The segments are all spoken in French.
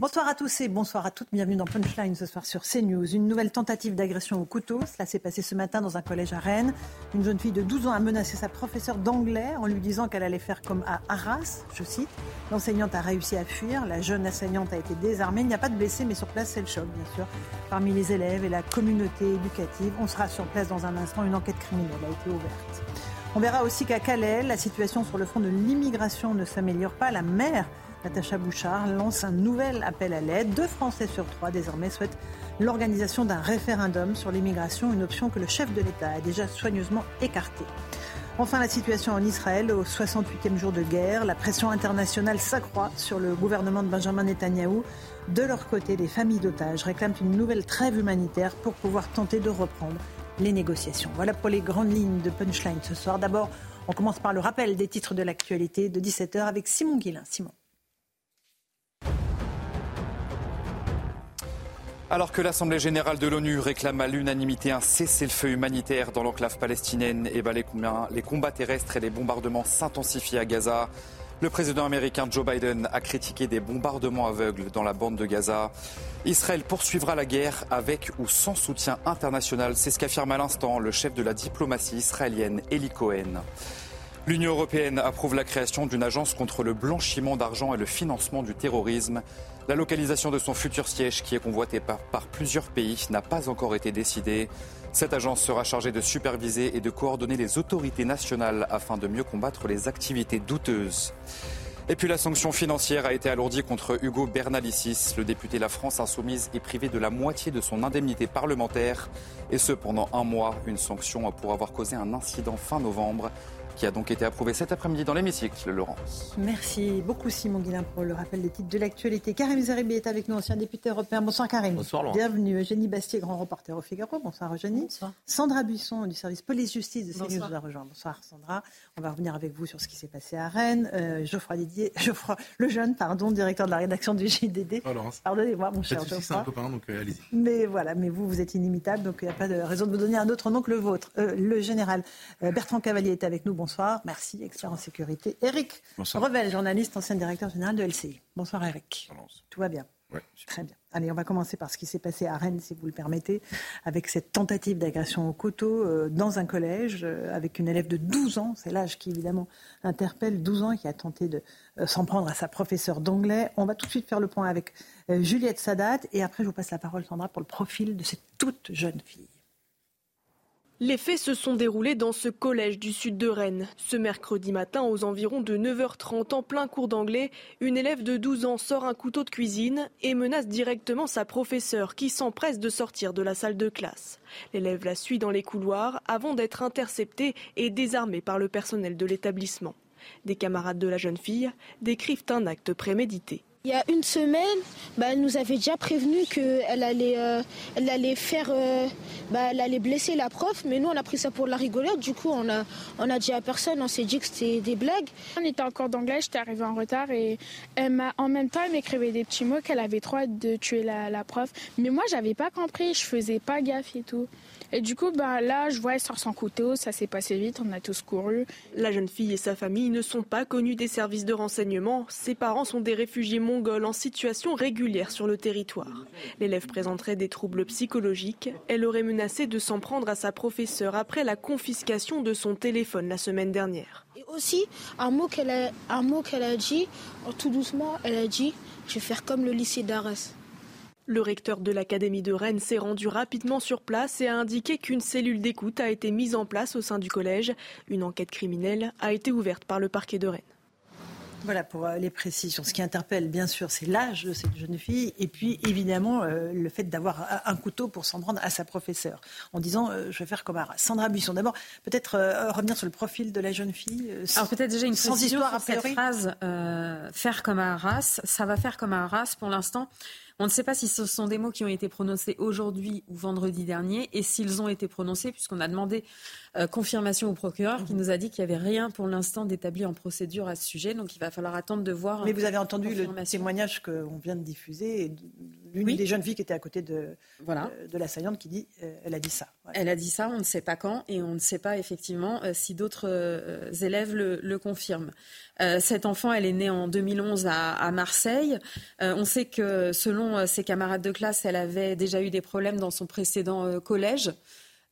Bonsoir à tous et bonsoir à toutes. Bienvenue dans Punchline ce soir sur CNews. Une nouvelle tentative d'agression au couteau. Cela s'est passé ce matin dans un collège à Rennes. Une jeune fille de 12 ans a menacé sa professeure d'anglais en lui disant qu'elle allait faire comme à Arras, je cite. L'enseignante a réussi à fuir. La jeune enseignante a été désarmée. Il n'y a pas de blessés, mais sur place, c'est le choc, bien sûr. Parmi les élèves et la communauté éducative, on sera sur place dans un instant. Une enquête criminelle a été ouverte. On verra aussi qu'à Calais, la situation sur le front de l'immigration ne s'améliore pas. La mère Natacha Bouchard lance un nouvel appel à l'aide. Deux Français sur trois désormais souhaitent l'organisation d'un référendum sur l'immigration, une option que le chef de l'État a déjà soigneusement écartée. Enfin, la situation en Israël au 68e jour de guerre. La pression internationale s'accroît sur le gouvernement de Benjamin Netanyahou. De leur côté, les familles d'otages réclament une nouvelle trêve humanitaire pour pouvoir tenter de reprendre les négociations. Voilà pour les grandes lignes de Punchline ce soir. D'abord, on commence par le rappel des titres de l'actualité de 17h avec Simon Guillain. Simon. Alors que l'Assemblée générale de l'ONU réclame à l'unanimité un cessez-le-feu humanitaire dans l'enclave palestinienne, et ben les, les combats terrestres et les bombardements s'intensifient à Gaza. Le président américain Joe Biden a critiqué des bombardements aveugles dans la bande de Gaza. Israël poursuivra la guerre avec ou sans soutien international, c'est ce qu'affirme à l'instant le chef de la diplomatie israélienne, Eli Cohen. L'Union européenne approuve la création d'une agence contre le blanchiment d'argent et le financement du terrorisme. La localisation de son futur siège, qui est convoité par, plusieurs pays, n'a pas encore été décidée. Cette agence sera chargée de superviser et de coordonner les autorités nationales afin de mieux combattre les activités douteuses. Et puis la sanction financière a été alourdie contre Hugo Bernalicis. Le député La France Insoumise est privé de la moitié de son indemnité parlementaire. Et ce pendant un mois. Une sanction pour avoir causé un incident fin novembre qui a donc été approuvé cet après-midi dans l'hémicycle, Laurence. Merci beaucoup Simon Guillain pour le rappel des titres de l'actualité. Karim Zeribi est avec nous, ancien député européen. Bonsoir Karim. Bonsoir Laurence. Bienvenue. Eugénie Bastier, grand reporter au Figaro. Bonsoir Eugénie. Bonsoir. Sandra Buisson du service police-justice de CNews nous a rejoint. Bonsoir Sandra. On va revenir avec vous sur ce qui s'est passé à Rennes. Euh, Geoffroy Didier, Geoffroy, le jeune, pardon, directeur de la rédaction du JDD. Oh, Laurence. Pardonnez-moi mon cher Geoffroy. C'est un copain, donc euh, allez-y. Mais voilà, mais vous, vous êtes inimitable, donc il n'y a pas de raison de vous donner un autre nom que le vôtre. Euh, le général euh, Bertrand Cavalier est avec nous. Bonsoir. Merci expert en sécurité. Eric Revel, journaliste, ancien directeur général de LCI. Bonsoir Eric. Tout va bien ouais, Très bien. Allez, on va commencer par ce qui s'est passé à Rennes, si vous le permettez, avec cette tentative d'agression au couteau euh, dans un collège, euh, avec une élève de 12 ans. C'est l'âge qui, évidemment, interpelle 12 ans, qui a tenté de euh, s'en prendre à sa professeure d'anglais. On va tout de suite faire le point avec Juliette Sadat. Et après, je vous passe la parole, Sandra, pour le profil de cette toute jeune fille. Les faits se sont déroulés dans ce collège du sud de Rennes. Ce mercredi matin, aux environs de 9h30, en plein cours d'anglais, une élève de 12 ans sort un couteau de cuisine et menace directement sa professeure qui s'empresse de sortir de la salle de classe. L'élève la suit dans les couloirs avant d'être interceptée et désarmée par le personnel de l'établissement. Des camarades de la jeune fille décrivent un acte prémédité. Il y a une semaine, bah, elle nous avait déjà prévenu qu'elle allait, euh, elle allait faire, euh, bah, elle allait blesser la prof, mais nous on a pris ça pour la rigolade. Du coup, on a, dit à personne, on s'est dit que c'était des blagues. On était encore d'anglais, j'étais arrivée en retard et elle m'a, en même temps, elle m'écrivait des petits mots qu'elle avait trop hâte de tuer la, la prof. Mais moi, j'avais pas compris, je faisais pas gaffe et tout. Et du coup, bah, là, je vois, elle sort son couteau, ça s'est passé vite, on a tous couru. La jeune fille et sa famille ne sont pas connus des services de renseignement. Ses parents sont des réfugiés mongols en situation régulière sur le territoire. L'élève présenterait des troubles psychologiques. Elle aurait menacé de s'en prendre à sa professeure après la confiscation de son téléphone la semaine dernière. Et aussi, un mot qu'elle a, un mot qu'elle a dit, tout doucement, elle a dit Je vais faire comme le lycée d'Arras. Le recteur de l'Académie de Rennes s'est rendu rapidement sur place et a indiqué qu'une cellule d'écoute a été mise en place au sein du collège. Une enquête criminelle a été ouverte par le parquet de Rennes. Voilà pour euh, les précisions. Ce qui interpelle, bien sûr, c'est l'âge de cette jeune fille et puis évidemment euh, le fait d'avoir un couteau pour s'en prendre à sa professeure en disant euh, je vais faire comme Arras. Sandra Buisson, d'abord peut-être revenir sur le profil de la jeune fille. Alors peut-être déjà une sans histoire sur cette phrase faire comme Arras. Ça va faire comme Arras pour l'instant. On ne sait pas si ce sont des mots qui ont été prononcés aujourd'hui ou vendredi dernier et s'ils ont été prononcés, puisqu'on a demandé euh, confirmation au procureur qui mhm. nous a dit qu'il n'y avait rien pour l'instant d'établi en procédure à ce sujet. Donc il va falloir attendre de voir. Mais vous avez entendu le témoignage qu'on vient de diffuser, l'une des jeunes filles qui était à côté de, voilà. de, l'assaillante qui dit euh, elle a dit ça. Elle a dit ça, on ne sait pas quand et on ne sait pas effectivement euh, si d'autres élèves le, confirment. cette enfant, elle est née en 2011 à, à Marseille. on sait que selon ses camarades de classe, elle avait déjà eu des problèmes dans son précédent collège.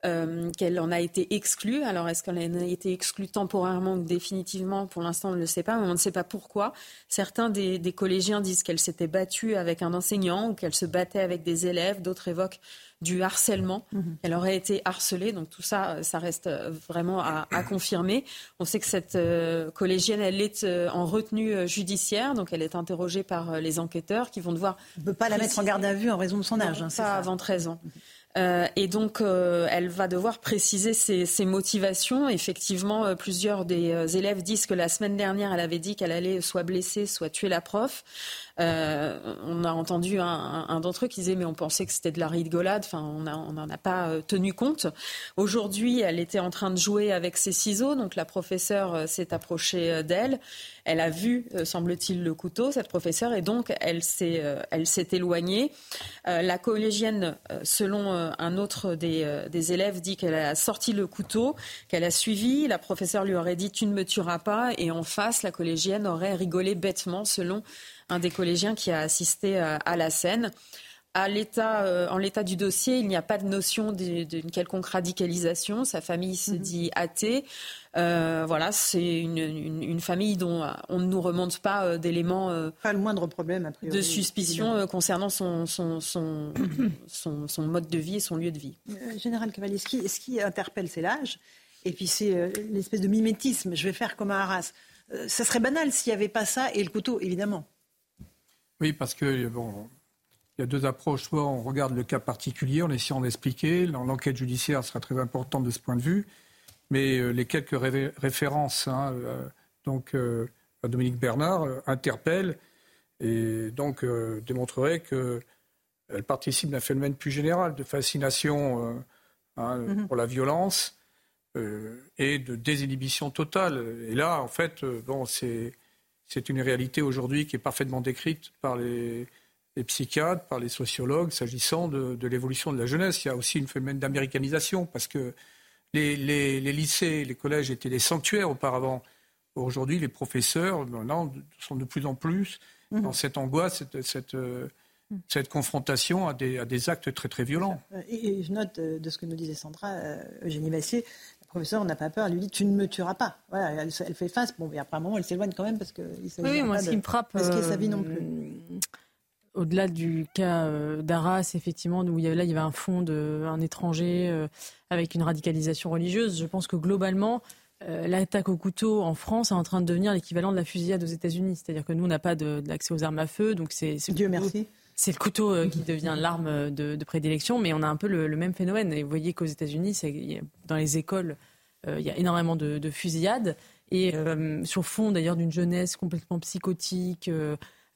Euh, qu'elle en a été exclue. Alors, est-ce qu'elle en a été exclue temporairement ou définitivement? Pour l'instant, on ne le sait pas, mais on ne sait pas pourquoi. Certains des, collégiens disent qu'elle s'était battue avec un enseignant ou qu'elle se battait avec des élèves. D'autres évoquent du harcèlement. Mhm. Elle aurait été harcelée. Donc tout ça, ça reste vraiment à, confirmer. On sait que cette euh, collégienne, elle est euh, en retenue judiciaire. Donc elle est interrogée par les enquêteurs qui vont devoir... On ne peut pas la mettre en garde à vue en raison de son âge. Hein, pas avant 13 ans. Euh, et donc, euh, elle va devoir préciser ses, motivations. Effectivement, euh, plusieurs des élèves disent que la semaine dernière, elle avait dit qu'elle allait soit blesser, soit tuer la prof. on a entendu un, d'entre eux qui disait mais on pensait que c'était de la rigolade. Enfin, on n'en a pas tenu compte. Aujourd'hui, elle était en train de jouer avec ses ciseaux, donc la professeure s'est approchée d'elle. Elle a vu, semble-t-il, le couteau, cette professeure, et donc elle s'est, elle s'est éloignée. la collégienne, selon euh, un autre euh, des, élèves dit qu'elle a sorti le couteau, qu'elle a suivi. La professeure lui aurait dit Tu ne me tueras pas. Et en face, la collégienne aurait rigolé bêtement, selon un des collégiens qui a assisté euh, à la scène. À l'état, en l'état du dossier, il n'y a pas de notion d'une quelconque radicalisation. Sa famille se mhm. dit athée. Euh, voilà, c'est une, famille dont on ne nous remonte pas euh, d'éléments. Euh, pas le moindre problème, De suspicion concernant son son, son, mode de vie et son lieu de vie. Général Cavalier, ce qui, interpelle, c'est l'âge. Et puis c'est l'espèce de mimétisme. Je vais faire comme un Arras. ça serait banal s'il n'y avait pas ça et le couteau, évidemment. Oui, parce que bon, il y a deux approches. Soit on regarde le cas particulier en essayant d'expliquer. L'enquête judiciaire sera très importante de ce point de vue. Mais euh, les quelques références hein, euh, donc, euh, à Dominique Bernard interpellent et donc démontreraient qu'elle participe d'un phénomène plus général de fascination hein, mm-hmm. pour la violence et de désinhibition totale. Et là, en fait, bon, c'est une réalité aujourd'hui qui est parfaitement décrite par les, psychiatres, par les sociologues, s'agissant de, de l'évolution de la jeunesse. Il y a aussi un phénomène d'américanisation, parce que les, lycées, les collèges étaient des sanctuaires auparavant. Aujourd'hui, les professeurs maintenant, sont de plus en plus mhm. dans cette angoisse, cette, euh, mhm. cette, confrontation à des, à des, actes très très violents. Et, je note euh, de ce que nous disait Sandra, euh, Eugénie Bassier, la professeure n'a pas peur, elle lui dit tu ne me tueras pas. Voilà, elle, fait face, bon, mais après un moment, elle s'éloigne quand même parce qu'il s'agit oui, moi, ce qui me frappe, sa vie non plus au-delà du cas euh, d'Arras, effectivement, où il y avait, là, il y avait un fond d'un étranger euh, avec une radicalisation religieuse, je pense que globalement, euh, l'attaque au couteau en France est en train de devenir l'équivalent de la fusillade aux États-Unis. C'est-à-dire que nous, on n'a pas d'accès aux armes à feu, donc c'est Dieu merci. C'est le couteau qui devient l'arme de, prédilection, mais on a un peu le, même phénomène. Et vous voyez qu'aux États-Unis, dans les écoles, il y a énormément de, de fusillades. Et sur fond d'ailleurs d'une jeunesse complètement psychotique,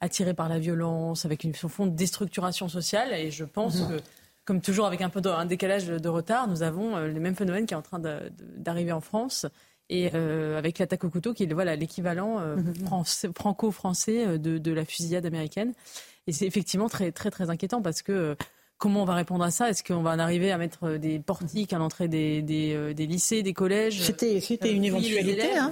attirés par la violence, avec une fond de déstructuration sociale. Et je pense mhm. que, comme toujours avec un peu de, un décalage de, retard, nous avons euh, le même phénomène qui est en train d'arriver en France. Et euh, avec l'attaque au couteau, qui est voilà, l'équivalent euh, mhm. franco-français de, de, la fusillade américaine. Et c'est effectivement très, très, très inquiétant parce que Comment on va répondre à ça? Est-ce qu'on va en arriver à mettre euh, des portiques à l'entrée des, des, euh, lycées, des collèges? C'était une éventualité. Hein,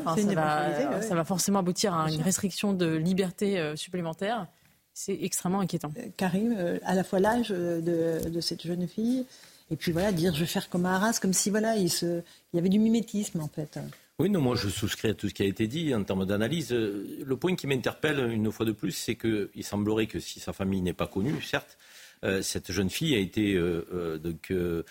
ça, va, forcément aboutir à une restriction de liberté euh, supplémentaire. C'est extrêmement inquiétant. Karim, à la fois l'âge de, de, cette jeune fille, et puis voilà, dire je vais faire comme Arras, comme si voilà, il, se, il y avait du mimétisme en fait. Oui, non, moi je souscris à tout ce qui a été dit en termes d'analyse. Le point qui m'interpelle une fois de plus, c'est qu'il semblerait que si sa famille n'est pas connue, certes, euh, cette jeune fille a été euh, euh, donc euh,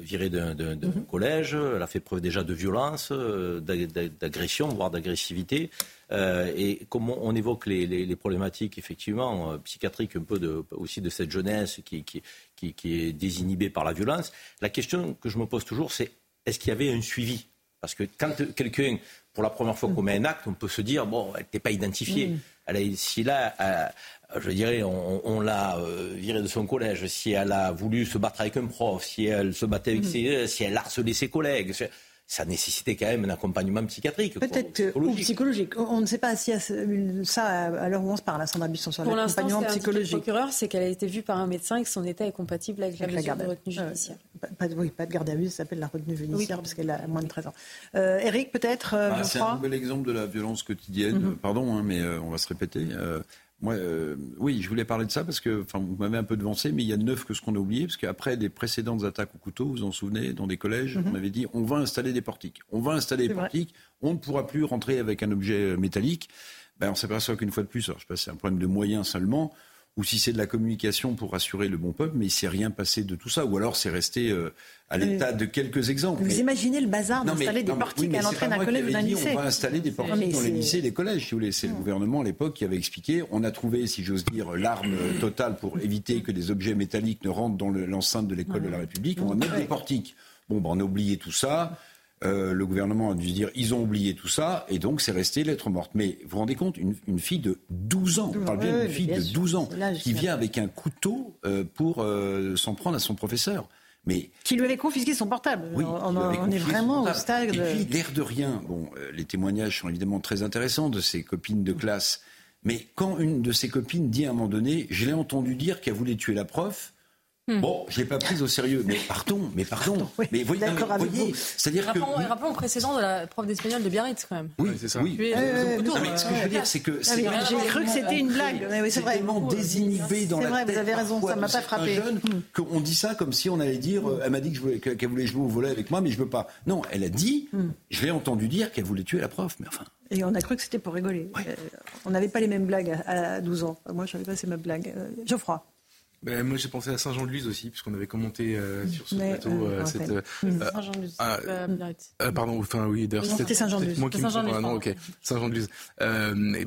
virée d'un mhm. collège, elle a fait preuve déjà de violence, d'agression, voire d'agressivité. et comme on, évoque les, problématiques effectivement psychiatriques un peu de, aussi de cette jeunesse qui, qui, qui, est désinhibée par la violence, la question que je me pose toujours, c'est est-ce qu'il y avait un suivi Parce que quand quelqu'un, pour la première fois, commet un acte, on peut se dire, bon, elle n'était pas identifiée. si là, je dirais, on, l'a euh, virée de son collège, si elle a voulu se battre avec un prof, si elle se battait avec ses, si elle harcelait ses collègues, ça nécessitait quand même un accompagnement psychiatrique. Peut-être ou psychologique. On ne sait pas si ça, à l'heure où on se parle, Sandra Busson, sur l'accompagnement psychologique. Pour procureur, c'est qu'elle a été vue par un médecin et que son état est compatible avec, la, mesure de retenue judiciaire. pas, oui, pas de garde à vue, ça s'appelle la retenue judiciaire parce qu'elle a moins de 13 ans. Euh, Eric, peut-être euh, bah, C'est un nouvel exemple de la violence quotidienne. Mhm. Pardon, hein, mais euh, on va se répéter. Moi, euh, oui, je voulais parler de ça parce que, enfin, vous m'avez un peu devancé, mais il y a neuf que ce qu'on a oublié, parce qu'après des précédentes attaques au couteau, vous vous en souvenez, dans des collèges, mhm. on avait dit on va installer des portiques. On va installer des portiques, on ne pourra plus rentrer avec un objet métallique. Ben, on s'aperçoit qu'une fois de plus, alors je sais pas c'est un problème de moyens seulement, ou si c'est de la communication pour rassurer le bon peuple, mais il s'est rien passé de tout ça, ou alors c'est resté euh, à l'état de quelques exemples. Vous imaginez le bazar d'installer des portiques à l'entrée d'un collège ou d'un lycée On va installer des portiques dans les lycées et les collèges, si vous voulez. C'est le gouvernement à l'époque qui avait expliqué. On a trouvé, si j'ose dire, l'arme totale pour éviter que des objets métalliques ne rentrent dans l'enceinte de l'école de la République. On va mettre des portiques. Bon, ben, on a oublié tout ça. Euh, le gouvernement a dû se dire ils ont oublié tout ça et donc c'est resté lettre morte. Mais vous vous rendez compte, une, fille de 12 ans, on parle bien d'une fille de 12 ans, qui vient avec un couteau euh, pour euh, s'en prendre à son professeur. Mais qui lui avait confisqué son portable. Oui, on, est vraiment au stade. Et puis l'air de rien. Bon, les témoignages sont évidemment très intéressants de ses copines de classe. Mais quand une de ses copines dit à un moment donné, je l'ai entendu dire qu'elle voulait tuer la prof, Hmm. Bon, je l'ai pas prise au sérieux, mais pardon, mais pardon. Mais voyez, c'est-à-dire que rappelons, le précédent de la prof d'espagnol de Biarritz quand même. Oui, c'est ça. Oui. Euh, mais ce que je veux dire, c'est que j'ai cru que c'était une blague. c'est tellement désinhibé dans la vrai, vous avez raison, ça m'a pas frappé. Hmm. Qu'on dit ça comme si on allait dire, euh, elle m'a dit qu'elle voulait jouer au volet avec moi, mais je veux pas. Non, elle a dit, hmm. je l'ai entendu dire qu'elle voulait tuer la prof, mais enfin. Et on a cru que c'était pour rigoler. Euh, on n'avait pas les mêmes blagues à 12 ans. Moi, je savais pas c'est ma blague. Geoffroy. Ben, moi, j'ai pensé à Saint-Jean-de-Luz aussi, puisqu'on avait commenté euh, sur ce plateau euh, cette. Euh, Saint-Jean-de-Luz. Ah, pardon, enfin oui, d'ailleurs c'était Saint-Jean-de-Luz. Moi qui Saint-Jean-de-Luz. Ah, non, ok, Saint-Jean-de-Luz.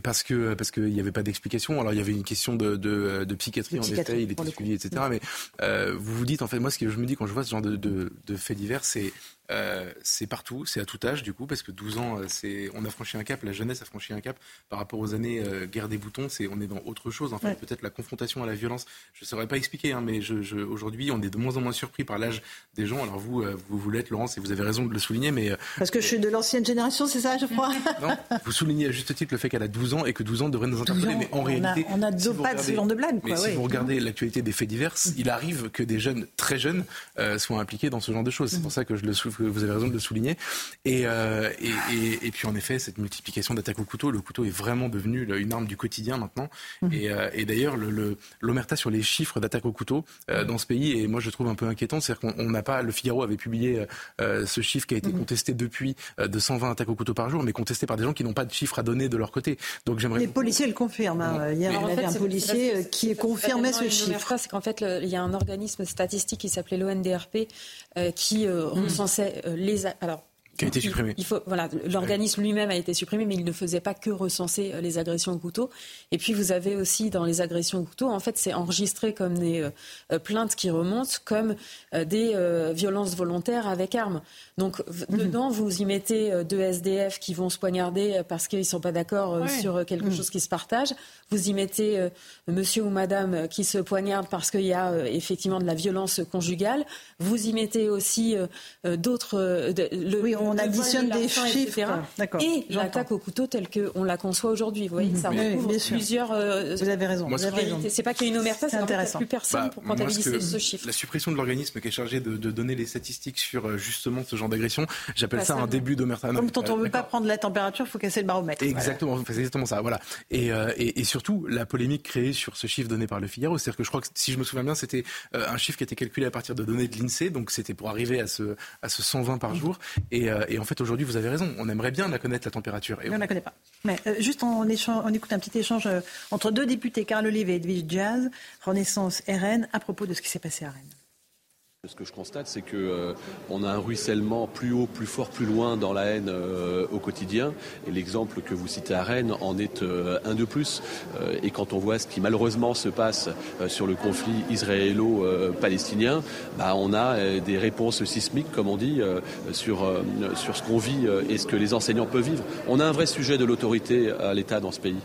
parce que parce qu'il n'y avait pas d'explication. Alors il y avait une question de, de, de psychiatrie, en effet, il était suivi, etc. Mais vous vous dites en fait, moi, ce que je me dis quand je vois ce genre de, de, de faits divers, c'est euh, c'est partout, c'est à tout âge du coup, parce que 12 ans, euh, c'est, on a franchi un cap, la jeunesse a franchi un cap par rapport aux années euh, guerre des boutons. C'est, on est dans autre chose en fait. Peut-être la confrontation à la violence, je ne saurais pas expliquer, hein, mais je, aujourd'hui, on est de moins en moins surpris par l'âge des gens. Alors vous, vous, vous l'êtes, Laurence, et vous avez raison de le souligner, mais parce que je suis de l'ancienne génération, c'est ça, je crois? non, vous soulignez à juste titre le fait qu'elle a 12 ans et que 12 ans devrait nous interpeller, mais en réalité, on a deux pas de ce genre de blague. Mais si vous regardez l'actualité des faits divers, il arrive que des jeunes très jeunes soient impliqués dans ce genre de choses. C'est pour ça que je le vous avez raison de le souligner euh, et, et, puis en effet, cette multiplication d'attaques au couteau, le couteau est vraiment devenu une arme du quotidien maintenant. Mmh. Euh, et, d'ailleurs, l'omerta le, sur les chiffres d'attaques au couteau euh, dans ce pays, et moi je trouve un peu inquiétant, c'est-à-dire qu'on n'a pas, le Figaro avait publié ce chiffre qui a été mmh. contesté depuis de 120 attaques au couteau par jour, mais contesté par des gens qui n'ont pas de chiffres à donner de leur côté. Donc j'aimerais. Les policiers le confirment. Hein. Hier, il y avait un policier qui confirmait ce chiffre. C'est qu'en fait, il y a un organisme statistique qui s'appelait l'ONDRP qui mmh. recensait les alors, qui a été supprimé. Il faut, voilà, l'organisme lui-même a été supprimé, mais il ne faisait pas que recenser euh, les agressions au couteau. Et puis vous avez aussi dans les agressions au couteau, en fait, c'est enregistré comme des euh, euh, plaintes qui remontent, comme des violences volontaires avec armes. Donc mhm. dedans, vous y mettez deux SDF qui vont se poignarder parce qu'ils ne sont pas d'accord sur quelque mhm. chose qui se partage. Vous y mettez monsieur ou madame qui se poignardent parce qu'il y a effectivement de la violence conjugale. Vous y mettez aussi d'autres. oui, on additionne des chiffres. Et l'attaque au couteau telle qu'on la conçoit aujourd'hui. Vous voyez, ça recouvre plusieurs. Euh, vous avez raison. C'est pas qu'il y a une omerta, c'est intéressant. plus personne bah, pour comptabiliser ce chiffre. La suppression de l'organisme qui est chargé de, donner les statistiques sur euh, justement ce genre d'agression, j'appelle ça un début d'omerta. Comme quand on ne veut pas prendre la température, il faut casser le baromètre. Exactement, c'est exactement ça. Voilà. Euh, et, surtout, la polémique créée sur ce chiffre donné par le Figaro, c'est-à-dire que je crois que si je me souviens bien, c'était un chiffre qui était calculé à partir de données de l'INSEE, donc c'était pour arriver à ce, à ce 120 par jour. Et, et en fait, aujourd'hui, vous avez raison. On aimerait bien la connaître, la température. Et on ne la connaît pas. Mais euh, juste, on, on, écoute un petit échange euh, entre deux députés, Carl Olive et Edwige Jazz, Renaissance RN, à propos de ce qui s'est passé à Rennes. Ce que je constate, c'est que euh, on a un ruissellement plus haut, plus fort, plus loin dans la haine euh, au quotidien. Et l'exemple que vous citez à Rennes en est euh, un de plus. et quand on voit ce qui malheureusement se passe sur le conflit israélo-palestinien, bah, on a des réponses sismiques, comme on dit, sur, sur ce qu'on vit et ce que les enseignants peuvent vivre. On a un vrai sujet de l'autorité à l'État dans ce pays,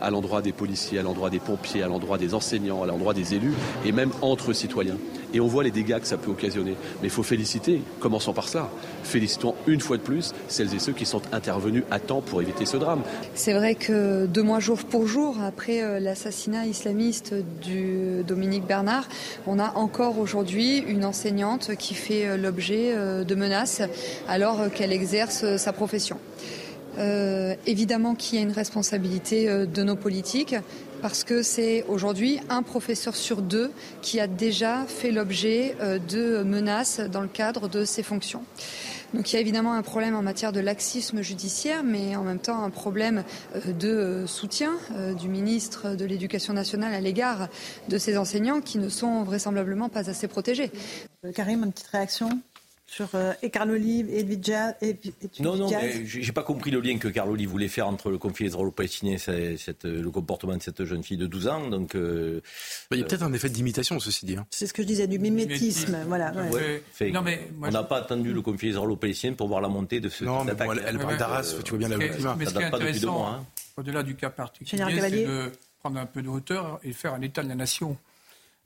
à l'endroit des policiers, à l'endroit des pompiers, à l'endroit des enseignants, à l'endroit des élus et même entre citoyens. Et on voit les dégâts que ça peut occasionner. Mais il faut féliciter, commençons par cela. Félicitons une fois de plus celles et ceux qui sont intervenus à temps pour éviter ce drame. C'est vrai que deux mois jour pour jour, après euh, l'assassinat islamiste du Dominique Bernard, on a encore aujourd'hui une enseignante qui fait euh, l'objet euh, de menaces alors qu'elle exerce sa profession. évidemment qu'il y a une responsabilité de nos politiques, parce que c'est aujourd'hui un professeur sur deux qui a déjà fait l'objet euh, de menaces dans le cadre de ses fonctions. Donc il y a évidemment un problème en matière de laxisme judiciaire, mais en même temps un problème euh, de soutien euh, du ministre de l'Éducation nationale à l'égard de ces enseignants qui ne sont vraisemblablement pas assez protégés. Karim, une petite réaction? Sur euh, et Carl Olive et Edwidja et, Non, non, mais j'ai pas compris le lien que Carl Olive voulait faire entre le conflit israélo-palestinien et le comportement de cette jeune fille de 12 ans. Donc, euh, il y a peut-être un effet d'imitation, ceci dit. Hein. C'est ce que je disais, du mimétisme. Voilà, non, mais on n'a pas attendu le conflit israélo-palestinien pour voir la montée de ce Non, mais elle, parle d'Arras, tu vois bien la climat. Mais ce qui est intéressant, hein. au-delà du cas particulier, c'est de prendre un peu de hauteur et faire un état de la nation.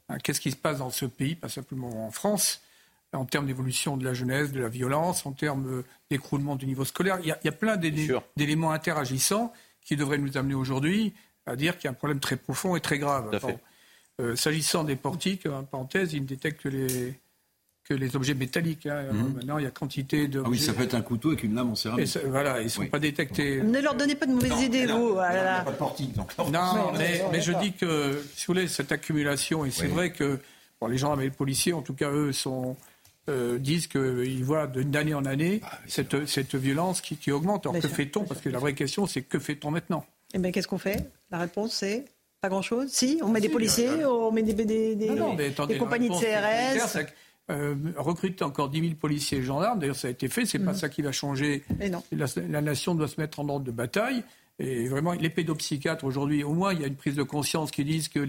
Hein, qu'est-ce qui se passe dans ce pays, pas simplement en France en termes d'évolution de la jeunesse, de la violence, en termes d'écroulement du niveau scolaire. Il y a, plein d'éléments interagissants qui devraient nous amener aujourd'hui à dire qu'il y a un problème très profond et très grave. Euh, s'agissant des portiques, en parenthèse, ils ne détectent que les, que les objets métalliques. Hein. Mhm. Maintenant, il y a quantité de. Ah oui, ça peut être un couteau avec une lame en céramique. voilà, ils ne sont pas détectés. Ne leur donnez pas de mauvaises idées, vous. Ah il n'y a pas de portique. Donc... Non, mais, mais je dis que, si vous voulez, cette accumulation, et c'est vrai que bon, les gens avec les policiers, en tout cas, eux, sont euh, disent qu'ils voient d'année en année ah, cette, cette, violence qui, qui augmente. Alors que fait-on? Parce que la vraie question, c'est que fait-on maintenant? Eh bien, qu'est-ce qu'on fait? La réponse, c'est pas grand-chose. Si, on met des policiers, on met des, des, des, des compagnies de CRS. Euh, recruter encore 10 000 policiers et gendarmes, d'ailleurs ça a été fait, c'est pas mm. ça qui va changer. La, la, nation doit se mettre en ordre de bataille. Et vraiment, les pédopsychiatres aujourd'hui, au moins, il y a une prise de conscience qui disent que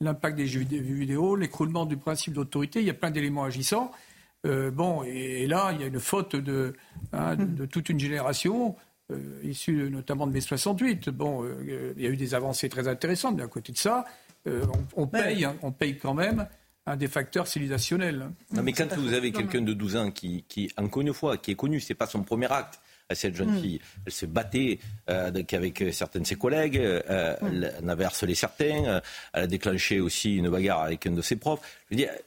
l'impact des vidéos, l'écroulement du principe d'autorité, il y a plein d'éléments agissants. Euh, bon, et, là, il y a une faute de, hein, de, toute une génération, euh, issue notamment de mai 68. Bon, euh, il y a eu des avancées très intéressantes, mais à côté de ça, on, paye, hein, on paye quand même un des facteurs civilisationnels. Non, mais quand vous avez quelqu'un de 12 ans qui, qui encore une fois, qui est connu, c'est pas son premier acte, à cette jeune hmm. fille. Elle se battait euh, avec certains de ses collègues, euh, hmm. elle avait harcelé certains, elle a déclenché aussi une bagarre avec un de ses profs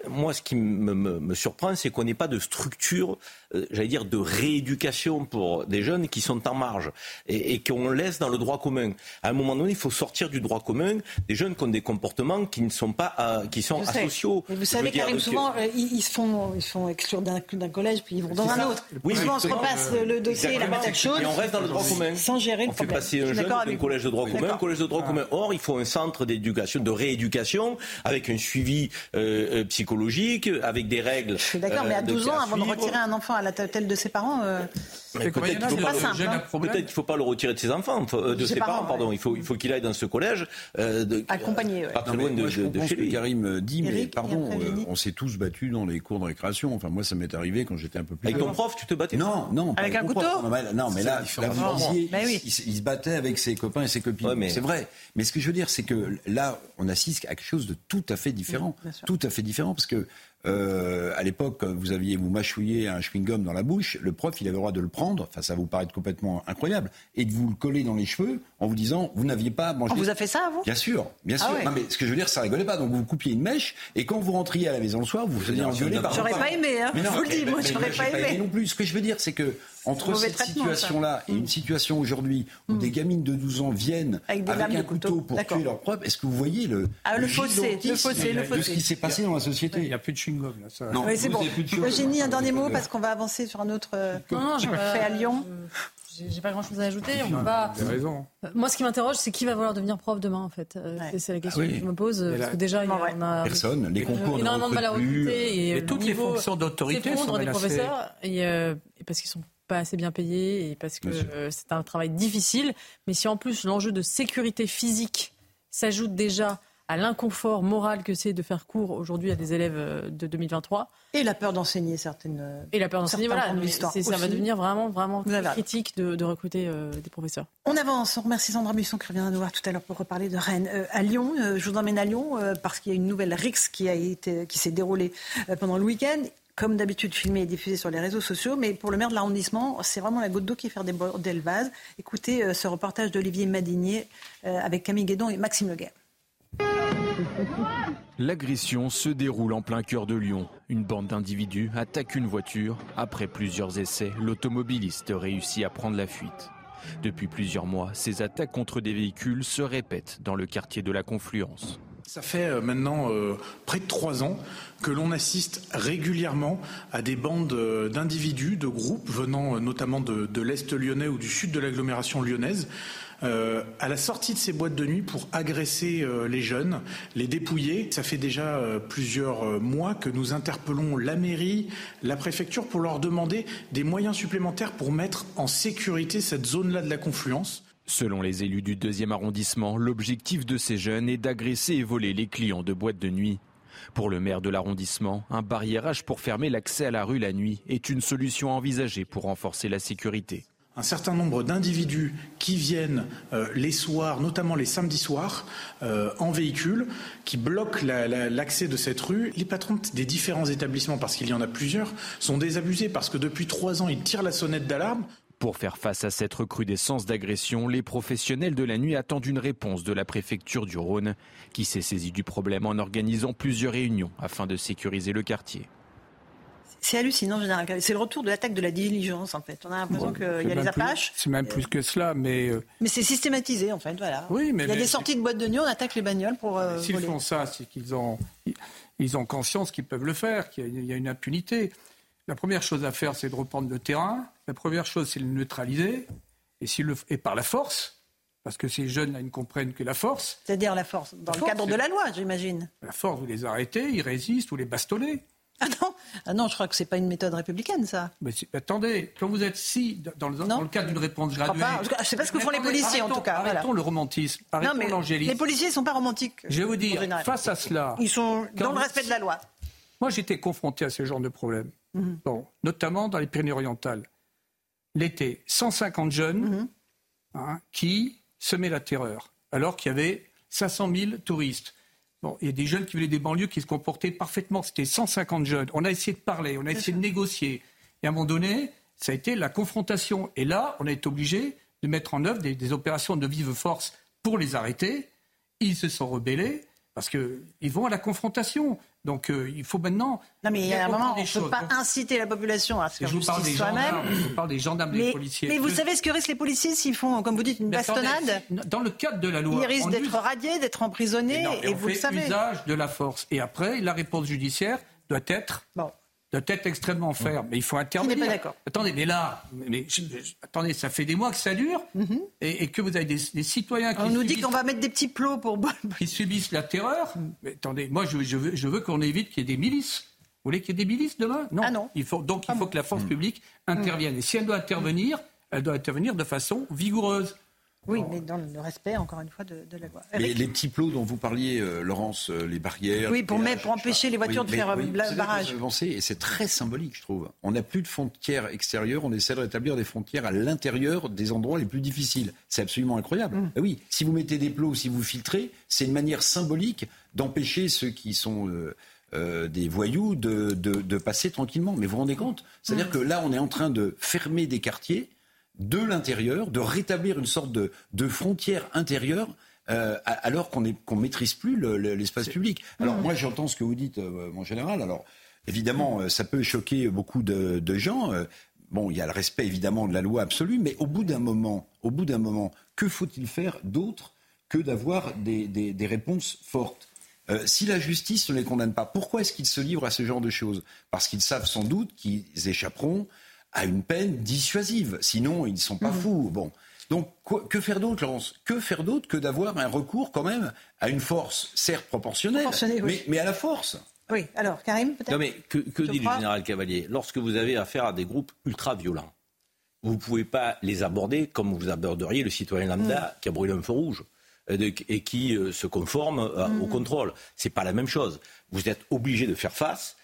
moi, ce qui me, surprend, c'est qu'on n'ait pas de structure, euh, j'allais dire, de rééducation pour des jeunes qui sont en marge et, qu'on laisse dans le droit commun. À un moment donné, il faut sortir du droit commun des jeunes qui ont des comportements qui ne sont pas, euh, qui sont asociaux. vous savez, Karim, souvent, euh, ils, se font, ils font exclure d'un collège puis ils vont dans un autre. Oui, souvent, on se repasse le dossier, la patate chaude. Et on reste dans le droit commun. Sans gérer le on fait passer un jeune d'un collège de droit commun, un collège de droit commun. Or, il faut un centre d'éducation, de rééducation avec un suivi. Euh, psychologique, avec des règles. Je suis d'accord, mais à 12 euh, ans, avant de retirer un enfant à la tête de ses parents. Euh, peut-être qu'il ne faut, faut, pas le retirer de ses enfants, de, ses, parents, pardon. Il faut, il faut qu'il aille dans ce collège. De, Accompagné, Pas très loin de, je de, chez lui. Karim dit, mais pardon, on s'est tous battus dans les cours de récréation. Enfin, moi, ça m'est arrivé quand j'étais un peu plus. Avec ton prof, tu te battais Non, non. Avec un couteau Non, mais là, il se battait avec ses copains et ses copines. C'est vrai. Mais ce que je veux dire, c'est que là, on assiste à quelque chose de tout à fait différent. Tout à fait différent parce que euh, à l'époque, vous aviez vous mâchouillé un chewing-gum dans la bouche, le prof, il avait le droit de le prendre, enfin ça vous paraît complètement incroyable, et de vous le coller dans les cheveux en vous disant, vous n'aviez pas mangé. On vous a fait ça, vous? Bien sûr, bien ah sûr. Non, mais ce que je veux dire, ça rigolait pas. Donc vous coupiez une mèche, et quand vous rentriez à la maison le soir, vous vous faisiez engueuler par J'aurais pas aimé, hein, je vous le dis, moi j'aurais pas aimé. non plus. Ce que je veux dire, c'est que entre cette situation-là et une situation aujourd'hui où mm. des gamines de 12 ans viennent avec, un couteau pour tuer leur propre, est-ce que vous voyez le, ah, le, fossé, le fossé, de ce qui s'est passé dans la société Il n'y a plus de chewing-gum. Là, Non, c'est bon. Eugénie, un dernier mot parce qu'on va avancer sur un autre fait à Lyon. j'ai pas grand chose à ajouter. On peut pas... raison. Euh, moi, ce qui m'interroge, c'est qui va vouloir devenir prof demain, en fait. Euh, c'est la question que je me pose. Parce que déjà, il y a, Personne. Les concours énormément de mal à recruter. Et, toutes les fonctions d'autorité sont des professeurs. Et, et parce qu'ils sont pas assez bien payés et parce que c'est un travail difficile. Mais si en plus l'enjeu de sécurité physique s'ajoute déjà à l'inconfort moral que c'est de faire cours aujourd'hui à des élèves euh, de 2023. Et la peur d'enseigner certaines. Et la peur d'enseigner, voilà. Ça va devenir vraiment, vraiment critique de, de recruter euh, des professeurs. On avance. On remercie Sandra Musson qui reviendra nous voir tout à l'heure pour reparler de Rennes. Euh, à Lyon, je vous emmène à Lyon parce qu'il y a une nouvelle RIX qui, a été, qui s'est déroulée pendant le week-end comme d'habitude filmée et diffusée sur les réseaux sociaux. Mais pour le maire de l'arrondissement, c'est vraiment la goutte d'eau qui fait des vases. Écoutez ce reportage d'Olivier Madinier avec Camille Guédon et Maxime Leguet. L'agression se déroule en plein cœur de Lyon. Une bande d'individus attaque une voiture. Après plusieurs essais, l'automobiliste réussit à prendre la fuite. Depuis plusieurs mois, ces attaques contre des véhicules se répètent dans le quartier de la Confluence. Ça fait euh, maintenant euh, près de trois ans que l'on assiste régulièrement à des bandes euh, d'individus, de groupes venant notamment de l'Est lyonnais ou du sud de l'agglomération lyonnaise, à la sortie de ces boîtes de nuit pour agresser les jeunes, les dépouiller. Ça fait déjà plusieurs mois que nous interpellons la mairie, la préfecture pour leur demander des moyens supplémentaires pour mettre en sécurité cette zone-là de la confluence. Selon les élus du deuxième arrondissement, l'objectif de ces jeunes est d'agresser et voler les clients de boîtes de nuit. Pour le maire de l'arrondissement, un barriérage pour fermer l'accès à la rue la nuit est une solution envisagée pour renforcer la sécurité un certain nombre d'individus qui viennent euh, les soirs, notamment les samedis soirs, euh, en véhicule, qui bloquent l'accès de cette rue. Les patrons des différents établissements, parce qu'il y en a plusieurs, sont désabusés parce que depuis trois ans, ils tirent la sonnette d'alarme. Pour faire face à cette recrudescence d'agression, les professionnels de la nuit attendent une réponse de la préfecture du Rhône, qui s'est saisie du problème en organisant plusieurs réunions afin de sécuriser le quartier. C'est hallucinant, C'est le retour de l'attaque de la diligence, en fait. On a l'impression qu'il y a les Apaches. C'est même plus que cela, mais. Euh, mais c'est systématisé, en fait, voilà. Oui, mais. Il y a des sorties de boîtes de nuit, on attaque les bagnoles pour. Euh, S'ils font ça, c'est qu'ils ont, ils ont conscience qu'ils peuvent le faire, qu'il y a une impunité. La première chose à faire, c'est de reprendre le terrain. La première chose, c'est de le neutraliser. Et, le, et par la force, parce que ces jeunes-là, ils ne comprennent que la force. C'est-à-dire la force, dans le cadre de la loi, j'imagine. La force, vous les arrêtez, ils résistent, vous les bastonnez. Ah non, ah non je crois que ce n'est pas une méthode républicaine, ça. Mais attendez, quand vous êtes si, dans le, dans le cadre d'une réponse graduée. Je ne sais pas ce que font les policiers, en tout cas. Arrêtons le romantisme, arrêtons l'angélisme. Les policiers ne sont pas romantiques. Je vais vous dire, face à cela. Ils sont dans le respect de la loi. Moi, j'étais confronté à ce genre de problème, mhm. bon, notamment dans les Pyrénées-Orientales. L'été, 150 jeunes mhm. hein, qui semaient la terreur, alors qu'il y avait 500 000 touristes. Bon, il y a des jeunes qui venaient des banlieues qui se comportaient parfaitement. C'était 150 jeunes. On a essayé de parler, on a essayé de négocier. Et à un moment donné, ça a été la confrontation. Et là, on a été obligé de mettre en œuvre des, opérations de vive force pour les arrêter. Ils se sont rebellés parce qu'ils vont à la confrontation. Donc euh, il faut maintenant. Non, mais il y a un moment, on ne peut pas inciter la population à se faire je vous parle des gendarmes, Je vous parle des gendarmes, des policiers. Mais vous savez ce que risquent les policiers s'ils font, comme vous dites, une bastonnade Dans le cadre de la loi. Ils risquent d'être radiés, d'être emprisonnés, et, vous le savez. usage de la force. Et après, la réponse judiciaire doit être bon doit être extrêmement ferme. Mais il faut intervenir. Pas d'accord. Attendez, mais là, mais, attendez, ça fait des mois que ça dure mhm. et, que vous avez des, citoyens qui. On nous dit qu'on va mettre des petits plots pour. qui subissent la terreur. Mais attendez, moi, je, veux, je veux qu'on évite qu'il y ait des milices. Vous voulez qu'il y ait des milices demain? Non. Ah non. Il faut, donc, il ah faut que la force publique intervienne. Et si elle doit intervenir, elle doit intervenir de façon vigoureuse. Oui, mais dans le respect, encore une fois, de, la loi. les petits plots dont vous parliez, euh, Laurence, euh, les barrières. Oui, pour, pour empêcher les voitures de faire euh, barrage. et c'est très symbolique, je trouve. On n'a plus de frontières extérieures, on essaie de rétablir des frontières à l'intérieur des endroits les plus difficiles. C'est absolument incroyable. Mm. oui, si vous mettez des plots, si vous filtrez, c'est une manière symbolique d'empêcher ceux qui sont. des voyous de, de, passer tranquillement. Mais vous vous rendez compte? C'est-à-dire mm. que là, on est en train de fermer des quartiers de l'intérieur, de rétablir une sorte de, de frontière intérieure. Euh, alors qu'on ne maîtrise plus l'espace public. Alors moi j'entends ce que vous dites, euh, mon général. Alors évidemment, euh, ça peut choquer beaucoup de, gens. bon, il y a le respect évidemment de la loi absolue, mais au bout d'un moment, au bout d'un moment, que faut-il faire d'autre que d'avoir des, des, réponses fortes? Si la justice ne les condamne pas, pourquoi est-ce qu'ils se livrent à ce genre de choses? Parce qu'ils savent sans doute qu'ils échapperont à une peine dissuasive. Sinon, ils ne sont pas mhm. fous. Bon. Donc, que faire d'autre, Laurence? Que faire d'autre que d'avoir un recours quand même à une force, certes proportionnelle, mais, à la force? Oui, alors, Karim, peut-être? Non, mais que, dit le général Cavalier? Lorsque vous avez affaire à des groupes ultra-violents, vous ne pouvez pas les aborder comme vous aborderiez le citoyen lambda mm. qui a brûlé un feu rouge euh, et qui euh, se conforme euh, au mm. contrôle. C'est pas la même chose. Vous êtes obligé de faire face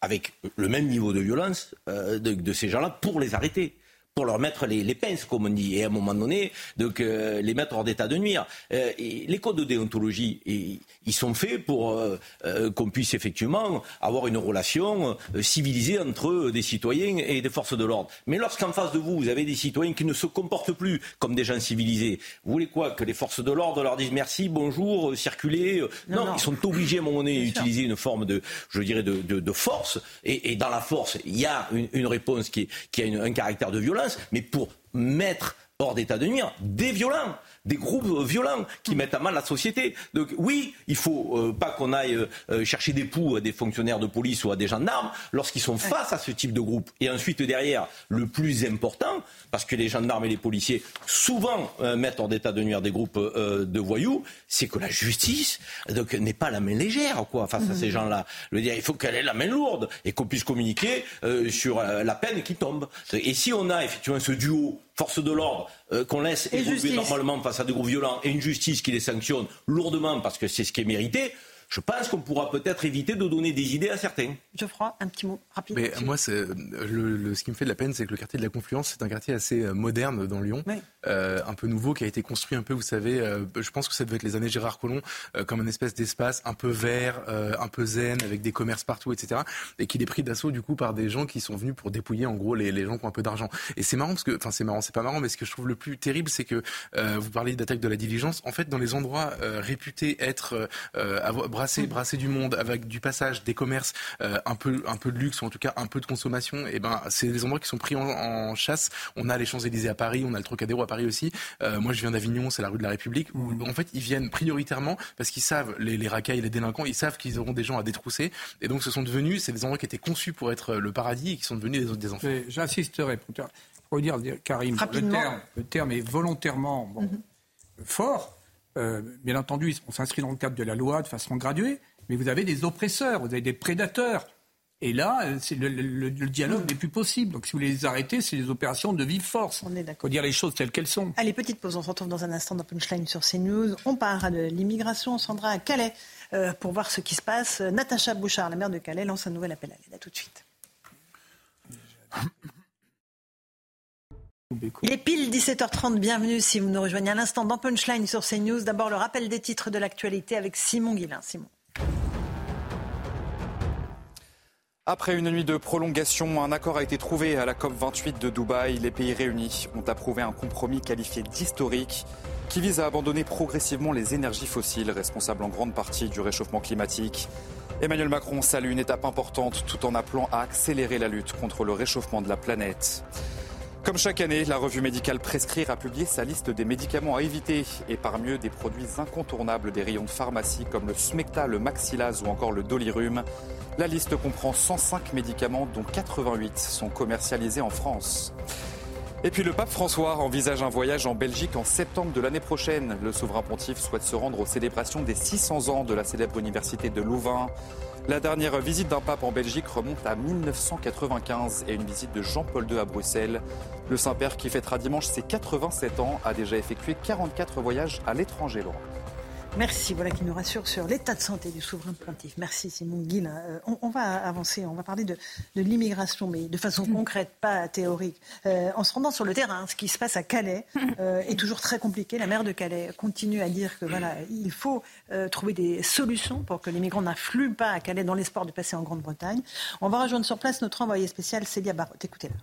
avec le même niveau de violence de ces gens-là pour les arrêter pour leur mettre les, les, pinces, comme on dit, et à un moment donné, donc euh, les mettre hors d'état de nuire. Euh, et les codes de déontologie, et, ils sont faits pour euh, qu'on puisse effectivement avoir une relation civilisée entre des citoyens et des forces de l'ordre. Mais lorsqu'en face de vous, vous avez des citoyens qui ne se comportent plus comme des gens civilisés, vous voulez quoi Que les forces de l'ordre leur disent merci, bonjour, circulez non, ils sont obligés à un moment donné d'utiliser une forme de, je dirais, de, de, de force. Et, et, dans la force, il y a une, une réponse qui, qui a une, un caractère de violence mais pour mettre hors d'état de nuire des violents des groupes violents qui mettent à mal la société. Donc oui, il faut euh, pas qu'on aille euh, chercher des poux à des fonctionnaires de police ou à des gendarmes lorsqu'ils sont face à ce type de groupe. Et ensuite derrière, le plus important, parce que les gendarmes et les policiers souvent euh, mettent hors d'état de nuire des groupes de voyous, c'est que la justice donc n'est pas la main légère quoi face à ces mmh. gens-là. Il faut qu'elle ait la main lourde et qu'on puisse communiquer sur la peine qui tombe. Et si on a effectivement ce duo force de l'ordre qu'on laisse évoluer normalement face à des groupes violents et une justice qui les sanctionne lourdement parce que c'est ce qui est mérité, je pense qu'on pourra peut-être éviter de donner des idées à certains. Geoffroy, un petit mot rapide. Mais moi, le, ce qui me fait de la peine, c'est que le quartier de la Confluence, c'est un quartier assez euh, moderne dans Lyon, euh, un peu nouveau, qui a été construit un peu, vous savez, euh, je pense que ça devait être les années Gérard Collomb, comme un espèce d'espace un peu vert, un peu zen, avec des commerces partout, etc. Et qui est pris d'assaut du coup par des gens qui sont venus pour dépouiller en gros les, les gens qui ont un peu d'argent. Et c'est marrant parce que, enfin c'est marrant, c'est pas marrant, mais ce que je trouve le plus terrible, c'est que vous parlez d'attaque de la diligence. En fait, dans les endroits réputés être brasser, brasser du monde, avec du passage, des commerces, euh, un peu, un peu de luxe ou en tout cas un peu de consommation, et eh ben c'est des endroits qui sont pris en, chasse. On a les Champs Élysées à Paris, on a le Trocadéro à Paris aussi. Euh, moi, je viens d'Avignon, c'est la rue de la République. Où, en fait, ils viennent prioritairement parce qu'ils savent les, les racailles, les délinquants, ils savent qu'ils auront des gens à détrousser, et donc ce sont devenus, c'est des endroits qui étaient conçus pour être le paradis et qui sont devenus des, des enfants. J'insisterai pour dire, Karim, le terme, le terme, est volontairement bon, mhm. fort. Euh, bien entendu, on s'inscrit dans le cadre de la loi de façon graduée, mais vous avez des oppresseurs, vous avez des prédateurs. Et là, euh, le, le, le, dialogue n'est plus possible. Donc, si vous voulez les arrêter, c'est des opérations de vive force. On est d'accord. faut dire les choses telles qu'elles sont. Allez, petite pause. On se retrouve dans un instant dans Punchline sur CNews. On parlera de l'immigration. On s'en à Calais euh, pour voir ce qui se passe. Natacha Bouchard, la maire de Calais, lance un nouvel appel à l'aide. À tout de suite. Il est pile 17h30, bienvenue si vous nous rejoignez à l'instant dans Punchline sur CNews. D'abord le rappel des titres de l'actualité avec Simon Guillain. Simon. Après une nuit de prolongation, un accord a été trouvé à la COP28 de Dubaï. Les pays réunis ont approuvé un compromis qualifié d'historique qui vise à abandonner progressivement les énergies fossiles responsables en grande partie du réchauffement climatique. Emmanuel Macron salue une étape importante tout en appelant à accélérer la lutte contre le réchauffement de la planète. Comme chaque année, la revue médicale Prescrire a publié sa liste des médicaments à éviter et parmi eux des produits incontournables des rayons de pharmacie comme le Smecta, le Maxilaz ou encore le Dolirum. La liste comprend 105 médicaments dont 88 sont commercialisés en France. Et puis le pape François envisage un voyage en Belgique en septembre de l'année prochaine. Le souverain pontife souhaite se rendre aux célébrations des 600 ans de la célèbre université de Louvain. La dernière visite d'un pape en Belgique remonte à 1995 et une visite de Jean-Paul II à Bruxelles. Le Saint-Père qui fêtera dimanche ses 87 ans a déjà effectué 44 voyages à l'étranger. Merci, voilà qui nous rassure sur l'état de santé du souverain pontife. Merci Simon Guillain. Euh, on, va avancer, on va parler de, l'immigration, mais de façon concrète, pas théorique. Euh, en se rendant sur le terrain, ce qui se passe à Calais euh, est toujours très compliqué. La maire de Calais continue à dire que voilà, il faut trouver des solutions pour que les migrants n'affluent pas à Calais dans l'espoir de passer en Grande-Bretagne. On va rejoindre sur place notre envoyé spécial Célia Barotte. Écoutez-la.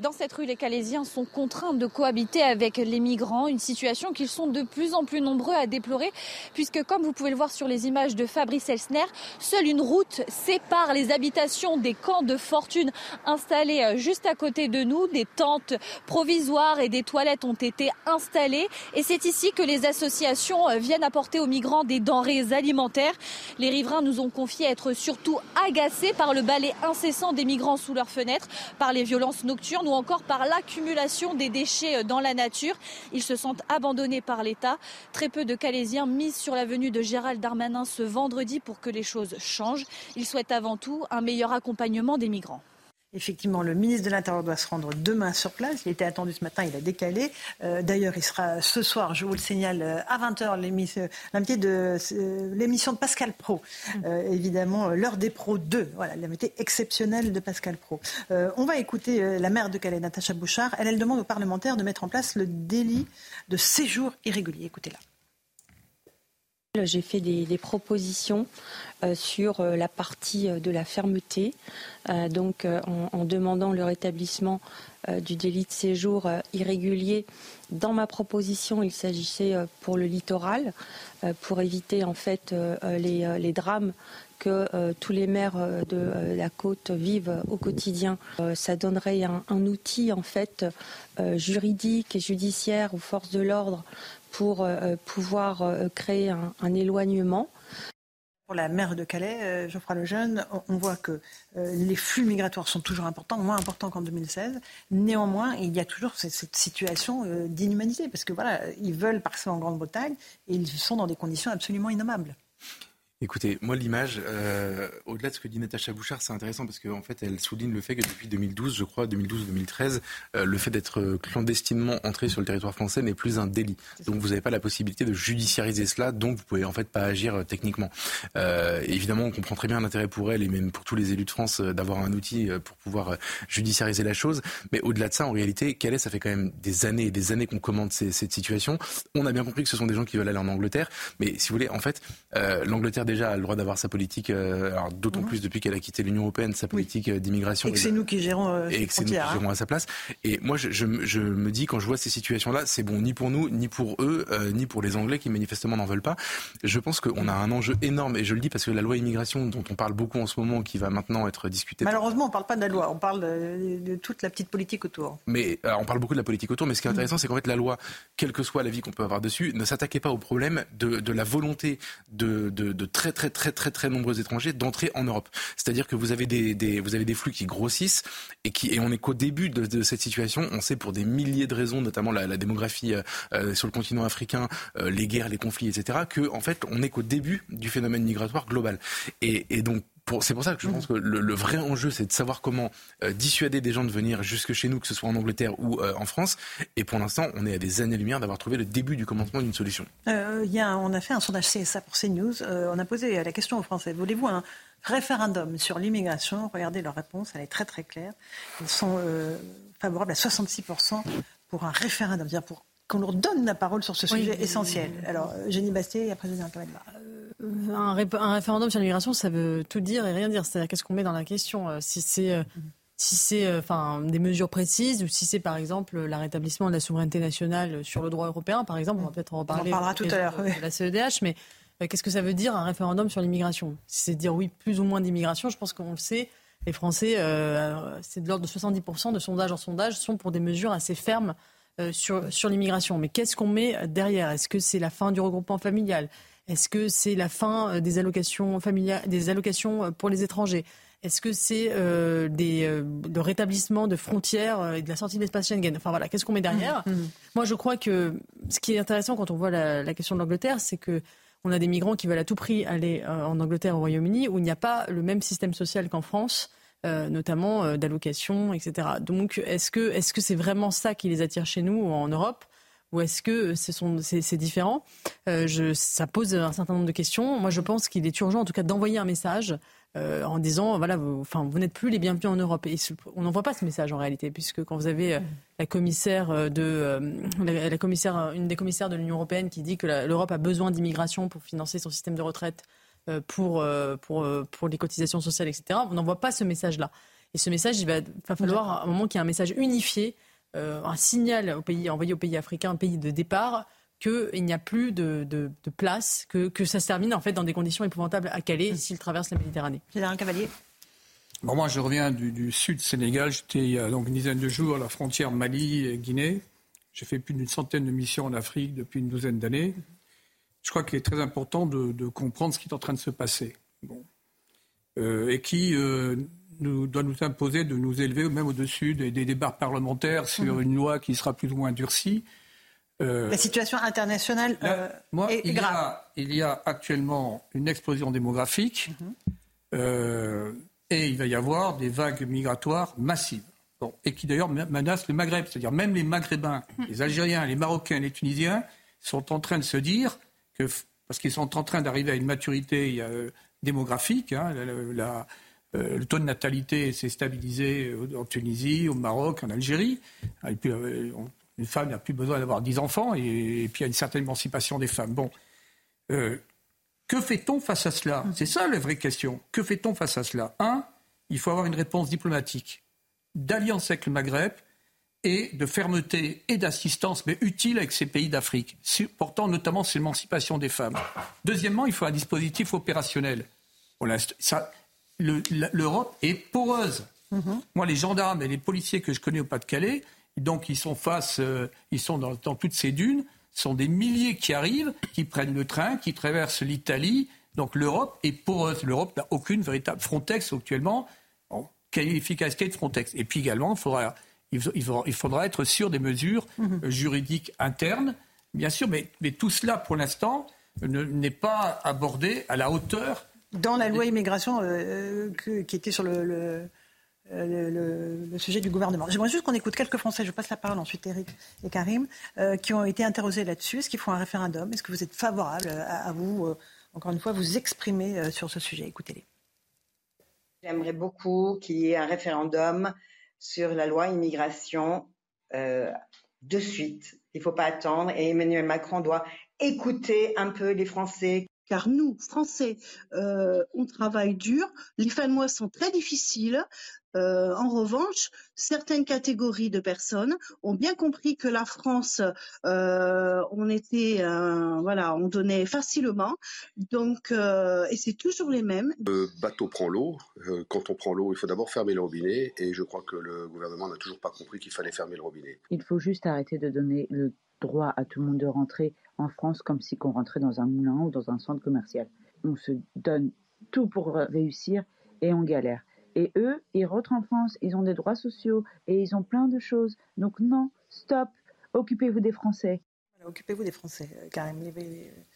Dans cette rue, les Calaisiens sont contraints de cohabiter avec les migrants, une situation qu'ils sont de plus en plus nombreux à déplorer, puisque comme vous pouvez le voir sur les images de Fabrice Elsner, seule une route sépare les habitations des camps de fortune installés euh, juste à côté de nous. Des tentes provisoires et des toilettes ont été installées, et c'est ici que les associations euh, viennent apporter aux migrants des denrées alimentaires. Les riverains nous ont confié être surtout agacés par le balai incessant des migrants sous leurs fenêtres, par les violences nocturnes ou encore par l'accumulation des déchets dans la nature. Ils se sentent abandonnés par l'État. Très peu de Calaisiens misent sur la venue de Gérald Darmanin ce vendredi pour que les choses changent. Ils souhaitent avant tout un meilleur accompagnement des migrants. Effectivement, le ministre de l'Intérieur doit se rendre demain sur place. Il était attendu ce matin, il a décalé. Euh, d'ailleurs, il sera ce soir, je vous le signale, euh, à 20h, l'invité de euh, l'émission de Pascal Pro. Mm. évidemment, l'heure des pros 2. Voilà, l'invité exceptionnel de Pascal Pro. on va écouter la maire de Calais, Natacha Bouchard. Elle, elle demande aux parlementaires de mettre en place le délit de séjour irrégulier. Écoutez-la. J'ai fait des, propositions euh, sur euh, la partie euh, de la fermeté, donc en, demandant le rétablissement du délit de séjour irrégulier. Dans ma proposition, il s'agissait pour le littoral, pour éviter en fait les, drames que tous les maires de la côte vivent au quotidien. ça donnerait un, un, outil en fait juridique et judiciaire aux forces de l'ordre pour euh, pouvoir euh, créer un, éloignement. Pour la mer de Calais, euh, Geoffroy Lejeune, on voit que les flux migratoires sont toujours importants, moins importants qu'en 2016. Néanmoins, il y a toujours cette, situation d'inhumanité, parce que voilà, ils veulent passer en Grande-Bretagne et ils sont dans des conditions absolument innommables. Écoutez, moi l'image, euh, au-delà de ce que dit Natacha Bouchard, c'est intéressant parce qu'en en fait, elle souligne le fait que depuis 2012, je crois, 2012-2013, euh, le fait d'être clandestinement entré sur le territoire français n'est plus un délit. Donc vous n'avez pas la possibilité de judiciariser cela, donc vous pouvez en fait pas agir euh, techniquement. évidemment, on comprend très bien l'intérêt pour elle et même pour tous les élus de France d'avoir un outil pour pouvoir judiciariser la chose. Mais au-delà de ça, en réalité, Calais, ça fait quand même des années et des années qu'on commande cette situation. On a bien compris que ce sont des gens qui veulent aller en Angleterre, mais si vous voulez, en fait, l'Angleterre déjà a le droit d'avoir sa politique, euh, alors d'autant mhm. plus depuis qu'elle a quitté l'Union européenne, sa politique euh, d'immigration. Et que c'est nous qui gérons. Euh, et que c'est nous qui hein. gérons à sa place. Et moi, je, je, je, me dis quand je vois ces situations-là, c'est bon ni pour nous, ni pour eux, ni pour les Anglais qui manifestement n'en veulent pas. Je pense qu'on a un enjeu énorme, et je le dis parce que la loi immigration dont on parle beaucoup en ce moment, qui va maintenant être discutée. Malheureusement, on ne parle pas de la loi, on parle de, toute la petite politique autour. Mais on parle beaucoup de la politique autour, mais ce qui est intéressant, c'est qu'en fait la loi, quelle que soit l'avis qu'on peut avoir dessus, ne s'attaquait pas au problème de, de la volonté de, de, de très très très très très nombreux étrangers d'entrer en Europe. C'est-à-dire que vous avez des, vous avez des flux qui grossissent et, qui, et on n'est qu'au début de, cette situation. On sait pour des milliers de raisons, notamment la, démographie euh, euh, sur le continent africain, euh, les guerres, les conflits, etc., que en fait on n'est qu'au début du phénomène migratoire global. Et, et donc c'est pour ça que je pense que le, vrai enjeu, c'est de savoir comment dissuader des gens de venir jusque chez nous, que ce soit en Angleterre ou en France. Et pour l'instant, on est à des années-lumière d'avoir trouvé le début du commencement d'une solution. y a, on a fait un sondage CSA pour CNews. on a posé la question aux Français voulez-vous un référendum sur l'immigration? Regardez leur réponse, elle est très très claire. Ils sont favorables à 66% pour un référendum, c'est-à-dire pour qu'on leur donne la parole sur ce sujet essentiel. Alors, Jenny Bastier et après Julien Kamel. Un, un, référendum sur l'immigration, ça veut tout dire et rien dire. C'est-à-dire qu'est-ce qu'on met dans la question euh, Si c'est euh, si c'est euh, enfin des mesures précises ou si c'est par exemple la rétablissement de la souveraineté nationale sur le droit européen, par exemple, on va peut-être en reparler. On en parlera tout à l'heure. La CEDH, mais qu'est-ce que ça veut dire un référendum sur l'immigration? Si c'est dire oui plus ou moins d'immigration, je pense qu'on le sait. Les Français, c'est de l'ordre de 70% de sondage en sondage sont pour des mesures assez fermes sur, sur l'immigration. Mais qu'est-ce qu'on met derrière? Est-ce que c'est la fin du regroupement familial? Est-ce que c'est la fin euh, des allocations familiales, des allocations euh, pour les étrangers? Est-ce que c'est euh, le rétablissement de frontières et de la sortie de l'espace Schengen? Enfin voilà, qu'est-ce qu'on met derrière? Mmh, mmh. Moi, je crois que ce qui est intéressant quand on voit la, question de l'Angleterre, c'est que on a des migrants qui veulent à tout prix aller en Angleterre, au Royaume-Uni, où il n'y a pas le même système social qu'en France. notamment d'allocations, etc. Donc, est-ce que que c'est vraiment ça qui les attire chez nous ou en Europe? Ou est-ce que c'est différent? Euh, Ça pose un certain nombre de questions. Moi, je pense qu'il est urgent, en tout cas, d'envoyer un message euh, en disant voilà, vous, enfin, vous n'êtes plus les bienvenus en Europe. Et on n'envoie pas ce message en réalité, puisque quand vous avez euh, la commissaire de la, commissaire, une des commissaires de l'Union européenne qui dit que l'Europe a besoin d'immigration pour financer son système de retraite, pour, pour, les cotisations sociales, etc. On n'envoie pas ce message-là. Et ce message, il va, falloir à un moment qu'il y ait un message unifié, un signal au pays, envoyé aux pays africains, un pays de départ, qu'il n'y a plus de, place, que, que, ça se termine en fait dans des conditions épouvantables à Calais s'il traverse la Méditerranée. un Cavalier. Bon, moi, je reviens du, sud Sénégal. J'étais il y a donc une dizaine de jours à la frontière Mali et Guinée. J'ai fait plus d'une centaine de missions en Afrique depuis une douzaine d'années. Je crois qu'il est très important de, comprendre ce qui est en train de se passer. Bon. Euh, et qui euh, nous, doit nous imposer de nous élever même au-dessus des, débats parlementaires sur mmh. une loi qui sera plus ou moins durcie. Euh, la situation internationale moi, est, il grave. Y a, il y a actuellement une explosion démographique mmh. et il va y avoir des vagues migratoires massives et qui d'ailleurs menace le Maghreb. C'est-à-dire même les Maghrébins, hmm. les Algériens, les Marocains, les Tunisiens sont en train de se dire que, parce qu'ils sont en train d'arriver à une maturité euh, démographique, hein, euh, le taux de natalité s'est stabilisé en Tunisie, au Maroc, en Algérie. Et puis, euh, une femme n'a plus besoin d'avoir 10 enfants, et, puis il y a une certaine émancipation des femmes. Bon. que fait-on face à cela? Hmm. C'est ça la vraie question. Que fait-on face à cela? Un, il faut avoir une réponse diplomatique d'alliance avec le Maghreb et de fermeté et d'assistance, mais utile avec ces pays d'Afrique, portant notamment sur l'émancipation des femmes. Deuxièmement, il faut un dispositif opérationnel. L'Europe est poreuse. Mm-hmm. Moi, les gendarmes et les policiers que je connais au Pas-de-Calais, donc ils sont face, euh, ils sont dans, toutes ces dunes, sont des milliers qui arrivent, qui prennent le train, qui traversent l'Italie. Donc l'Europe est poreuse. L'Europe n'a aucune véritable Frontex actuellement quelle est l'efficacité de Frontex Et puis également, il faudra, il faudra, être sûr des mesures mhm. euh, juridiques internes, bien sûr, mais, mais tout cela, pour l'instant, n'est pas abordé à la hauteur. Dans la loi immigration euh, qui était sur le, le, sujet du gouvernement. J'aimerais juste qu'on écoute quelques Français, je passe la parole ensuite Eric et Karim, euh, qui ont été interrogés là-dessus. Est-ce qu'il faut un référendum? Est-ce que vous êtes favorable à, vous, encore une fois, vous exprimer sur ce sujet? Écoutez-les. J'aimerais beaucoup qu'il y ait un référendum sur la loi immigration euh, de suite. Il ne faut pas attendre et Emmanuel Macron doit écouter un peu les Français car nous, Français, euh, on travaille dur. Les fins de mois sont très difficiles. Euh, en revanche, certaines catégories de personnes ont bien compris que la France, euh, on était, voilà, on donnait facilement. Donc, et c'est toujours les mêmes. Le bateau prend l'eau. quand on prend l'eau, il faut d'abord fermer le robinet. Et je crois que le gouvernement n'a toujours pas compris qu'il fallait fermer le robinet. Il faut juste arrêter de donner le droit à tout le monde de rentrer en France comme si on rentrait dans un moulin ou dans un centre commercial. On se donne tout pour réussir et on galère. Et eux, ils rentrent en France, ils ont des droits sociaux et ils ont plein de choses. Donc non, stop, occupez-vous des Français. occupez-vous des Français, euh, Karim.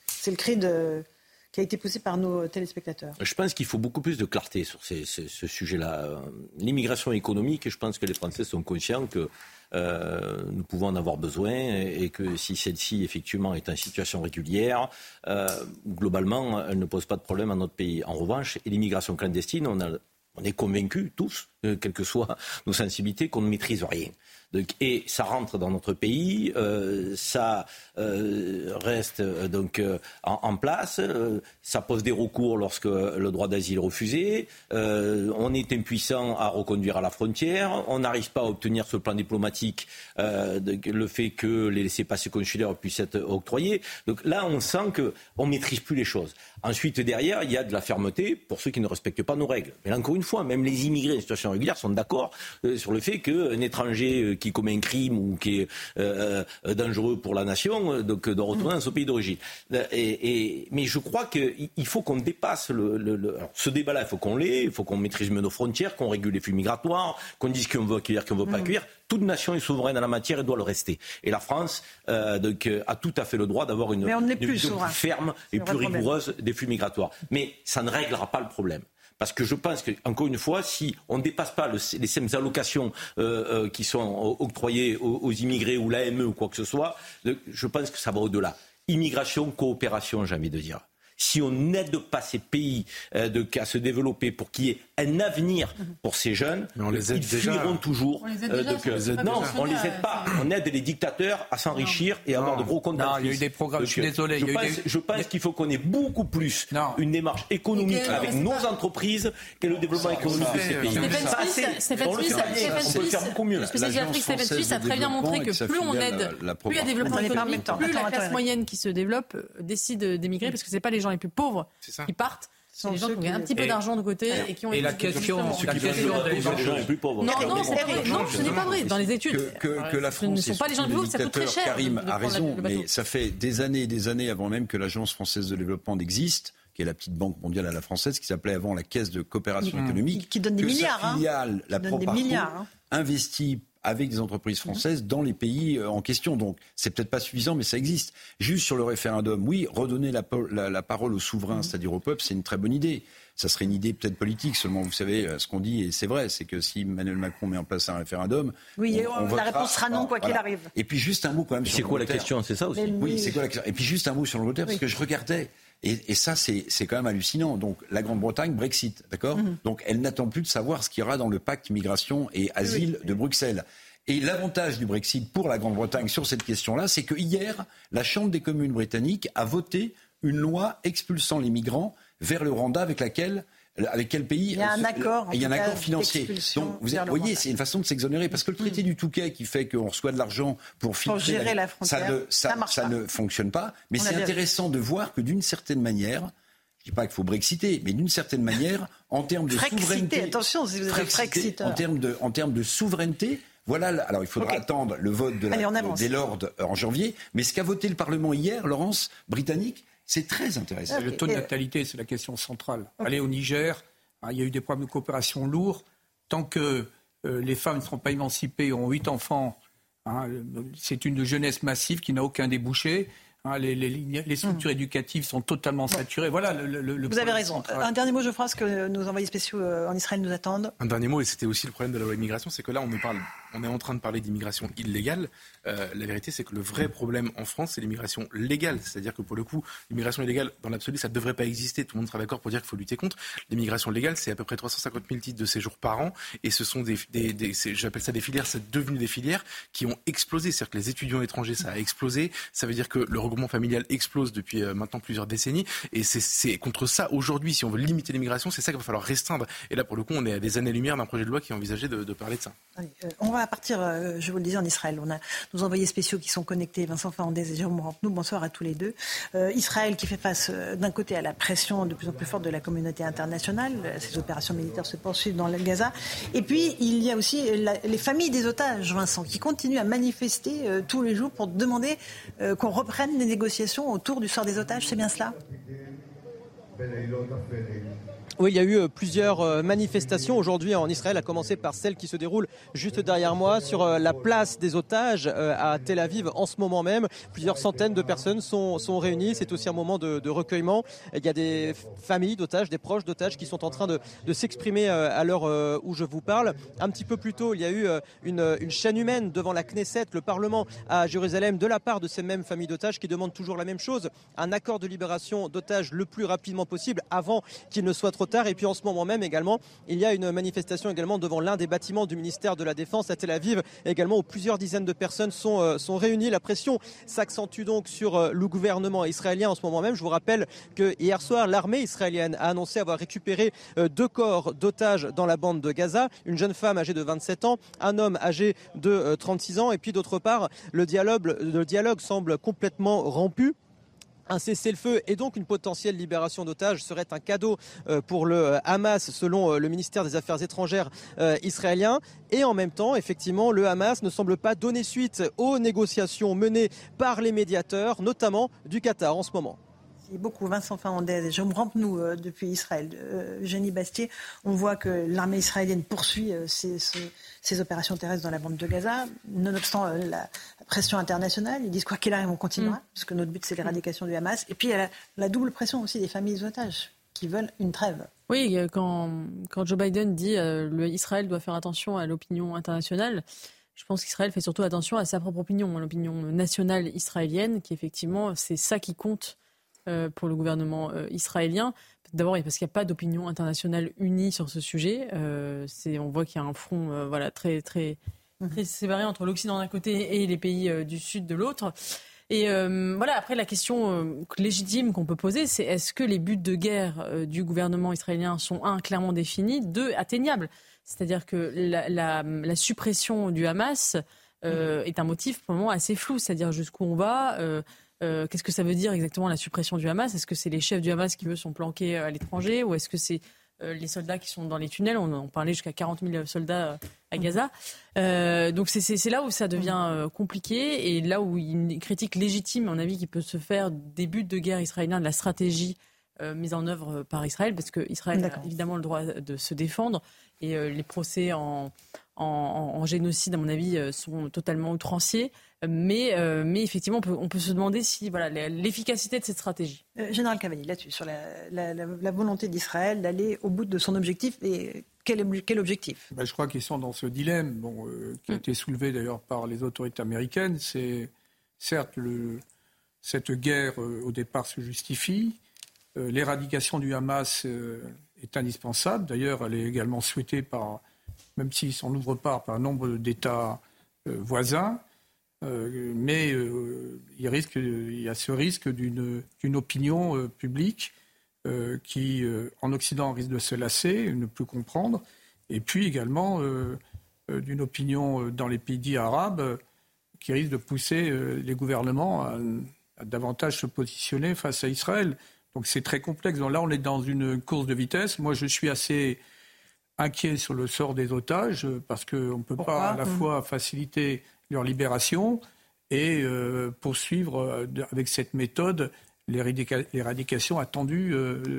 C'est le cri de, qui a été poussé par nos téléspectateurs. Je pense qu'il faut beaucoup plus de clarté sur ce sujet-là. L'immigration économique, je pense que les Français sont conscients que euh, nous pouvons en avoir besoin et que si celle-ci effectivement est en situation régulière, euh, globalement, elle ne pose pas de problème à notre pays. En revanche, l'immigration clandestine, on est convaincus tous, euh, quelles que soient nos sensibilités, qu'on ne maîtrise rien et ça rentre dans notre pays, euh, ça euh, reste euh, donc en, place, ça pose des recours lorsque le droit d'asile est refusé, on est impuissant à reconduire à la frontière, on n'arrive pas à obtenir le plan diplomatique le fait que les laissés-passer consulaires puissent être octroyés. Donc là, on sent qu'on ne maîtrise plus les choses. Ensuite, derrière, il y a de la fermeté pour ceux qui ne respectent pas nos règles. Mais là, encore une fois, même les immigrés en situation régulière sont d'accord sur le fait qu'un étranger qui commet un crime ou qui est euh, euh, dangereux pour la nation, euh, donc de retourner dans son pays d'origine. Et, mais je crois qu'il faut qu'on dépasse le, ce débat-là. Il faut qu'on l'ait, il faut qu'on maîtrise mieux nos frontières, qu'on régule les flux migratoires, qu'on dise qu'on veut accueillir, qu'on veut pas mm. accueillir. Toute nation est souveraine en la matière et doit le rester. Et la France donc, a tout à fait le droit d'avoir une, une, plus, plus ferme et plus rigoureuse des flux migratoires. Mais ça ne réglera pas le problème. Parce que je pense qu'encore une fois, si on ne dépasse pas les mêmes allocations euh, euh, qui sont octroyées aux, immigrés ou l'AME ou quoi que ce soit, je pense que ça va au-delà. Immigration, coopération, j'ai envie de dire. Si on n'aide pas ces pays euh, de, à se développer pour qu'il y ait un avenir pour ces jeunes, on les aide ils déjà. fuiront toujours. On les aide euh, déjà, de- on les non, on les aide pas. On aide les dictateurs à s'enrichir et à avoir de gros comptes Non, il y a eu des programmes, je suis désolé, Je pense, des- je pense qu'il faut qu'on ait beaucoup plus une démarche économique avec c'est nos pas- entreprises et le développement économique de ces pays. Stéphane Pas assez. Suisse, Stéphane On le peut faire beaucoup mieux. Stéphane Suisse a très bien montré que plus on aide, plus il y a développement pas économique, plus la classe moyenne qui se développe euh, décide d'émigrer parce que c'est pas les gens les plus pauvres qui partent, c'est les gens qui ont un petit peu d'argent de côté et qui ont et la question- question des- Les gens les plus pauvres. Non, non, c'est pas vrai. Non, ce n'est pas vrai. Dans les études, que, la ce France ne sont pas les gens les plus pauvres, ça coûte très cher. Karim a raison, mais ça fait des années et des années avant même que l'Agence française de développement n'existe, qui est la petite banque mondiale à la française, qui s'appelait avant la Caisse de coopération Mmh. économique, Qui donne des que milliards, Sa hein. filiale, la Qui donne des milliards, hein. investit avec des entreprises françaises dans les pays euh, en question. Donc, c'est peut-être pas suffisant, mais ça existe. Juste sur le référendum, oui, redonner la, po- la- la parole aux souverains, c'est-à-dire au peuple, c'est une très bonne idée. Ça serait une idée peut-être politique, seulement vous savez euh, ce qu'on dit, et c'est vrai, c'est que si Emmanuel Macron met en place un référendum, Oui, on- la votera. réponse sera non, quoi qu'il arrive. Et puis juste un mot quand même sur C'est quoi la question? C'est ça aussi Oui, oui. c'est quoi la question? Et puis juste un mot sur l'Angleterre, parce que je regardais. Et, et ça, c'est quand même hallucinant. Donc, la Grande-Bretagne, Brexit, d'accord Mhm. Donc, elle n'attend plus de savoir ce qu'il y aura dans le pacte migration et asile de Bruxelles. Et l'avantage du Brexit pour la Grande-Bretagne sur cette question-là, c'est que hier, la Chambre des communes britanniques a voté une loi expulsant les migrants vers le Rwanda avec laquelle avec quel pays Il y a un accord, en Il y a un tout cas, accord financier. Donc, vous voyez, c'est une façon de s'exonérer. Parce que le traité du Touquet qui fait qu'on reçoit de l'argent pour filtrer gérer la ça, frontière, ne, ça, ne fonctionne pas. Mais c'est intéressant de voir que d'une certaine manière, je dis pas qu'il faut brexiter, mais d'une certaine manière, en termes de souveraineté, attention, si vous êtes en termes de, en termes de souveraineté. Voilà, la- alors il faudra attendre le vote de la, Allez, des Lords euh, en janvier, mais ce qu'a voté le Parlement hier, Laurence, britannique, c'est très intéressant. Le taux de natalité, c'est la question centrale. Allez au Niger, hein, il y a eu des problèmes de coopération lourds. Tant que euh, les femmes ne seront pas émancipées, ont huit enfants, hein, euh, c'est une jeunesse massive qui n'a aucun débouché. hein, les, les lignes- les structures éducatives sont totalement saturées. Voilà le, le- le Vous avez raison. central. Un dernier mot, Geoffroy, parce que nos envoyés spéciaux euh, en Israël nous attendent. Un dernier mot, et c'était aussi le problème de la loi immigration, c'est que là, on, nous parle, on est en train de parler d'immigration illégale. Euh, la vérité, c'est que le vrai problème en France, c'est l'immigration légale. C'est-à-dire que pour le coup, l'immigration illégale, dans l'absolu, ça ne devrait pas exister. Tout le monde sera d'accord pour dire qu'il faut lutter contre. L'immigration légale, c'est à peu près 350 000 titres de séjour par an. Et ce sont des, des, j'appelle ça des filières, c'est devenu des filières qui ont explosé. C'est-à-dire que les étudiants étrangers, ça a explosé. Ça veut dire que le regroupement familial explose depuis euh, maintenant plusieurs décennies. Et c'est- contre ça, aujourd'hui, si on veut limiter l'immigration, c'est ça qu'il va falloir restreindre. Et là, pour le coup, on est à des années-lumière d'un projet de loi qui envisagé de, de parler de ça. Euh, partir, euh, je vous le disais, en Israël. On a nos envoyés spéciaux qui sont connectés, Vincent Fernandez et Jérôme Rampenou. Bonsoir à tous les deux. Euh, Israël qui fait face euh, d'un côté à la pression de plus en plus forte de la communauté internationale. Ces opérations militaires se poursuivent dans le Gaza. Et puis, il y a aussi les familles des otages, Vincent, qui continuent à manifester tous les jours pour demander qu'on reprenne les négociations autour du sort des otages. C'est bien cela? Oui, il y a eu euh, plusieurs euh, manifestations aujourd'hui en Israël, à commencer par celle qui se déroule juste derrière moi sur euh, la place des otages à Tel Aviv en ce moment même. Plusieurs centaines de personnes sont, réunies. C'est aussi un moment de, de recueillement. Il y a des familles d'otages, des proches d'otages qui sont en train de, s'exprimer à l'heure où je vous parle. Un petit peu plus tôt, il y a eu une, une chaîne humaine devant la Knesset, le Parlement à Jérusalem, de la part de ces mêmes familles d'otages qui demandent toujours la même chose, un accord de libération d'otages le plus rapidement possible avant qu'il ne soit trop tard. Et puis en ce moment même également, il y a une manifestation également devant l'un des bâtiments du ministère de la Défense à Tel Aviv, également où plusieurs dizaines de personnes sont, euh, sont réunies. La pression s'accentue donc sur euh, le gouvernement israélien en ce moment même. Je vous rappelle que hier soir, l'armée israélienne a annoncé avoir récupéré euh, deux corps d'otages dans la bande de Gaza, une jeune femme âgée de 27 ans, un homme âgé de euh, 36 ans, et puis d'autre part, le dialogue semble complètement rompu. Un cessez-le-feu et donc une potentielle libération d'otages serait un cadeau euh, pour le euh, Hamas selon euh, le ministère des Affaires étrangères israélien. Et en même temps, effectivement, le Hamas ne semble pas donner suite aux négociations menées par les médiateurs, notamment du Qatar en ce moment. Beaucoup Vincent Fernandez et Jérôme Rampenou euh, depuis Israël. Euh, Eugénie Bastier, on voit que l'armée israélienne poursuit euh, ses, ses- ses opérations terrestres dans la bande de Gaza, nonobstant euh, la pression internationale. Ils disent quoi qu'il arrive, on continuera, Mm. parce que notre but c'est l'éradication du Hamas. Et puis il y a la, la double pression aussi des familles otages qui veulent une trêve. Oui, euh, quand, quand Joe Biden dit euh, le Israël doit faire attention à l'opinion internationale, je pense qu'Israël fait surtout attention à sa propre opinion, à l'opinion nationale israélienne, qui effectivement, c'est ça qui compte pour le gouvernement israélien. D'abord, parce qu'il n'y a pas d'opinion internationale unie sur ce sujet. on voit qu'il y a un front voilà, très, très, mhm. très séparé entre l'Occident d'un côté et les pays du Sud de l'autre. Et voilà, après, la question légitime qu'on peut poser, c'est est-ce que les buts de guerre du gouvernement israélien sont, un, clairement définis, deux, atteignables? C'est-à-dire que la, la, suppression du Hamas euh, est un motif pour le moment assez flou, c'est-à-dire jusqu'où on va. Euh, euh, qu'est-ce que ça veut dire exactement la suppression du Hamas? Est-ce que c'est les chefs du Hamas qui, eux, sont planqués à l'étranger? Ou est-ce que c'est les soldats qui sont dans les tunnels? On en parlait jusqu'à 40 000 soldats à Gaza. donc c'est là où ça devient compliqué et là où il y a une critique légitime, à mon avis, qui peut se faire des buts de guerre israéliens, de la stratégie mise en œuvre par Israël, parce qu'Israël a évidemment le droit de se défendre et les procès en, en, génocide, à mon avis, euh, sont totalement outranciers. Mais, euh, mais effectivement, on peut, se demander si voilà l'efficacité de cette stratégie. Euh, Général Cavani, là-dessus, sur la, volonté d'Israël d'aller au bout de son objectif, et quel, quel objectif? Ben, Je crois qu'ils sont dans ce dilemme, bon, qui a mm. été soulevé d'ailleurs par les autorités américaines. C'est certes le, cette guerre au départ se justifie. L'éradication du Hamas est indispensable. D'ailleurs, elle est également souhaitée par même s'ils s'en ouvrent pas par un nombre d'États euh, voisins. Euh, mais euh, il, y a ce risque d'une opinion publique qui, en Occident, risque de se lasser, ne plus comprendre, et puis également d'une opinion dans les pays dits arabes qui risque de pousser les gouvernements à, à, davantage se positionner face à Israël. Donc c'est très complexe. Donc là, on est dans une course de vitesse. Moi, je suis assez inquiet sur le sort des otages euh, parce qu'on ne peut pas à la mmh. fois faciliter leur libération et euh, poursuivre euh, avec cette méthode l'éradication attendue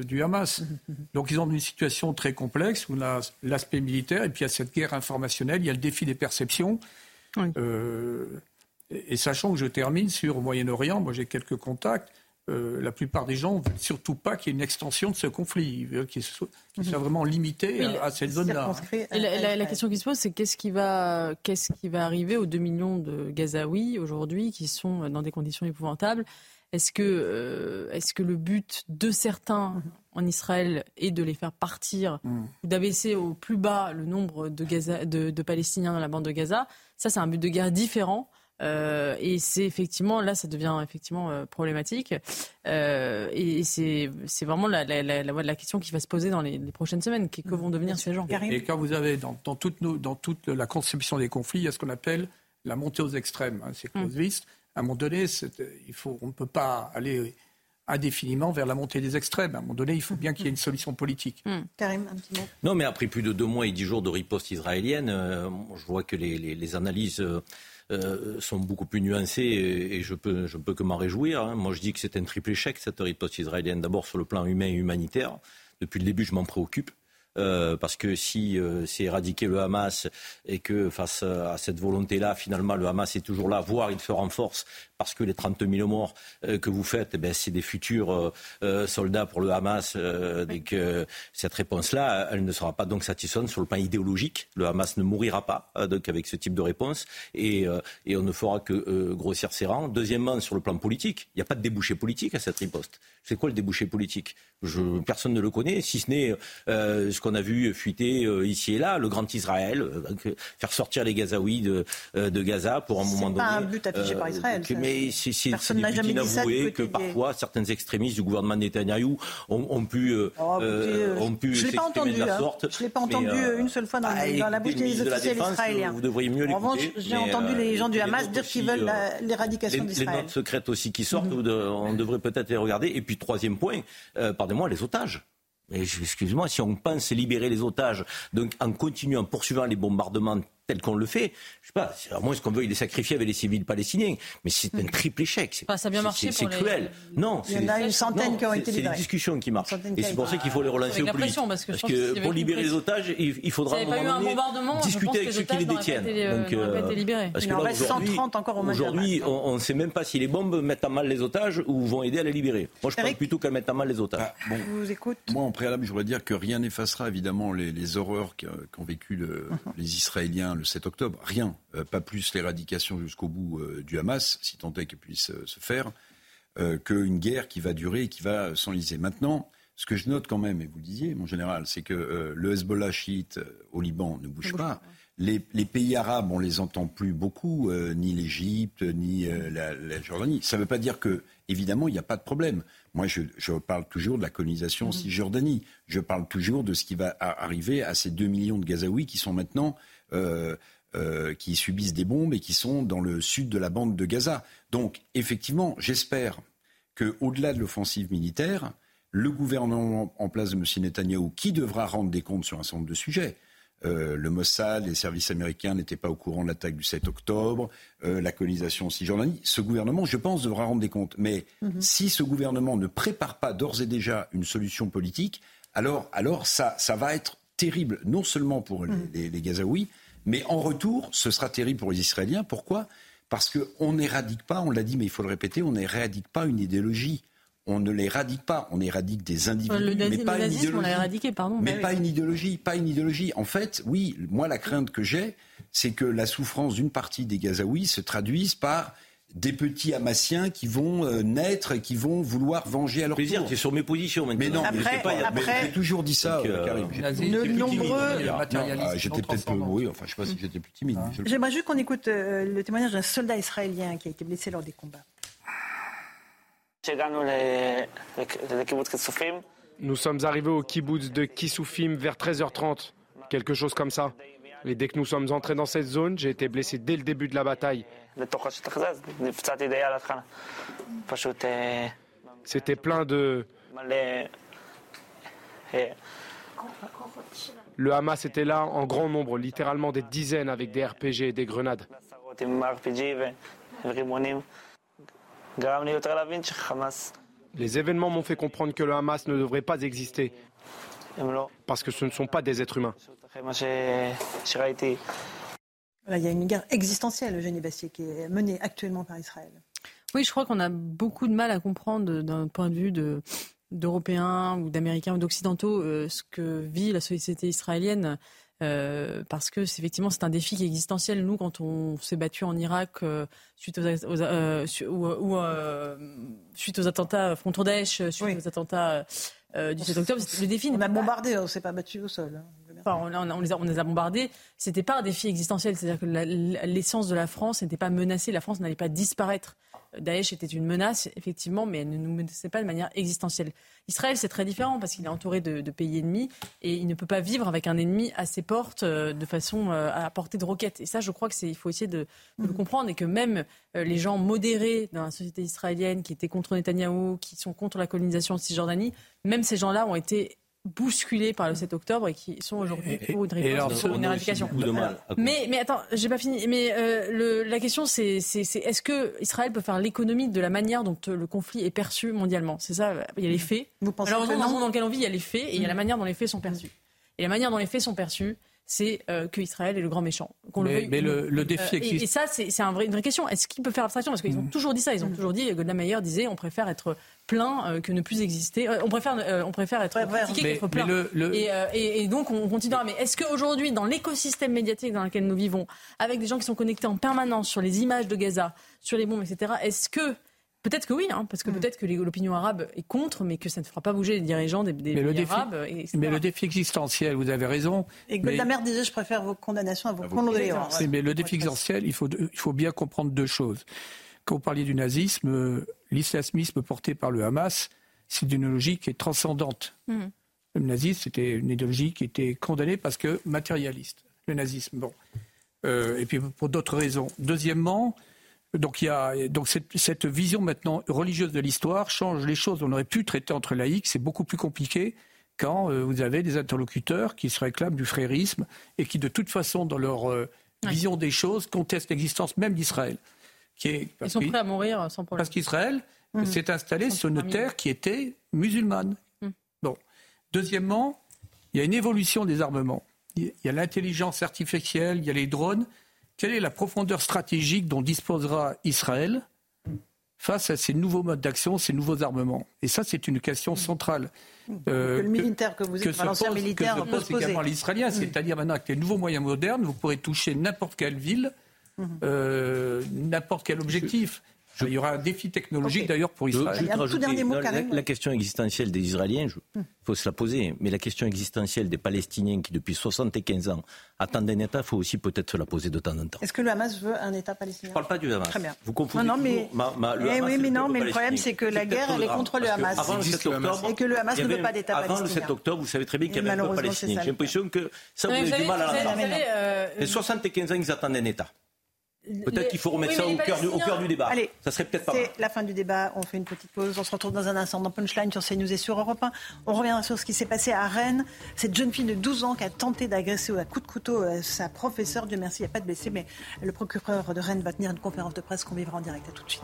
du Hamas. Mmh, mmh, Donc ils ont une situation très complexe où on a l'aspect militaire et puis il y a cette guerre informationnelle, il y a le défi des perceptions. et sachant que je termine sur Moyen-Orient, moi j'ai quelques contacts. Euh, la plupart des gens ne veulent surtout pas qu'il y ait une extension de ce conflit, qu'il soit, mhm. vraiment limité à, cette zone-là. La, question qui se pose, c'est qu'est-ce qui, va, qu'est-ce qui va arriver aux 2 millions de Gazaouis aujourd'hui qui sont dans des conditions épouvantables? Est-ce que, euh, est-ce que le but de certains mhm. en Israël est de les faire partir mhm. ou d'abaisser au plus bas le nombre de, Gaza, de Palestiniens dans la bande de Gaza? Ça, c'est un but de guerre différent. Euh, et c'est effectivement, là, ça devient effectivement euh, problématique. Euh, et c'est vraiment la, la, la, la, question qui va se poser dans les, prochaines semaines. Que, vont devenir ces gens? Et quand vous avez dans, dans, toute nos, dans, toute la conception des conflits, il y a ce qu'on appelle la montée aux extrêmes. Hein, c'est Clausewitz. À un moment donné, il faut, on ne peut pas aller indéfiniment vers la montée des extrêmes. À un moment donné, il faut bien qu'il y ait une solution politique. Hmm. Karim, un petit mot. Non, mais après plus de deux mois et dix jours de riposte israélienne, je vois que les, les, les analyses euh, sont beaucoup plus nuancées et, je peux, je peux que m'en réjouir. Hein. Moi, je dis que c'est un triple échec, cette riposte israélienne. D'abord, sur le plan humain et humanitaire. Depuis le début, je m'en préoccupe. Euh, parce que si euh, c'est éradiquer le Hamas et que face à cette volonté-là, finalement, le Hamas est toujours là, voire il se renforce parce que les 30 000 morts euh, que vous faites, eh ben, c'est des futurs soldats pour le Hamas. donc, cette réponse-là, elle ne sera pas donc satisfaisante sur le plan idéologique. Le Hamas ne mourira pas donc avec ce type de réponse et, et on ne fera que grossir ses rangs. Deuxièmement, sur le plan politique, il n'y a pas de débouché politique à cette riposte. C'est quoi le débouché politique? Je, Personne ne le connaît, si ce n'est qu'on a vu fuiter ici et là, le grand Israël, faire sortir les Gazaouis de, de Gaza pour un moment donné. C'est pas un but affiché par Israël c'est du inavoué que parfois certains extrémistes du gouvernement Netanyahou ont, ont pu, euh, oh, euh, ont pu je s'exprimer de la hein. sorte. Je ne l'ai pas entendu euh, une seule fois dans, bah, dans la bouche des officiels israéliens. Vous devriez mieux. En revanche, j'ai entendu les gens du Hamas dire qu'ils veulent l'éradication d'Israël. Les notes secrètes aussi qui sortent, mhm. on devrait peut-être les regarder. Et puis troisième point, pardonnez-moi, les otages. Excusez-moi, si on pense libérer les otages, donc en continuant, en poursuivant les bombardements tel qu'on le fait. Je sais pas, à moins qu'on veuille les sacrifier avec les civils palestiniens, mais c'est un triple échec. ça a bien marché. C'est cruel. Non, il y en a une centaine qui ont été libérés. C'est des discussions qui marchent. Et c'est pour ça qu'il faut les relancer au plus vite. Parce que, pour libérer les otages, il, faudra un moment discuter avec ceux qui les détiennent. Donc, euh, parce il en reste 130 encore au Aujourd'hui, on ne sait même pas si les bombes mettent à mal les otages ou vont aider à les libérer. Moi, je pense plutôt qu'à mettre à mal les otages. Ah, vous écoute. Moi, en préalable, je voudrais dire que rien n'effacera évidemment les horreurs qu'ont vécues mhm. les Israéliens le 7 octobre rien, euh, pas plus l'éradication jusqu'au bout euh, du Hamas, si tant est qu'elle puisse euh, se faire. qu'une guerre qui va durer et qui va s'enliser. Maintenant, ce que je note quand même, et vous le disiez, mon général, c'est que le Hezbollah chiite au Liban ne bouge pas. Les, pays arabes, on les entend plus beaucoup, ni l'Égypte, ni la, Jordanie. Ça ne veut pas dire que, évidemment, il n'y a pas de problème. Moi, je, parle toujours de la colonisation en mm-hmm. Cisjordanie. Je parle toujours de ce qui va arriver à ces 2 millions de Gazaouis qui sont maintenant euh, qui subissent des bombes et qui sont dans le sud de la bande de Gaza. Donc, effectivement, j'espère qu'au-delà de l'offensive militaire, le gouvernement en place de M. Netanyahou, qui devra rendre des comptes sur un certain nombre de sujets, euh, le Mossad, les services américains n'étaient pas au courant de l'attaque du 7 octobre, euh, la colonisation en Cisjordanie. Ce gouvernement, je pense, devra rendre des comptes. Mais mhm. si ce gouvernement ne prépare pas d'ores et déjà une solution politique, alors, alors ça, ça va être terrible, non seulement pour les, mhm. les Gazaouis, mais en retour, ce sera terrible pour les Israéliens. Pourquoi? Parce qu'on n'éradique pas, on l'a dit, mais il faut le répéter, on n'éradique pas une idéologie. On ne l'éradique pas, on éradique des individus, mais pas une idéologie. Éradiqué, pardon, mais pas une idéologie, pas une idéologie. En fait, oui, moi la crainte que j'ai, c'est que la souffrance d'une partie des Gazaouis se traduise par des petits Hamassiens qui vont euh, naître et qui vont vouloir venger à leur plaisir. C'est sur mes positions maintenant. Mais non, après, pas, après, j'ai toujours dit ça, euh, Karim. De nombreux. Ah, j'étais peut-être peu, oui, enfin, je sais pas si j'étais plus timide. J'aimerais juste qu'on écoute euh, le témoignage d'un soldat israélien qui a été blessé lors des combats. Nous sommes arrivés au kibbutz de Kissoufim vers 13h30, quelque chose comme ça. Et dès que nous sommes entrés dans cette zone, j'ai été blessé dès le début de la bataille. C'était plein de... Le Hamas était là en grand nombre, littéralement des dizaines avec des RPG et des grenades. Les événements m'ont fait comprendre que le Hamas ne devrait pas exister parce que ce ne sont pas des êtres humains il y a une guerre existentielle, Eugénie Bastier, qui est menée actuellement par Israël. Oui, je crois qu'on a beaucoup de mal à comprendre d'un point de vue d'Européens ou d'Américains ou d'Occidentaux euh, ce que vit la société israélienne. Euh, parce que c'est effectivement c'est un défi qui est existentiel. Nous, quand on s'est battu en Irak euh, suite aux, ou, suite aux attentats contre Daesh, suite aux attentats du 7 octobre, le défi. On a bombardé, on s'est pas battu au sol. Hein on, les a, on, les a, bombardés. C'était pas un défi existentiel. C'est-à-dire que l'essence de la France n'était pas menacée. La France n'allait pas disparaître. Daesh était une menace, effectivement, mais elle ne nous menaçait pas de manière existentielle. Israël, c'est très différent parce qu'il est entouré de, pays ennemis et il ne peut pas vivre avec un ennemi à ses portes euh, de façon euh, à porter de roquettes. Et ça, je crois qu'il faut essayer de, le mm. comprendre et que même euh, les gens modérés dans la société israélienne qui étaient contre Netanyahou, qui sont contre la colonisation de Cisjordanie, même ces gens-là ont été bousculés par le 7 octobre et qui sont aujourd'hui pour une réponse, une éradication. Mais, mais attends, j'ai pas fini. Mais euh, le, la question, c'est est-ce que Israël peut faire l'économie de la manière dont euh, le conflit est perçu mondialement? C'est ça, il y a les faits. Vous pensez Alors, dans le monde dans lequel on vit, il y a les faits et il y a la mm. manière dont les faits sont perçus. Et la manière dont les faits sont perçus, c'est euh, que Israël est le grand méchant. mais, le, défi existe. Et, ça, c'est une vraie question. Est-ce qu'il peut faire abstraction? Parce qu'ils ont mm. toujours dit ça. Ils ont mm. toujours dit, Golda Meir disait, on préfère être plein euh, que ne plus exister. Euh, on préfère, on préfère être critiqué qu'être plein. Et, donc, on continuera. Mais est-ce qu'aujourd'hui, dans l'écosystème médiatique dans lequel nous vivons, avec des gens qui sont connectés en permanence sur les images de Gaza, sur les bombes, etc., est-ce que Peut-être que oui, hein, parce que mm. peut-être que l'opinion arabe est contre, mais que ça ne fera pas bouger les dirigeants des, des mais pays arabes. mais le défi existentiel, vous avez raison. Et Golda mais... disait, je préfère vos condamnations à vos condoléances. mais le défi existentiel, il faut, il faut bien comprendre deux choses. Quand vous parliez du nazisme, l'islamisme porté par le Hamas, c'est une logique qui est transcendante. Mm. Le nazisme, c'était une idéologie qui était condamnée parce que matérialiste. Le nazisme, bon. Euh, et puis pour d'autres raisons. Deuxièmement, donc, il y a, donc cette, vision maintenant religieuse de l'histoire change les choses. On aurait pu traiter entre laïcs, c'est beaucoup plus compliqué quand euh, vous avez des interlocuteurs qui se réclament du frérisme et qui, de toute façon, dans leur euh, vision des choses, contestent l'existence même d'Israël. Ils sont prêts à mourir sans problème. Parce qu'Israël mmh. s'est installé sur une terre qui était musulmane. Mmh. Bon. Deuxièmement, il y a une évolution des armements. Il y a l'intelligence artificielle, il y a les drones. Quelle est la profondeur stratégique dont disposera Israël face à ces nouveaux modes d'action, ces nouveaux armements? Et ça, c'est une question centrale. Euh, que le militaire que vous êtes, l'ancien militaire, que se pose également l'Israélien, c'est-à-dire maintenant avec les nouveaux moyens modernes, vous pourrez toucher n'importe quelle ville, mhm. euh, n'importe quel objectif. Il y aura un défi technologique d'ailleurs pour Israël. la, question existentielle des Israéliens, il hmm. faut se la poser, mais la question existentielle des Palestiniens qui depuis 75 ans attendent un État, il faut aussi peut-être se la poser de temps en temps. Est-ce que le Hamas veut un État palestinien? Je ne parle pas du Hamas. Très bien. Vous confondez non, non, mais... le eh oui, mais non, mais le problème c'est que la guerre elle est contre le Hamas. Avant le 7 octobre, et que le Hamas ne veut pas d'État palestinien. Avant le 7 octobre, vous savez très bien qu'il y avait un peuple palestinien. J'ai l'impression que ça vous avez du mal à l'entendre. Et 75 ans, ils attendent un État. Peut-être qu'il faut remettre ça au cœur, du, au cœur, du, débat. Allez, ça serait peut-être pas C'est la fin du débat. On fait une petite pause. On se retrouve dans un instant dans Punchline sur CNews et sur Europe 1. On reviendra sur ce qui s'est passé à Rennes. Cette jeune fille de 12 ans qui a tenté d'agresser à coup de couteau euh, sa professeure. Dieu merci, il n'y a pas de blessés. Mais le procureur de Rennes va tenir une conférence de presse qu'on vivra en direct. À tout de suite.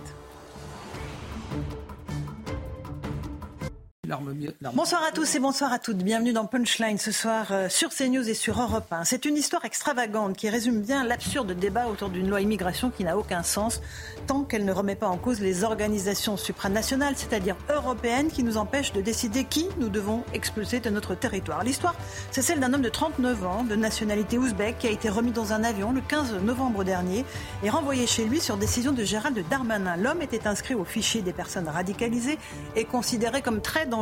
Bonsoir à tous et bonsoir à toutes. Bienvenue dans Punchline ce soir euh, sur CNews et sur Europe 1. C'est une histoire extravagante qui résume bien l'absurde débat autour d'une loi immigration qui n'a aucun sens tant qu'elle ne remet pas en cause les organisations supranationales, c'est-à-dire européennes, qui nous empêchent de décider qui nous devons expulser de notre territoire. L'histoire, c'est celle d'un homme de 39 ans, de nationalité ouzbek, qui a été remis dans un avion le 15 novembre dernier et renvoyé chez lui sur décision de Gérald Darmanin. L'homme était inscrit au fichier des personnes radicalisées et considéré comme très dangereux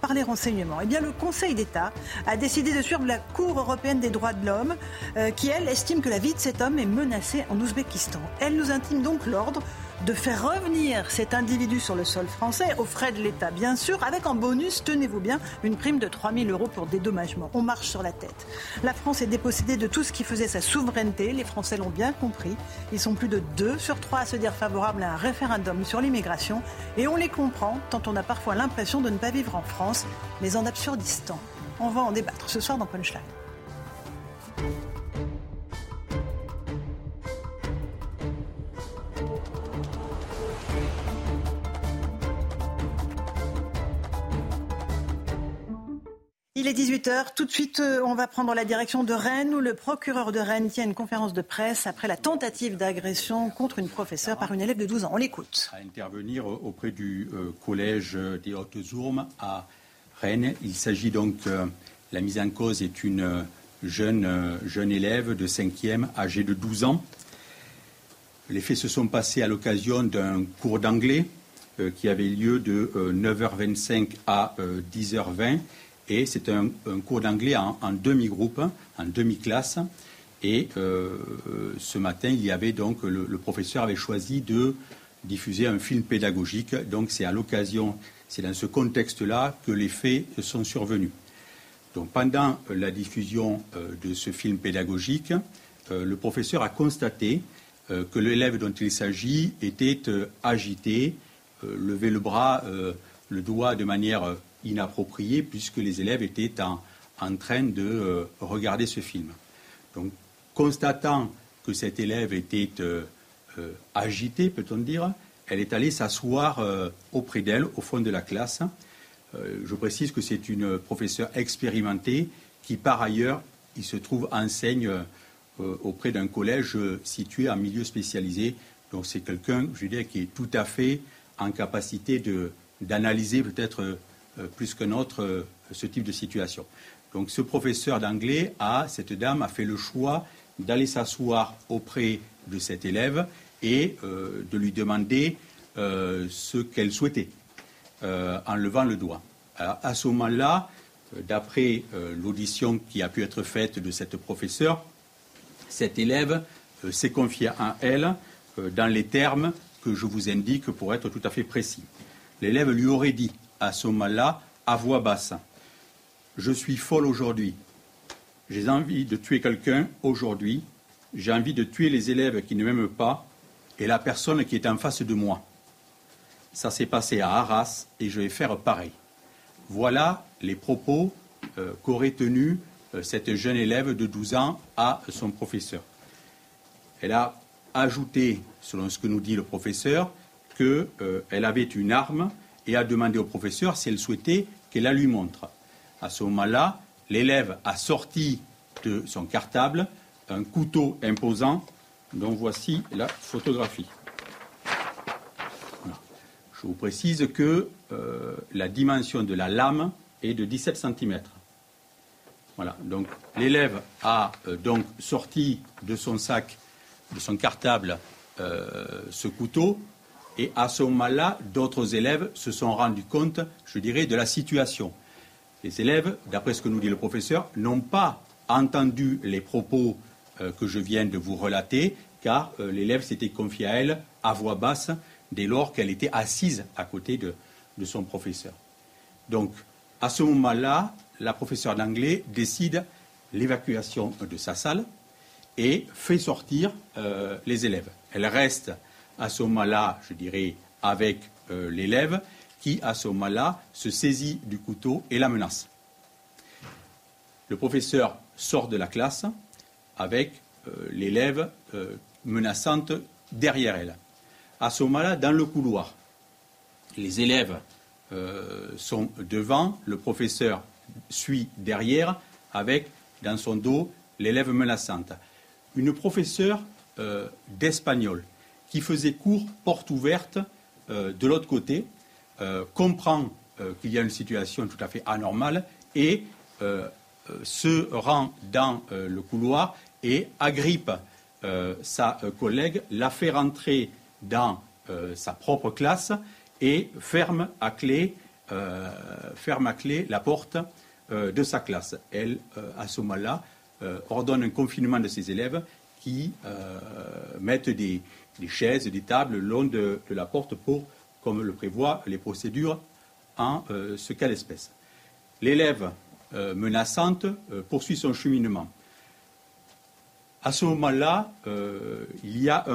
par les renseignements. Eh bien, le Conseil d'État a décidé de suivre la Cour européenne des droits de l'homme, euh, qui, elle, estime que la vie de cet homme est menacée en Ouzbékistan. Elle nous intime donc l'ordre de faire revenir cet individu sur le sol français, aux frais de l'État bien sûr, avec en bonus, tenez-vous bien, une prime de 3 000 euros pour dédommagement. On marche sur la tête. La France est dépossédée de tout ce qui faisait sa souveraineté, les Français l'ont bien compris. Ils sont plus de 2 sur 3 à se dire favorables à un référendum sur l'immigration, et on les comprend, tant on a parfois l'impression de ne pas vivre en France, mais en Absurdistan. On va en débattre ce soir dans Punchline. Il est 18h. Tout de suite, euh, on va prendre la direction de Rennes où le procureur de Rennes tient une conférence de presse après la tentative d'agression contre une professeure par une élève de 12 ans. On l'écoute. À intervenir auprès du euh, collège des Hautes-Ourmes à Rennes. Il s'agit donc, euh, la mise en cause est une jeune, jeune élève de 5e âgée de 12 ans. Les faits se sont passés à l'occasion d'un cours d'anglais qui avait lieu de 9h25 à 10h20 et c'est un, cours d'anglais en, demi-groupe, en demi-classe. Et euh, ce matin, il y avait donc le, professeur avait choisi de diffuser un film pédagogique. Donc c'est à l'occasion, c'est dans ce contexte-là que les faits sont survenus. Donc pendant la diffusion euh, de ce film pédagogique, euh, le professeur a constaté que l'élève dont il s'agit était agité, levait le bras, le doigt de manière inapproprié puisque les élèves étaient en, train de euh, regarder ce film. Donc, constatant que cet élève était euh, euh, agité, peut-on dire, elle est allée s'asseoir auprès d'elle, au fond de la classe. je précise que c'est une professeure expérimentée qui, par ailleurs, il se trouve enseigne auprès d'un collège situé en milieu spécialisé. Donc c'est quelqu'un, je dirais, qui est tout à fait en capacité d'analyser peut-être euh, plus qu'un autre euh, ce type de situation. Donc ce professeur d'anglais a, cette dame a fait le choix d'aller s'asseoir auprès de cet élève et euh, de lui demander ce qu'elle souhaitait en levant le doigt. à ce moment-là, d'après l'audition qui a pu être faite de cette professeure, cet élève s'est confié à elle dans les termes que je vous indique pour être tout à fait précis. L'élève lui aurait dit à ce moment-là, à voix basse. Je suis folle aujourd'hui. J'ai envie de tuer quelqu'un aujourd'hui. J'ai envie de tuer les élèves qui ne m'aiment pas et la personne qui est en face de moi. Ça s'est passé à Arras et je vais faire pareil. Voilà les propos euh, qu'aurait tenus euh, cette jeune élève de 12 ans à son professeur. Elle a ajouté, selon ce que nous dit le professeur, qu'elle euh, avait une arme et a demandé au professeur si elle souhaitait qu'elle la lui montre. À ce moment-là, l'élève a sorti de son cartable un couteau imposant dont voici la photographie. Je vous précise que euh, la dimension de la lame est de 17 cm. Voilà, donc l'élève a euh, donc sorti de son sac, de son cartable, euh, ce couteau Et à ce moment-là, d'autres élèves se sont rendus compte, je dirais, de la situation. Les élèves, d'après ce que nous dit le professeur, n'ont pas entendu les propos euh, que je viens de vous relater, car euh, l'élève s'était confié à elle à voix basse dès lors qu'elle était assise à côté de, son professeur. Donc, à ce moment-là, la professeure d'anglais décide l'évacuation de sa salle et fait sortir euh, les élèves. Elle reste à ce moment-là, je dirais, avec euh, l'élève qui, à ce moment-là, se saisit du couteau et la menace. Le professeur sort de la classe avec euh, l'élève menaçante derrière elle. À ce moment-là, dans le couloir, les élèves sont devant, le professeur suit derrière avec dans son dos l'élève menaçante. Une professeure euh, d'espagnol qui faisait cours porte ouverte euh, de l'autre côté, euh, comprend qu'il y a une situation tout à fait anormale et se rend dans le couloir et agrippe sa collègue, la fait rentrer dans sa propre classe et ferme à clé, ferme à clé la porte de sa classe. Elle, à ce moment-là, ordonne un confinement de ses élèves qui euh, mettent des, chaises, des tables le long de, la porte pour, comme le prévoient les procédures en euh, ce cas d'espèce. L'élève euh, menaçante poursuit son cheminement. À ce moment-là, il y a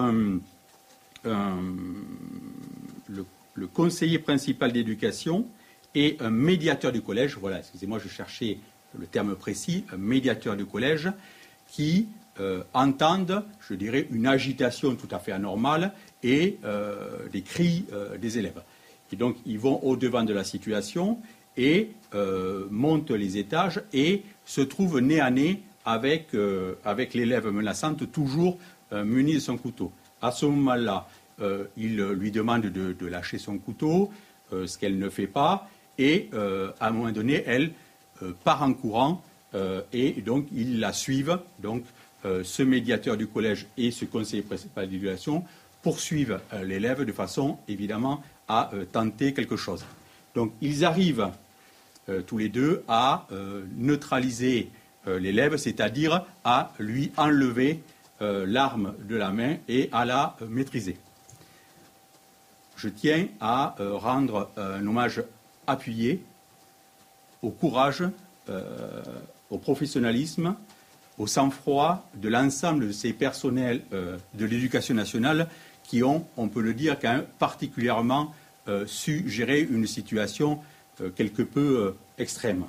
le, conseiller principal d'éducation et un médiateur du collège, voilà, excusez-moi, je cherchais le terme précis, un médiateur du collège, qui euh, entendent, je dirais, une agitation tout à fait anormale et euh, des cris euh, des élèves. Et donc, ils vont au-devant de la situation et montent les étages et se trouvent nez à nez avec, avec l'élève menaçante, toujours muni de son couteau. À ce moment-là, il lui demande de, de lâcher son couteau, ce qu'elle ne fait pas, et à un moment donné, elle part en courant et donc ils la suivent. Donc euh, ce médiateur du collège et ce conseiller principal d'éducation poursuivent euh, l'élève de façon évidemment à euh, tenter quelque chose. Donc ils arrivent tous les deux à neutraliser l'élève, c'est-à-dire à lui enlever l'arme de la main et à la maîtriser. Je tiens à rendre un hommage appuyé au courage, au professionnalisme au sang-froid de l'ensemble de ces personnels euh, de l'éducation nationale qui ont, on peut le dire, particulièrement euh, su gérer une situation euh, quelque peu extrême.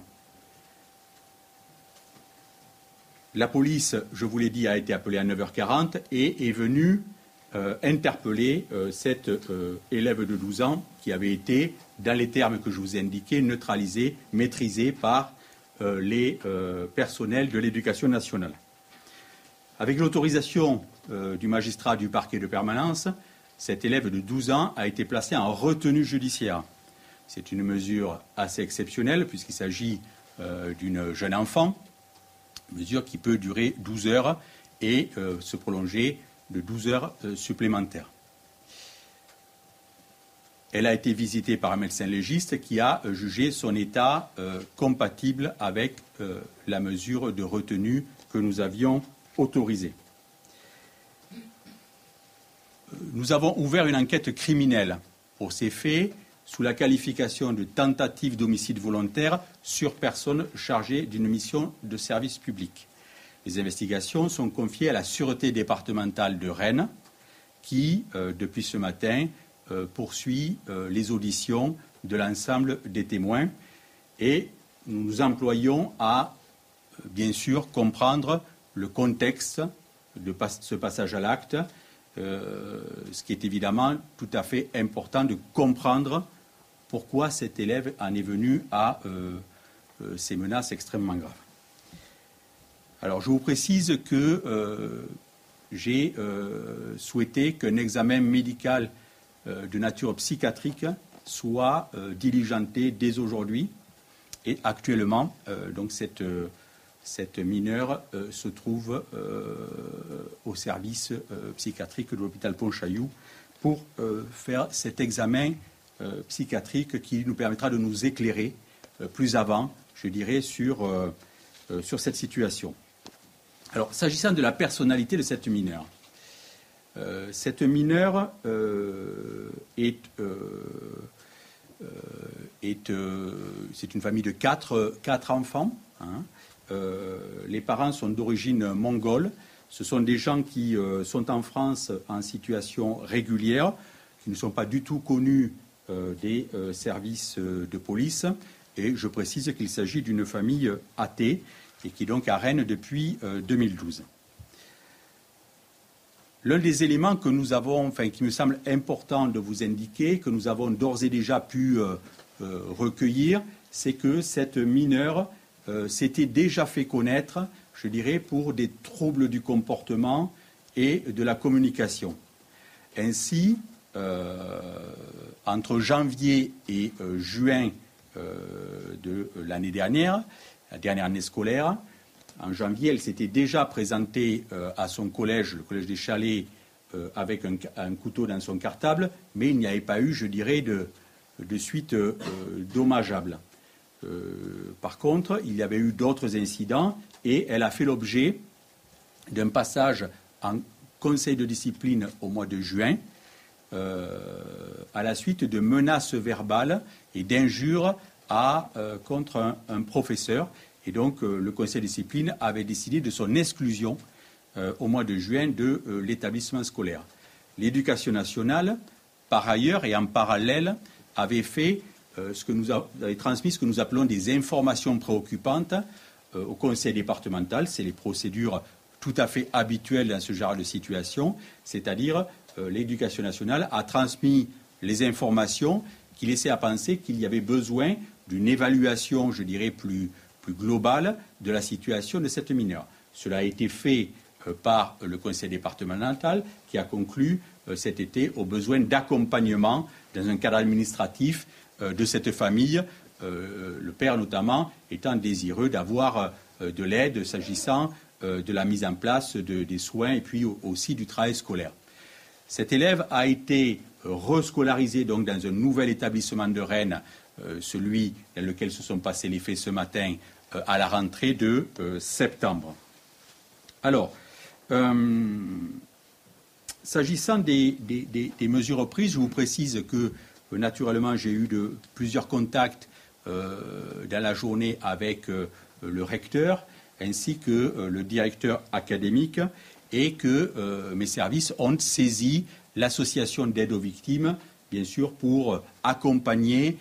La police, je vous l'ai dit, a été appelée à 9h40 et est venue interpeller cet élève de 12 ans qui avait été, dans les termes que je vous ai indiqués, neutralisé, maîtrisé par les euh, personnels de l'éducation nationale. Avec l'autorisation euh, du magistrat du parquet de permanence, cet élève de 12 ans a été placé en retenue judiciaire. C'est une mesure assez exceptionnelle puisqu'il s'agit d'une jeune enfant, mesure qui peut durer 12 heures et se prolonger de 12 heures supplémentaires. Elle a été visitée par un médecin légiste qui a euh, jugé son état euh, compatible avec euh, la mesure de retenue que nous avions autorisée. Nous avons ouvert une enquête criminelle pour ces faits sous la qualification de tentative d'homicide volontaire sur personne chargée d'une mission de service public. Les investigations sont confiées à la Sûreté départementale de Rennes qui, depuis ce matin, poursuit euh, les auditions de l'ensemble des témoins et nous nous employons à, euh, bien sûr, comprendre le contexte de ce passage à l'acte, ce qui est évidemment tout à fait important de comprendre pourquoi cet élève en est venu à ces menaces extrêmement graves. Alors, je vous précise que j'ai souhaité qu'un examen médical euh, de nature psychiatrique soit euh, diligenté dès aujourd'hui. Et actuellement, euh, cette, mineure se trouve au service psychiatrique de l'hôpital Pontchaillou pour faire cet examen psychiatrique qui nous permettra de nous éclairer plus avant, je dirais, sur cette situation. Alors, s'agissant de la personnalité de cette mineure, cette mineure est c'est une famille de quatre, enfants. Hein. Euh, les parents sont d'origine mongole. Ce sont des gens qui euh, sont en France en situation régulière, qui ne sont pas du tout connus euh, des services de police. Et je précise qu'il s'agit d'une famille athée et qui est donc à Rennes depuis 2012. L'un des éléments que nous avons, enfin, qui me semble important de vous indiquer, que nous avons d'ores et déjà pu recueillir, c'est que cette mineure euh, s'était déjà fait connaître, je dirais, pour des troubles du comportement et de la communication. Ainsi, euh, entre janvier et euh, juin de l'année dernière, la dernière année scolaire, en janvier, elle s'était déjà présentée à son collège, le collège des Chalets, avec un, couteau dans son cartable, mais il n'y avait pas eu, je dirais, de, suite dommageable. Euh, par contre, il y avait eu d'autres incidents et elle a fait l'objet d'un passage en conseil de discipline au mois de juin euh, à la suite de menaces verbales et d'injures euh, contre un, professeur. Et donc, le conseil de discipline avait décidé de son exclusion au mois de juin de l'établissement scolaire. L'éducation nationale, par ailleurs et en parallèle, avait fait euh, ce que nous avez transmis ce que nous appelons des informations préoccupantes euh, au conseil départemental. C'est les procédures tout à fait habituelles dans ce genre de situation, c'est-à-dire euh, l'éducation nationale a transmis les informations qui laissaient à penser qu'il y avait besoin d'une évaluation, je dirais, plus, plus, globale de la situation de cette mineure. Cela a été fait par le conseil départemental qui a conclu cet été au besoin d'accompagnement dans un cadre administratif euh, de cette famille, euh, le père notamment étant désireux d'avoir euh, de l'aide s'agissant de la mise en place des soins et puis aussi du travail scolaire. Cet élève a été rescolarisé donc dans un nouvel établissement de Rennes, celui dans lequel se sont passés les faits ce matin, à la rentrée de septembre. Alors, s'agissant des, mesures prises, je vous précise que naturellement, j'ai eu de, plusieurs contacts euh, dans la journée avec euh, le recteur ainsi que euh, le directeur académique et que mes services ont saisi l'association d'aide aux victimes, bien sûr, pour accompagner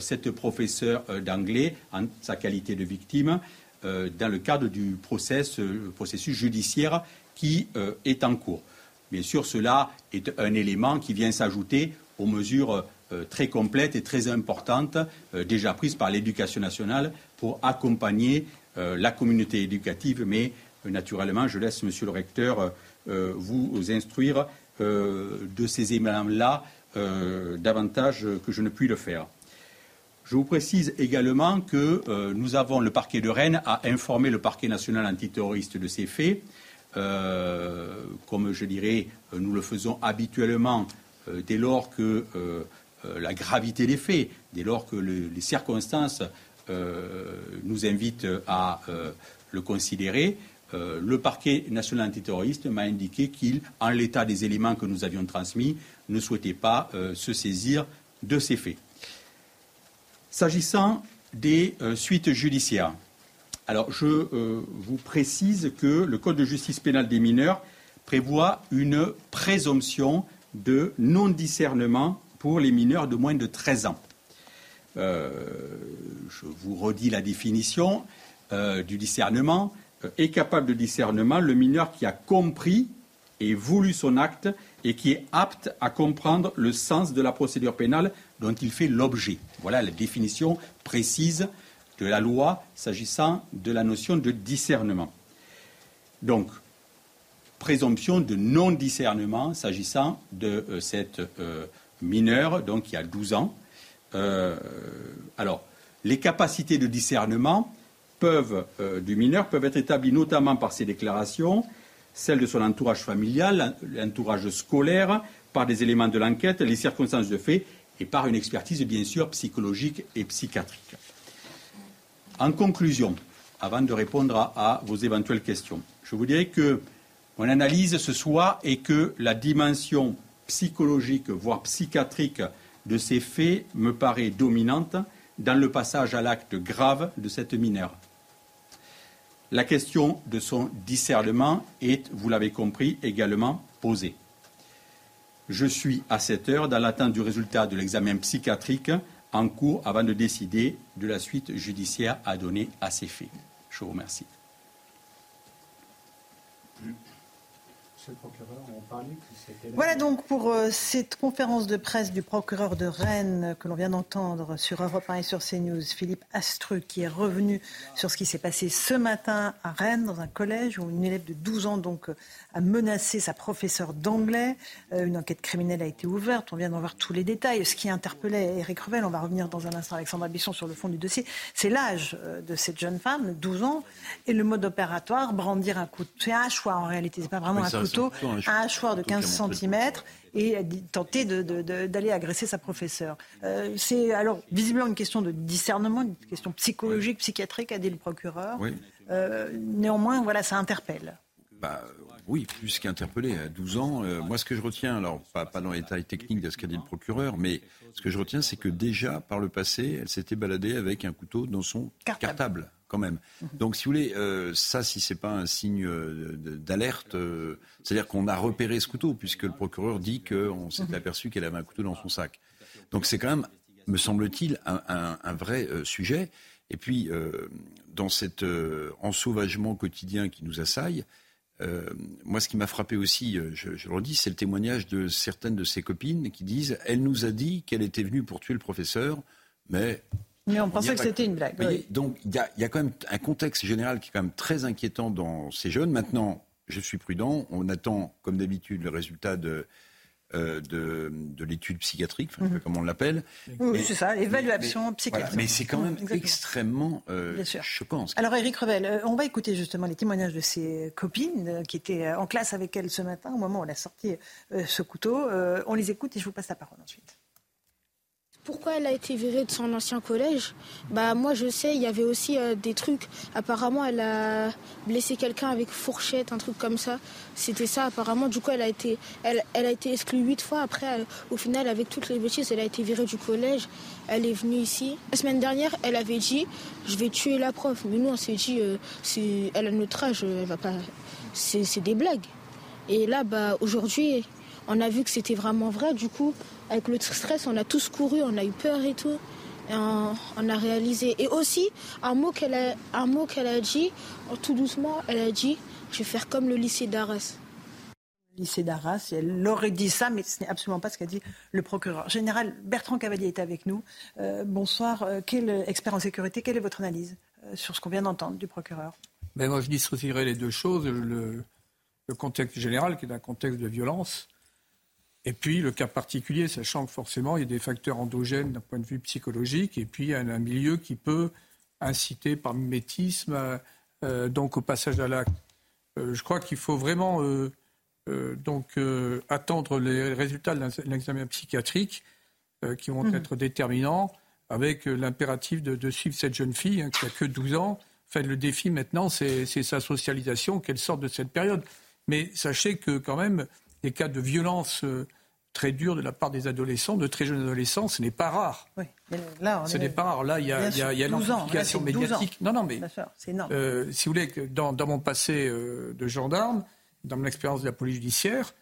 cette professeure d'anglais en sa qualité de victime dans le cadre du processus judiciaire qui est en cours. Bien sûr, cela est un élément qui vient s'ajouter aux mesures euh, très complètes et très importantes euh, déjà prises par l'éducation nationale pour accompagner euh, la communauté éducative. Mais naturellement, je laisse Monsieur le recteur vous instruire de ces éléments-là davantage que je ne puis le faire. Je vous précise également que nous avons, le parquet de Rennes a informé le parquet national antiterroriste de ces faits. comme je dirais, nous le faisons habituellement euh, dès lors que euh, euh, la gravité des faits, dès lors que les circonstances nous invitent à le considérer, le parquet national antiterroriste m'a indiqué qu'il, en l'état des éléments que nous avions transmis, ne souhaitait pas se saisir de ces faits. S'agissant des suites judiciaires, alors je vous précise que le Code de justice pénale des mineurs prévoit une présomption de non-discernement pour les mineurs de moins de 13 ans. Euh, je vous redis la définition euh, du discernement. Euh, est capable de discernement le mineur qui a compris et voulu son acte et qui est apte à comprendre le sens de la procédure pénale dont il fait l'objet. Voilà la définition précise de la loi s'agissant de la notion de discernement. Donc, présomption de non-discernement s'agissant de euh, cette euh, mineure, donc qui a 12 ans. Euh, alors, les capacités de discernement peuvent, du mineur peuvent être établies notamment par ses déclarations, celles de son entourage familial, l'entourage scolaire, par des éléments de l'enquête, les circonstances de fait et par une expertise bien sûr psychologique et psychiatrique. En conclusion, avant de répondre à, vos éventuelles questions, je vous dirais que mon analyse ce soir est que la dimension psychologique, voire psychiatrique de ces faits me paraît dominante dans le passage à l'acte grave de cette mineure. La question de son discernement est, vous l'avez compris, également posée. Je suis à cette heure dans l'attente du résultat de l'examen psychiatrique en cours avant de décider de la suite judiciaire à donner à ces faits. Je vous remercie. Voilà donc pour euh, cette conférence de presse du procureur de Rennes que l'on vient d'entendre sur Europe 1 et sur CNews, Philippe Astruc, qui est revenu sur ce qui s'est passé ce matin à Rennes, dans un collège où une élève de 12 ans donc, a menacé sa professeure d'anglais. Euh, une enquête criminelle a été ouverte, on vient d'en voir tous les détails. Ce qui interpellait Eric Revel, on va revenir dans un instant Alexandre Bisson sur le fond du dossier, c'est l'âge euh, de cette jeune femme, 12 ans, et le mode opératoire, brandir un couteau. C'est un hachoir en réalité, c'est pas vraiment un couteau, un hachoir de 15 cm et tenter d'aller agresser sa professeure. Euh, c'est alors visiblement une question de discernement, une question psychologique, psychiatrique, a dit le procureur. Euh, néanmoins, voilà, ça interpelle. Bah, oui, plus qu'interpellé. À 12 ans, euh, moi, ce que je retiens, alors pas, pas dans les détails techniques de ce qu'a dit le procureur, mais ce que je retiens, c'est que déjà, par le passé, elle s'était baladée avec un couteau dans son cartable quand même. Donc, si vous voulez, euh, ça, si c'est pas un signe euh, d'alerte, euh, c'est-à-dire qu'on a repéré ce couteau, puisque le procureur dit qu'on s'est mhm. aperçu qu'elle avait un couteau dans son sac. Donc, c'est quand même, me semble-t-il, un, vrai sujet. Et puis, dans cet ensauvagement quotidien qui nous assaille, moi, ce qui m'a frappé aussi, je, je le redis, c'est le témoignage de certaines de ses copines qui disent Elle nous a dit qu'elle était venue pour tuer le professeur, mais mais on pensait que c'était une blague. Donc il y, a, quand même un contexte général qui est quand même très inquiétant dans ces jeunes. Maintenant, je suis prudent. On attend, comme d'habitude, le résultat de, euh, de, l'étude psychiatrique, enfin, mhm. comme on l'appelle. Oui, c'est ça, l'évaluation psychiatrique. mais c'est quand même extrêmement euh, choquant. Alors, Eric Revel, euh, on va écouter justement les témoignages de ses copines qui étaient en classe avec elle ce matin, au moment où elle a sorti ce couteau. on les écoute et je vous passe la parole ensuite. Pourquoi elle a été virée de son ancien collège? Bah moi je sais, il y avait aussi euh, des trucs. Apparemment elle a blessé quelqu'un avec fourchette, un truc comme ça. C'était ça apparemment. Du coup elle a été, exclue huit fois. Après au final avec toutes les bêtises elle a été virée du collège. Elle est venue ici. La semaine dernière elle avait dit je vais tuer la prof. Mais nous on s'est dit euh, elle a notre âge, elle va pas. C'est des blagues. Et là bah aujourd'hui on a vu que c'était vraiment vrai. Du coup avec le stress, on a tous couru, on a eu peur et tout. Et on, a réalisé. Et aussi, un mot qu'elle a, un mot qu'elle a dit, tout doucement, elle a dit Je vais faire comme le lycée d'Arras. Lycée d'Arras, elle aurait dit ça, mais ce n'est absolument pas ce qu'a dit le procureur. Général Bertrand Cavalier est avec nous. Euh, bonsoir. Euh, quel expert en sécurité Quelle est votre analyse euh, sur ce qu'on vient d'entendre du procureur? Ben Moi, je dissocierais les deux choses. Le, le contexte général, qui est un contexte de violence, et puis le cas particulier, sachant que forcément il y a des facteurs endogènes d'un point de vue psychologique, et puis a un milieu qui peut inciter par mimétisme euh, donc au passage à l'acte. Euh, je crois qu'il faut vraiment euh, donc attendre les résultats de l'examen psychiatrique qui vont mmh. être déterminants, avec l'impératif de, suivre cette jeune fille hein, qui a que 12 ans. Enfin, le défi maintenant, c'est sa socialisation, qu'elle sorte de cette période. Mais sachez que quand même, des cas de violence euh, très durs de la part des adolescents, de très jeunes adolescents, ce n'est pas rare. Oui, là, ce n'est pas rare. Là, il y a, il y a, l'amplification médiatique. Non, non, mais euh, si vous voulez, dans, dans mon passé euh, de gendarme, dans mon expérience de la police judiciaire,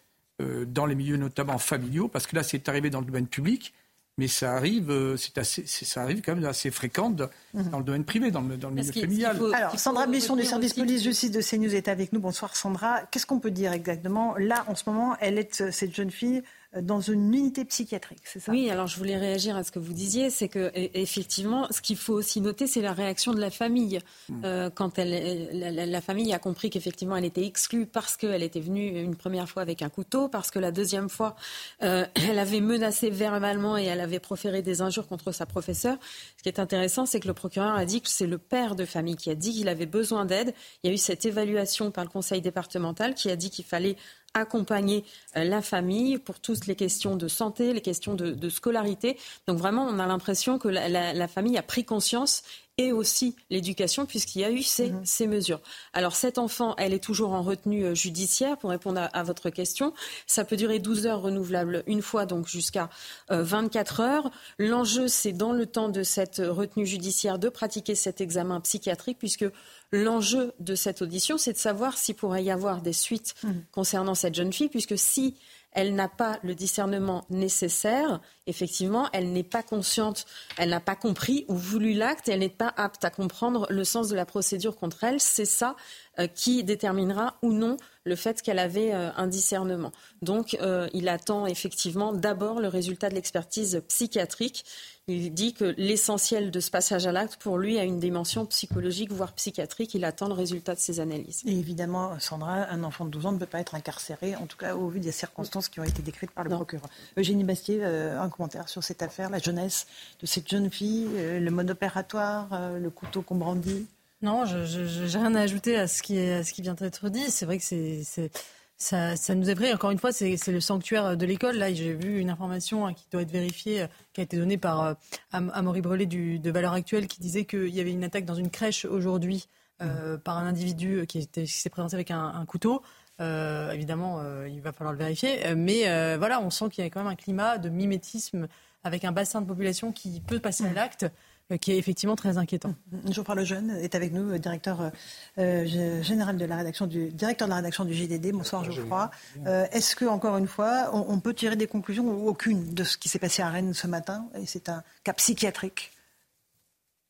dans les milieux notamment familiaux, parce que là, c'est arrivé dans le domaine public, mais ça arrive, euh, c'est assez, ça arrive quand même assez fréquent mhm. dans, le domaine privé, dans le, dans le milieu familial. Alors, Sandra Bisson du service police-justice de CNews est avec nous. Bonsoir Sandra. Qu'est-ce qu'on peut dire exactement? Là, en ce moment, elle est, cette jeune fille, dans une unité psychiatrique, c'est ça? Oui, alors je voulais réagir à ce que vous disiez, c'est que effectivement, ce qu'il faut aussi noter, c'est la réaction de la famille hmm. euh, quand elle, la, famille a compris qu'effectivement elle était exclue parce qu'elle était venue une première fois avec un couteau, parce que la deuxième fois euh, elle avait menacé verbalement et elle avait proféré des injures contre sa professeure. Ce qui est intéressant, c'est que le procureur a dit que c'est le père de famille qui a dit qu'il avait besoin d'aide. Il y a eu cette évaluation par le conseil départemental qui a dit qu'il fallait accompagner euh, la famille pour toutes les questions de santé, les questions de, scolarité. Donc vraiment, on a l'impression que la, famille a pris conscience et aussi l'éducation, puisqu'il y a eu ces, mhm. ces, mesures. Alors, cet enfant, elle est toujours en retenue euh, judiciaire, pour répondre à, votre question. Ça peut durer 12 heures renouvelables une fois, donc jusqu'à 24 euh, heures. L'enjeu, c'est dans le temps de cette retenue judiciaire de pratiquer cet examen psychiatrique, puisque l'enjeu de cette audition, c'est de savoir s'il pourrait y avoir des suites mhm. concernant cette jeune fille, puisque si elle n'a pas le discernement nécessaire. Effectivement, elle n'est pas consciente, elle n'a pas compris ou voulu l'acte et elle n'est pas apte à comprendre le sens de la procédure contre elle. C'est ça euh, qui déterminera ou non le fait qu'elle avait euh, un discernement. Donc, euh, il attend effectivement d'abord le résultat de l'expertise psychiatrique. Il dit que l'essentiel de ce passage à l'acte, pour lui, a une dimension psychologique, voire psychiatrique. Il attend le résultat de ses analyses. Et évidemment, Sandra, un enfant de 12 ans ne peut pas être incarcéré, en tout cas au vu des circonstances qui ont été décrites par le procureur. Eugénie Bastier, un sur cette affaire, la jeunesse de cette jeune fille, le mode opératoire, le couteau qu'on brandit non, je n'ai rien à ajouter à ce qui, est, ce qui vient d'être dit. C'est vrai que c'est, ça, ça, nous est vrai. Encore une fois, c'est, le sanctuaire de l'école. Là, j'ai vu une information hein, qui doit être vérifiée, euh, qui a été donnée par euh, Amaury Brelet du, de Valeurs Actuelles, qui disait qu'il y avait une attaque dans une crèche aujourd'hui euh, par un individu qui s'est présenté avec un, couteau. Évidemment, il va falloir le vérifier. Mais voilà, on sent qu'il y a quand même un climat de mimétisme avec un bassin de population qui peut passer à l'acte. Euh, qui est effectivement très inquiétant. Jean-Paul Lejeune est avec nous, directeur euh, général de la rédaction du directeur de la rédaction du JDD. Bonsoir Geoffroy. Euh, est-ce que encore une fois, on, peut tirer des conclusions ou aucune de ce qui s'est passé à Rennes ce matin? Et c'est un cas psychiatrique.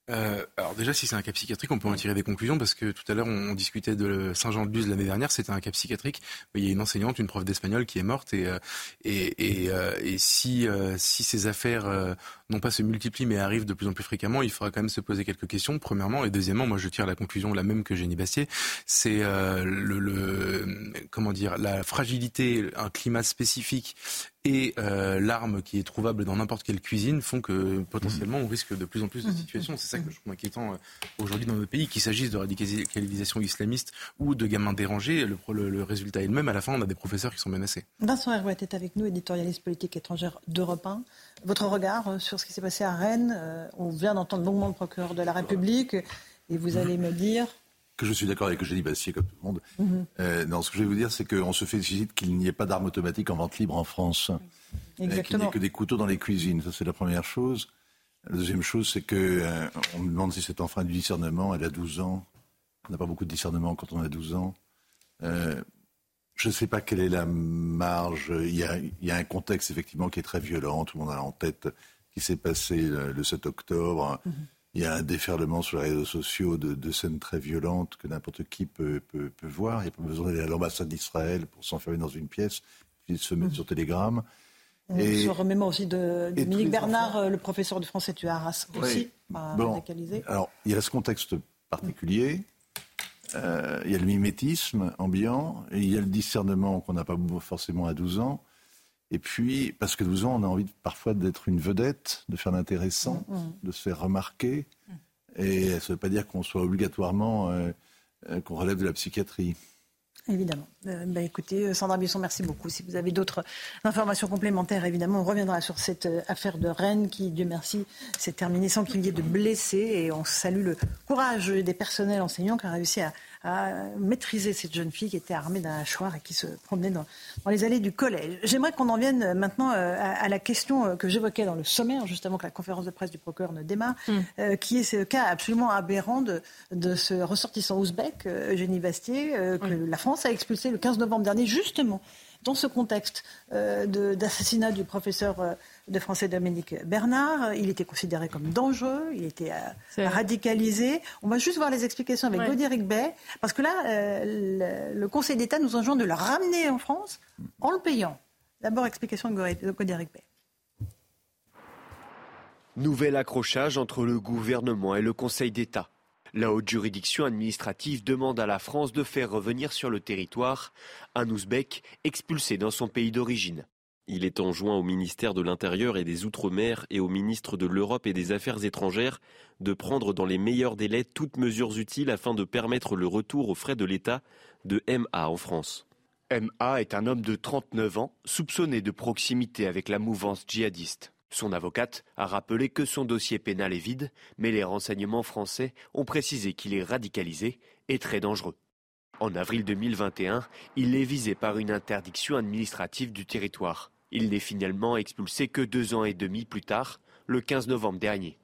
Euh, alors déjà, si c'est un cas psychiatrique, on peut en tirer des conclusions parce que tout à l'heure, on, discutait de Saint-Jean-de-Luz l'année dernière, c'était un cas psychiatrique. Il y a une enseignante, une prof d'espagnol qui est morte et, euh, euh, et si, si ces affaires non pas se multiplient mais arrivent de plus en plus fréquemment, il faudra quand même se poser quelques questions, premièrement. Et deuxièmement, moi je tire la conclusion la même que Génie Bastier, c'est le, le, comment dire, la fragilité, un climat spécifique et euh, l'arme qui est trouvable dans n'importe quelle cuisine font que potentiellement on risque de plus en plus de situations. C'est ça que je trouve inquiétant euh, aujourd'hui dans notre pays, qu'il s'agisse de radicalisation islamiste ou de gamins dérangés. Le, résultat est le même. À la fin, on a des professeurs qui sont menacés. Vincent Herouet est avec nous, éditorialiste politique étrangère d'Europe 1. Votre regard euh, sur ce qui s'est passé à Rennes On vient d'entendre longuement le procureur de la République et vous allez me dire que je suis d'accord avec Eugénie Bassier, comme tout le monde. Mhm. Euh, non, ce que je vais vous dire, c'est qu'on se félicite qu'il n'y ait pas d'armes automatiques en vente libre en France. Exactement. Qu'il n'y ait que des couteaux dans les cuisines. Ça, c'est la première chose. La deuxième chose, c'est que euh, me demande si cet enfant a du discernement. Elle a 12 ans. On n'a pas beaucoup de discernement quand on a 12 ans. Euh, je ne sais pas quelle est la marge. Il y, a, il y, a, un contexte, effectivement, qui est très violent. Tout le monde a en tête ce qui s'est passé le, 7 octobre. Mhm il y a un déferlement sur les réseaux sociaux de, scènes très violentes que n'importe qui peut, peut, voir. Il n'y a pas besoin d'aller à l'ambassade d'Israël pour s'enfermer dans une pièce, puis se mettre mmh. sur Telegram. On et, se remémore aussi de Dominique Bernard, euh, le professeur de français tu Arras, aussi, bon, Alors, il y a ce contexte particulier. Euh, il y a le mimétisme ambiant et il y a le discernement qu'on n'a pas forcément à 12 ans. Et puis, parce que 12 ans, on a envie parfois d'être une vedette, de faire l'intéressant, mm, mm. de se faire remarquer. Mm. Et ça ne veut pas dire qu'on soit obligatoirement, euh, euh, qu'on relève de la psychiatrie. Évidemment. Euh, bah, écoutez, Sandra Buisson, merci beaucoup. Si vous avez d'autres informations complémentaires, évidemment, on reviendra sur cette affaire de Rennes qui, Dieu merci, s'est terminée sans qu'il y ait de blessés. Et on salue le courage des personnels enseignants qui ont réussi à à maîtriser cette jeune fille qui était armée d'un hachoir et qui se promenait dans, les allées du collège. J'aimerais qu'on en vienne maintenant euh, à, la question euh, que j'évoquais dans le sommaire, juste avant que la conférence de presse du procureur ne démarre, mm. euh, qui est ce cas absolument aberrant de, ce ressortissant ouzbek, Eugénie Bastier, que la France a expulsé le 15 novembre dernier, justement dans ce contexte d'assassinat du professeur de français Dominique Bernard. Il était considéré comme dangereux, il était euh, radicalisé. On va juste voir les explications avec Godéric Bay, parce que là, euh, le, Conseil d'État nous enjoint de le ramener en France en le payant. D'abord, explication de Godéric Bay. Nouvel accrochage entre le gouvernement et le Conseil d'État. La haute juridiction administrative demande à la France de faire revenir sur le territoire un Ouzbek expulsé dans son pays d'origine. Il est enjoint au ministère de l'Intérieur et des Outre-mer et au ministre de l'Europe et des Affaires étrangères de prendre dans les meilleurs délais toutes mesures utiles afin de permettre le retour aux frais de l'État de MA en France. MA est un homme de 39 ans, soupçonné de proximité avec la mouvance djihadiste. Son avocate a rappelé que son dossier pénal est vide, mais les renseignements français ont précisé qu'il est radicalisé et très dangereux. En avril 2021, il est visé par une interdiction administrative du territoire. Il n'est finalement expulsé que deux ans et demi plus tard, le 15 novembre dernier.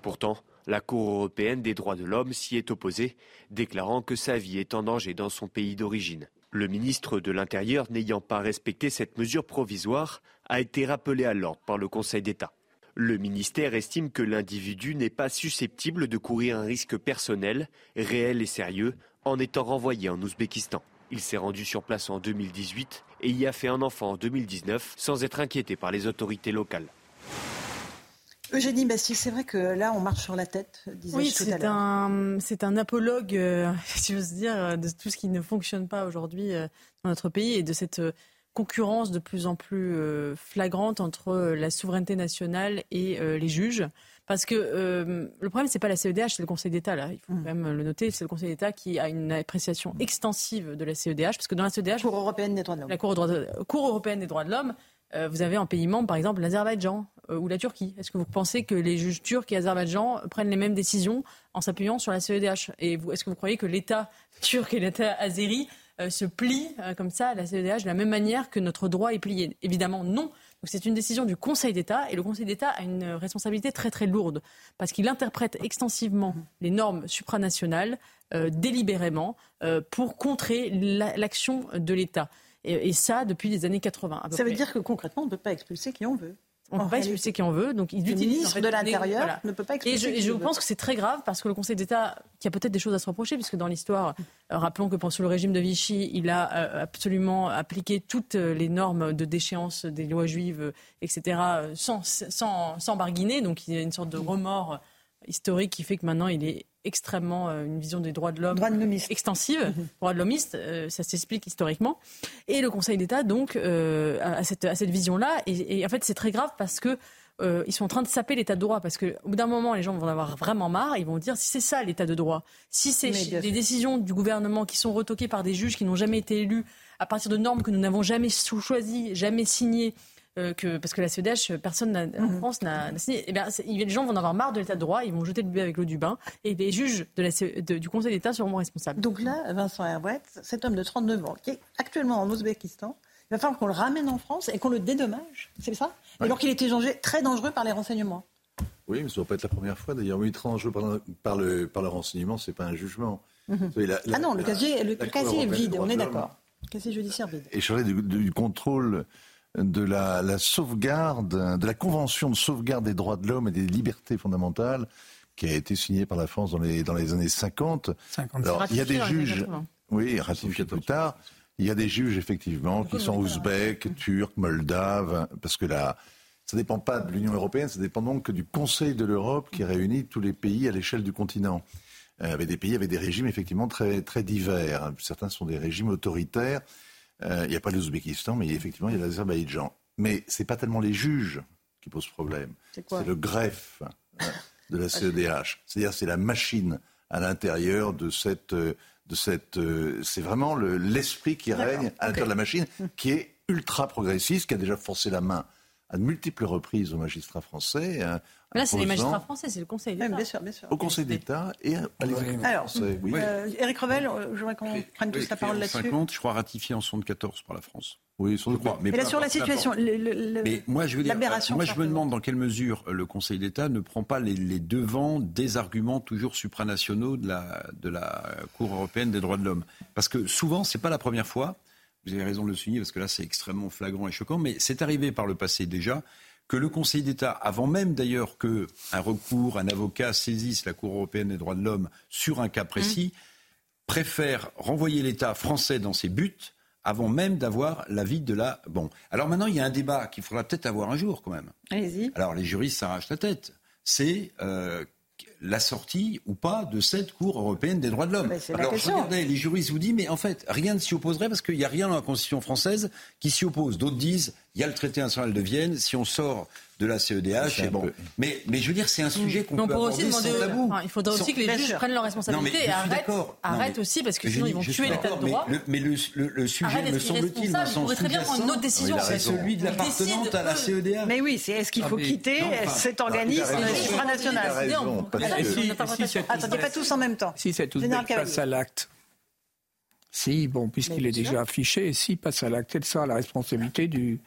Pourtant, la Cour européenne des droits de l'homme s'y est opposée, déclarant que sa vie est en danger dans son pays d'origine. Le ministre de l'Intérieur, n'ayant pas respecté cette mesure provisoire, a été rappelé à l'ordre par le Conseil d'État. Le ministère estime que l'individu n'est pas susceptible de courir un risque personnel, réel et sérieux, en étant renvoyé en Ouzbékistan. Il s'est rendu sur place en 2018 et y a fait un enfant en 2019 sans être inquiété par les autorités locales. Eugénie Bastille, c'est vrai que là, on marche sur la tête, disais oui, tout à l'heure. Un, c'est un apologue, euh, si j'ose dire, de tout ce qui ne fonctionne pas aujourd'hui euh, dans notre pays et de cette euh, concurrence de plus en plus flagrante entre la souveraineté nationale et les juges. Parce que le problème, c'est pas la CEDH, c'est le Conseil d'État. Là, il faut mmh. quand même le noter. C'est le Conseil d'État qui a une appréciation extensive de la CEDH, parce que dans la CEDH, Cour européenne des droits de l'homme, la Cour, Cour européenne des droits de l'homme, vous avez en pays membre, par exemple, l'Azerbaïdjan, euh, ou la Turquie Est-ce que vous pensez que les juges turcs et azerbaïdjan prennent les mêmes décisions en s'appuyant sur la CEDH Et est-ce que vous croyez que l'État turc et l'État azéri euh, se plient euh, comme ça à la CEDH de la même manière que notre droit est plié? Évidemment, non. c'est une décision du Conseil d'État et le Conseil d'État a une responsabilité très très lourde parce qu'il interprète extensivement les normes supranationales délibérément pour contrer l'action de l'État. Et, ça depuis les années 80. Ça veut dire que concrètement, on ne peut pas expulser qui on veut. On ne peut pas expulser qui on veut. Donc, il le ministre de l'Intérieur ne peut pas. Et je, je pense que c'est très grave parce que le Conseil d'État, qui a peut-être des choses à se reprocher, puisque dans l'histoire, euh, rappelons que pendant le régime de Vichy, il a euh, absolument appliqué toutes les normes de déchéance des lois juives, etc., sans, sans, sans barguiner. Donc, il y a une sorte de remords historique qui fait que maintenant il est extrêmement euh, une vision des droits de l'homme extensive, mm droits de l'homiste, euh, ça s'explique historiquement. Et le Conseil d'État donc euh, a cette, cette vision-là. Et, en fait c'est très grave parce que ils sont en train de saper l'état de droit parce qu'au bout d'un moment, les gens vont en avoir vraiment marre. Ils vont dire si c'est ça l'état de droit, si c'est des décisions du gouvernement qui sont retoquées par des juges qui n'ont jamais été élus à partir de normes que nous n'avons jamais choisies, jamais signées, euh, que, parce que la CEDH, personne en mhm. France n'a signé. Eh bien, les gens vont en avoir marre de l'état de droit, ils vont jeter le bébé avec l'eau du bain, et les juges de la, du Conseil d'État seront responsables. Donc là, Vincent Herbret, cet homme de 39 ans, qui est actuellement en Ouzbékistan, il va falloir qu'on le ramène en France et qu'on le dédommage, c'est ça? Alors qu'il était très dangereux par les renseignements. Oui, mais ça ne va pas être la première fois d'ailleurs. Oui, très dangereux par, le, par le renseignement, ce n'est pas un jugement. Mhm. ah non, le casier, le casier est vide, on est d'accord. Le casier judiciaire vide. Et je du, du contrôle de la, sauvegarde, de la Convention de sauvegarde des droits de l'homme et des libertés fondamentales qui a été signée par la France dans les, dans les années 50. Alors, il y a des juges, oui, ratifié plus tard. Il y a des juges, effectivement, qui sont ouzbeks, turcs, moldaves, parce que là, ça ne dépend pas de l'Union européenne, ça dépend donc du Conseil de l'Europe qui réunit tous les pays à l'échelle du continent. Euh, avec des pays avec des régimes effectivement très, très divers. Certains sont des régimes autoritaires, euh, il n'y a pas l'Ouzbékistan, mais effectivement, il y a l'Azerbaïdjan. Mais ce n'est pas tellement les juges qui posent problème. C'est le greffe hein, de la CEDH. C'est-à-dire c'est la machine à l'intérieur de cette... Euh, de cette euh, c'est vraiment l'esprit qui règne à l'intérieur de la machine, qui est ultra progressiste, qui a déjà forcé la main à de multiples reprises aux magistrats français hein, Là, c'est les magistrats français, c'est le Conseil d'État. bien sûr, bien sûr. Au Conseil d'État et à l'exécutif Alors, oui. euh, Eric Revel, euh, je voudrais qu'on prenne tous la parole là-dessus. 50, je crois, ratifié en 74 par la France. Oui, sur le crois. Mais, là, sur la situation, mais moi, je veux dire, moi, je me demande dans quelle mesure le Conseil d'État ne prend pas les, les, devants des arguments toujours supranationaux de la, de la Cour européenne des droits de l'homme. Parce que souvent, c'est pas la première fois. Vous avez raison de le souligner parce que là, c'est extrêmement flagrant et choquant. Mais c'est arrivé par le passé déjà que le Conseil d'État, avant même d'ailleurs qu'un recours, un avocat saisisse la Cour européenne des droits de l'homme sur un cas précis, préfère renvoyer l'État français dans ses buts avant même d'avoir l'avis de la... Bon, alors maintenant, il y a un débat qu'il faudra peut-être avoir un jour quand même. Allez-y. Alors les juristes s'arrachent la tête. C'est euh, la sortie ou pas de cette Cour européenne des droits de l'homme. Alors, je regardais, les juristes vous disent, mais en fait, rien ne s'y opposerait parce qu'il n'y a rien dans la Constitution française qui s'y oppose. D'autres disent, il y a le traité international de Vienne. Si on sort de la CEDH. Et bon. mais, mais je veux dire, c'est un sujet qu'on peut aussi demander sans tabou. il faudrait aussi que les juges prennent leurs responsabilités et arrêtent, arrêtent aussi, parce que sinon ils vont tuer l'état de droit. Mais, le, le, sujet, me semble-t-il, Il pourrait très bien prendre une autre décision. C'est celui de l'appartenante à la CEDH. Mais oui, c'est est-ce qu'il faut quitter cet organisme supranational? Attendez, pas tous en même temps. Si cet Ouzbek passe à l'acte, si, bon, puisqu'il est déjà affiché, si passe à l'acte, elle sera la responsabilité du,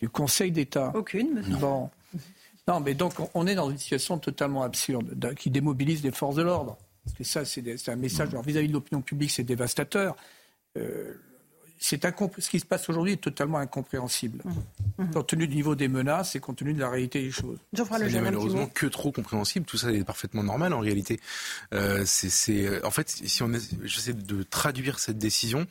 du Conseil d'État. Aucune, monsieur. Bon. Non, mais donc on est dans une situation totalement absurde qui démobilise les forces de l'ordre. Parce que ça, c'est un message vis-à-vis de l'opinion publique, c'est dévastateur. Euh, c'est ce qui se passe aujourd'hui est totalement incompréhensible, mmh. Mmh. compte tenu du niveau des menaces et compte tenu de la réalité des choses. C'est malheureusement que trop compréhensible. Tout ça est parfaitement normal en réalité. Euh, c'est, en fait, si on j'essaie de traduire cette décision,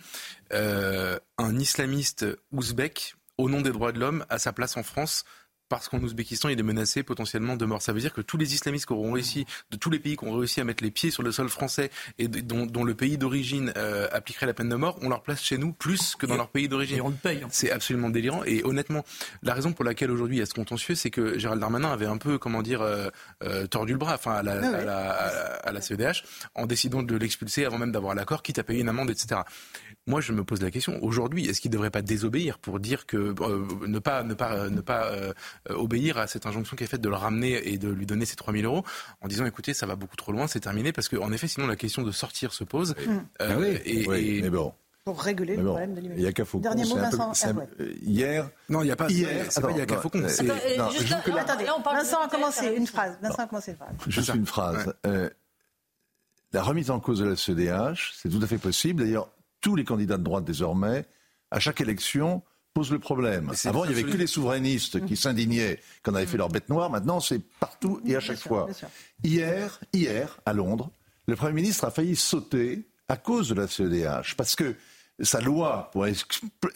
euh, un islamiste ouzbek au nom des droits de l'homme à sa place en France parce qu'en Ouzbékistan, il est menacé potentiellement de mort. Ça veut dire que tous les islamistes qui auront réussi, de tous les pays qui ont réussi à mettre les pieds sur le sol français et dont, le pays d'origine euh, appliquerait la peine de mort, on leur place chez nous plus que dans leur pays d'origine. on le paye. Hein. C'est absolument délirant. Et honnêtement, la raison pour laquelle aujourd'hui il y a ce contentieux, c'est que Gérald Darmanin avait un peu, comment dire, euh, euh, tordu le bras enfin, à, la, ah à, la, à la CEDH en décidant de l'expulser avant même d'avoir l'accord, quitte à payer une amende, etc. Moi, je me pose la question. Aujourd'hui, est-ce qu'il ne devrait pas désobéir pour dire que euh, ne pas ne pas ne pas euh, obéir à cette injonction qui est faite de le ramener et de lui donner ces 3000 euros en disant écoutez, ça va beaucoup trop loin, c'est terminé parce qu'en effet, sinon la question de sortir se pose. Euh, ah oui, et, mais bon pour réguler le problème de l'immigration. Il y a qu'à Faucon. Dernier mot, Vincent. hier. Non, il n'y a pas. Hier. C'est pas il y a qu'à Faucon. Attendez, Vincent a commencé une phrase. Vincent a commencé une phrase. Juste une phrase. la remise en cause de la CEDH, c'est tout à fait possible. D'ailleurs, tous les candidats de droite désormais, à chaque élection, posent le problème. Avant, il n'y avait que les souverainistes qui s'indignaient quand on avait fait leur bête noire. Maintenant, c'est partout et à chaque fois. Hier, hier, à Londres, le Premier ministre a failli sauter à cause de la CEDH. Parce que sa loi pour,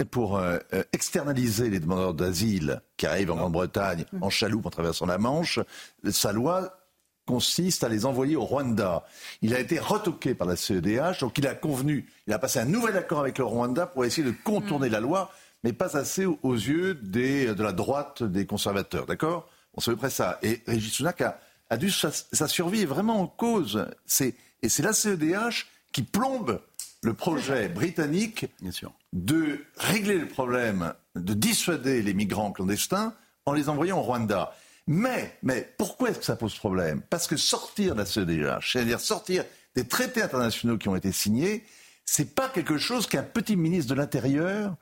pour euh, externaliser les demandeurs d'asile qui arrivent en Grande-Bretagne en chaloupe en traversant la Manche, sa loi consiste à les envoyer au Rwanda. Il a été retoqué par la CEDH, donc il a convenu, il a passé un nouvel accord avec le Rwanda pour essayer de contourner mm. la loi, mais pas assez aux yeux des, de la droite des conservateurs, d'accord? On sait près ça. Et Régis Sunak a, a dû, sa, survie est vraiment en cause. C'est, et c'est la CEDH qui plombe le projet britannique de régler le problème, de dissuader les migrants clandestins en les envoyant au Rwanda. Mais, mais pourquoi est-ce que ça pose problème? Parce que sortir de la CEDH, c'est-à-dire sortir des traités internationaux qui ont été signés, c'est pas quelque chose qu'un petit ministre de l'Intérieur,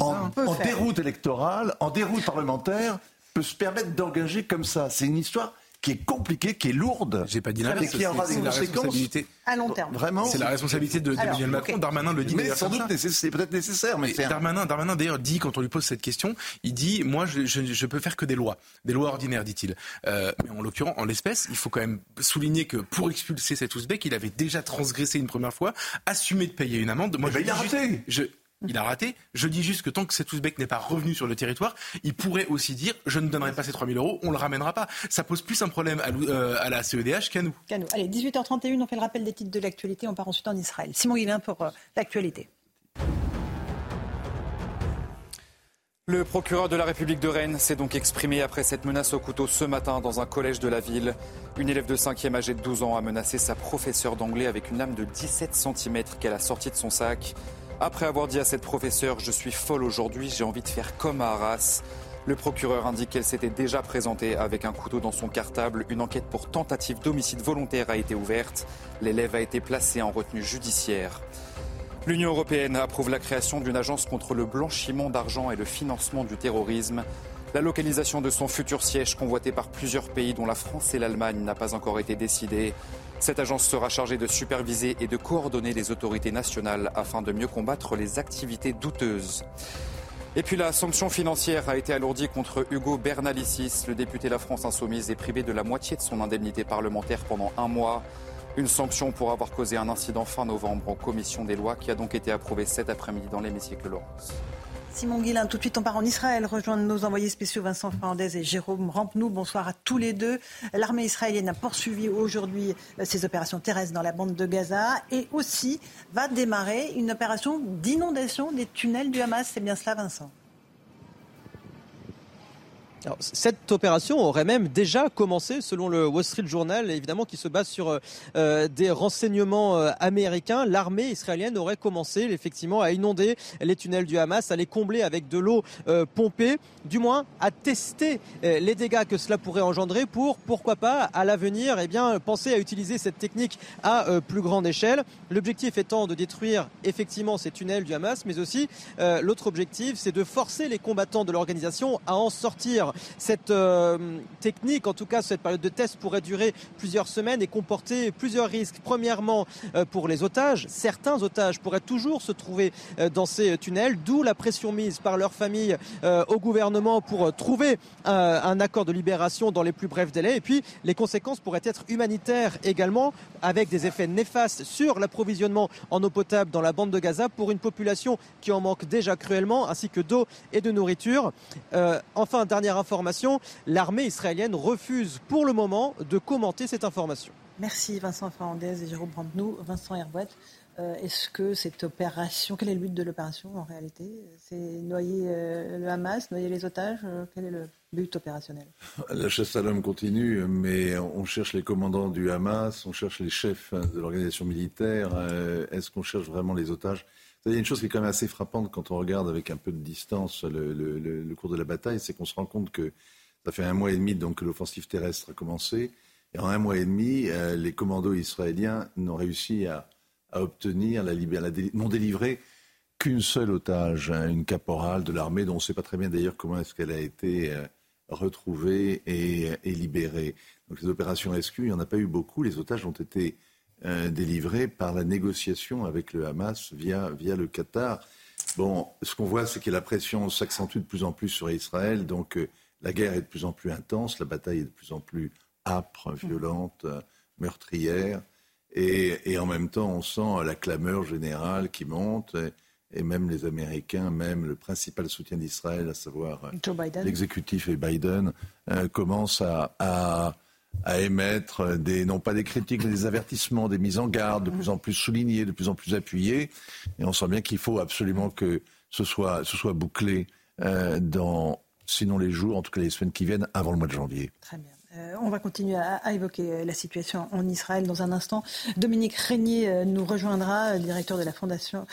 en, hein. en déroute électorale, en déroute parlementaire, peut se permettre d'engager comme ça. C'est une histoire qui est compliquée, qui est lourde. J'ai pas dit l'inverse. Et qui aura des conséquences à long terme. Vraiment. C'est la responsabilité de, Emmanuel Macron. Darmanin le dit. Mais sans doute, c'est peut-être nécessaire. Mais Darmanin, Darmanin d'ailleurs dit quand on lui pose cette question, il dit moi je, je, peux faire que des lois, des lois ordinaires, dit-il. Euh, mais en l'occurrence, en l'espèce, il faut quand même souligner que pour expulser cet Ouzbek, il avait déjà transgressé une première fois, assumé de payer une amende. Moi, je il a raté. Il a raté. Je dis juste que tant que cet Ouzbek n'est pas revenu sur le territoire, il pourrait aussi dire je ne donnerai pas ces 3000 euros, on le ramènera pas. Ça pose plus un problème à, euh, la CEDH qu'à nous. nous. Allez, 18h31, on fait le rappel des titres de l'actualité. On part ensuite en Israël. Simon Guillain pour euh, l'actualité. Le procureur de la République de Rennes s'est donc exprimé après cette menace au couteau ce matin dans un collège de la ville. Une élève de 5e âgée de 12 ans a menacé sa professeure d'anglais avec une lame de 17 cm qu'elle a sortie de son sac. Après avoir dit à cette professeure Je suis folle aujourd'hui, j'ai envie de faire comme à Arras. Le procureur indique qu'elle s'était déjà présentée avec un couteau dans son cartable. Une enquête pour tentative d'homicide volontaire a été ouverte. L'élève a été placé en retenue judiciaire. L'Union européenne approuve la création d'une agence contre le blanchiment d'argent et le financement du terrorisme. La localisation de son futur siège convoité par plusieurs pays dont la France et l'Allemagne n'a pas encore été décidée. Cette agence sera chargée de superviser et de coordonner les autorités nationales afin de mieux combattre les activités douteuses. Et puis la sanction financière a été alourdie contre Hugo Bernalicis. Le député La France Insoumise est privé de la moitié de son indemnité parlementaire pendant un mois. Une sanction pour avoir causé un incident fin novembre en commission des lois qui a donc été approuvée cet après-midi dans l'hémicycle Laurence. Simon Guillain, tout de suite on part en Israël, rejoindre nos envoyés spéciaux Vincent Fernandez et Jérôme Rampenou. Bonsoir à tous les deux. L'armée israélienne a poursuivi aujourd'hui euh, ses opérations terrestres dans la bande de Gaza et aussi va démarrer une opération d'inondation des tunnels du Hamas. C'est bien cela Vincent? Cette opération aurait même déjà commencé, selon le Wall Street Journal, évidemment, qui se base sur euh, des renseignements euh, américains. L'armée israélienne aurait commencé effectivement à inonder les tunnels du Hamas, à les combler avec de l'eau euh, pompée, du moins à tester les dégâts que cela pourrait engendrer pour, pourquoi pas, à l'avenir, eh bien, penser à utiliser cette technique à plus grande échelle. L'objectif étant de détruire effectivement ces tunnels du Hamas, mais aussi l'autre objectif, c'est de forcer les combattants de l'organisation à en sortir cette euh, technique, en tout cas cette période de test, pourrait durer plusieurs semaines et comporter plusieurs risques. Premièrement, euh, pour les otages, certains otages pourraient toujours se trouver euh, dans ces tunnels, d'où la pression mise par leur famille au gouvernement pour trouver un accord de libération dans les plus brefs délais. Et puis, les conséquences pourraient être humanitaires également, avec des effets néfastes sur l'approvisionnement en eau potable dans la bande de Gaza pour une population qui en manque déjà cruellement, ainsi que d'eau et de nourriture. enfin, dernière information, l'armée israélienne refuse pour le moment de commenter cette information. Merci Vincent Fernandez et Jérôme Brandnou. Vincent Herbouet, euh, est-ce que cette opération, quel est le but de l'opération en réalité? C'est noyer euh, le Hamas, noyer les otages euh, Quel est le but opérationnel? La chasse à l'homme continue, mais on cherche les commandants du Hamas, on cherche les chefs de l'organisation militaire. Est-ce qu'on cherche vraiment les otages? Il y a une chose qui est quand même assez frappante quand on regarde avec un peu de distance le, cours de la bataille, c'est qu'on se rend compte que ça fait un mois et demi donc, que l'offensive terrestre a commencé. Et en un mois et demi, euh, les commandos israéliens n'ont réussi à, obtenir, la, la n'ont délivré qu'une seule otage, hein, une caporale de l'armée, dont on ne sait pas très bien d'ailleurs comment est-ce qu'elle a été euh, retrouvée et, et, libérée. Donc les opérations SQ, il n'y en a pas eu beaucoup. Les otages ont été euh, délivré par la négociation avec le Hamas via, via le Qatar. Bon, ce qu'on voit, c'est que la pression s'accentue de plus en plus sur Israël, donc euh, la guerre est de plus en plus intense, la bataille est de plus en plus âpre, violente, euh, meurtrière, et, et, en même temps, on sent la clameur générale qui monte. Et, même les Américains, même le principal soutien d'Israël, à savoir l'exécutif et Biden, commencent à, à à émettre des, non pas des critiques, mais des avertissements, des mises en garde de plus en plus soulignées, de plus en plus appuyées. Et on sent bien qu'il faut absolument que ce soit, bouclé euh, dans, sinon les jours, en tout cas les semaines qui viennent, avant le mois de janvier. Très bien. Euh, on va continuer à, évoquer la situation en Israël dans un instant. Dominique Régnier euh, nous rejoindra, directeur de la fondation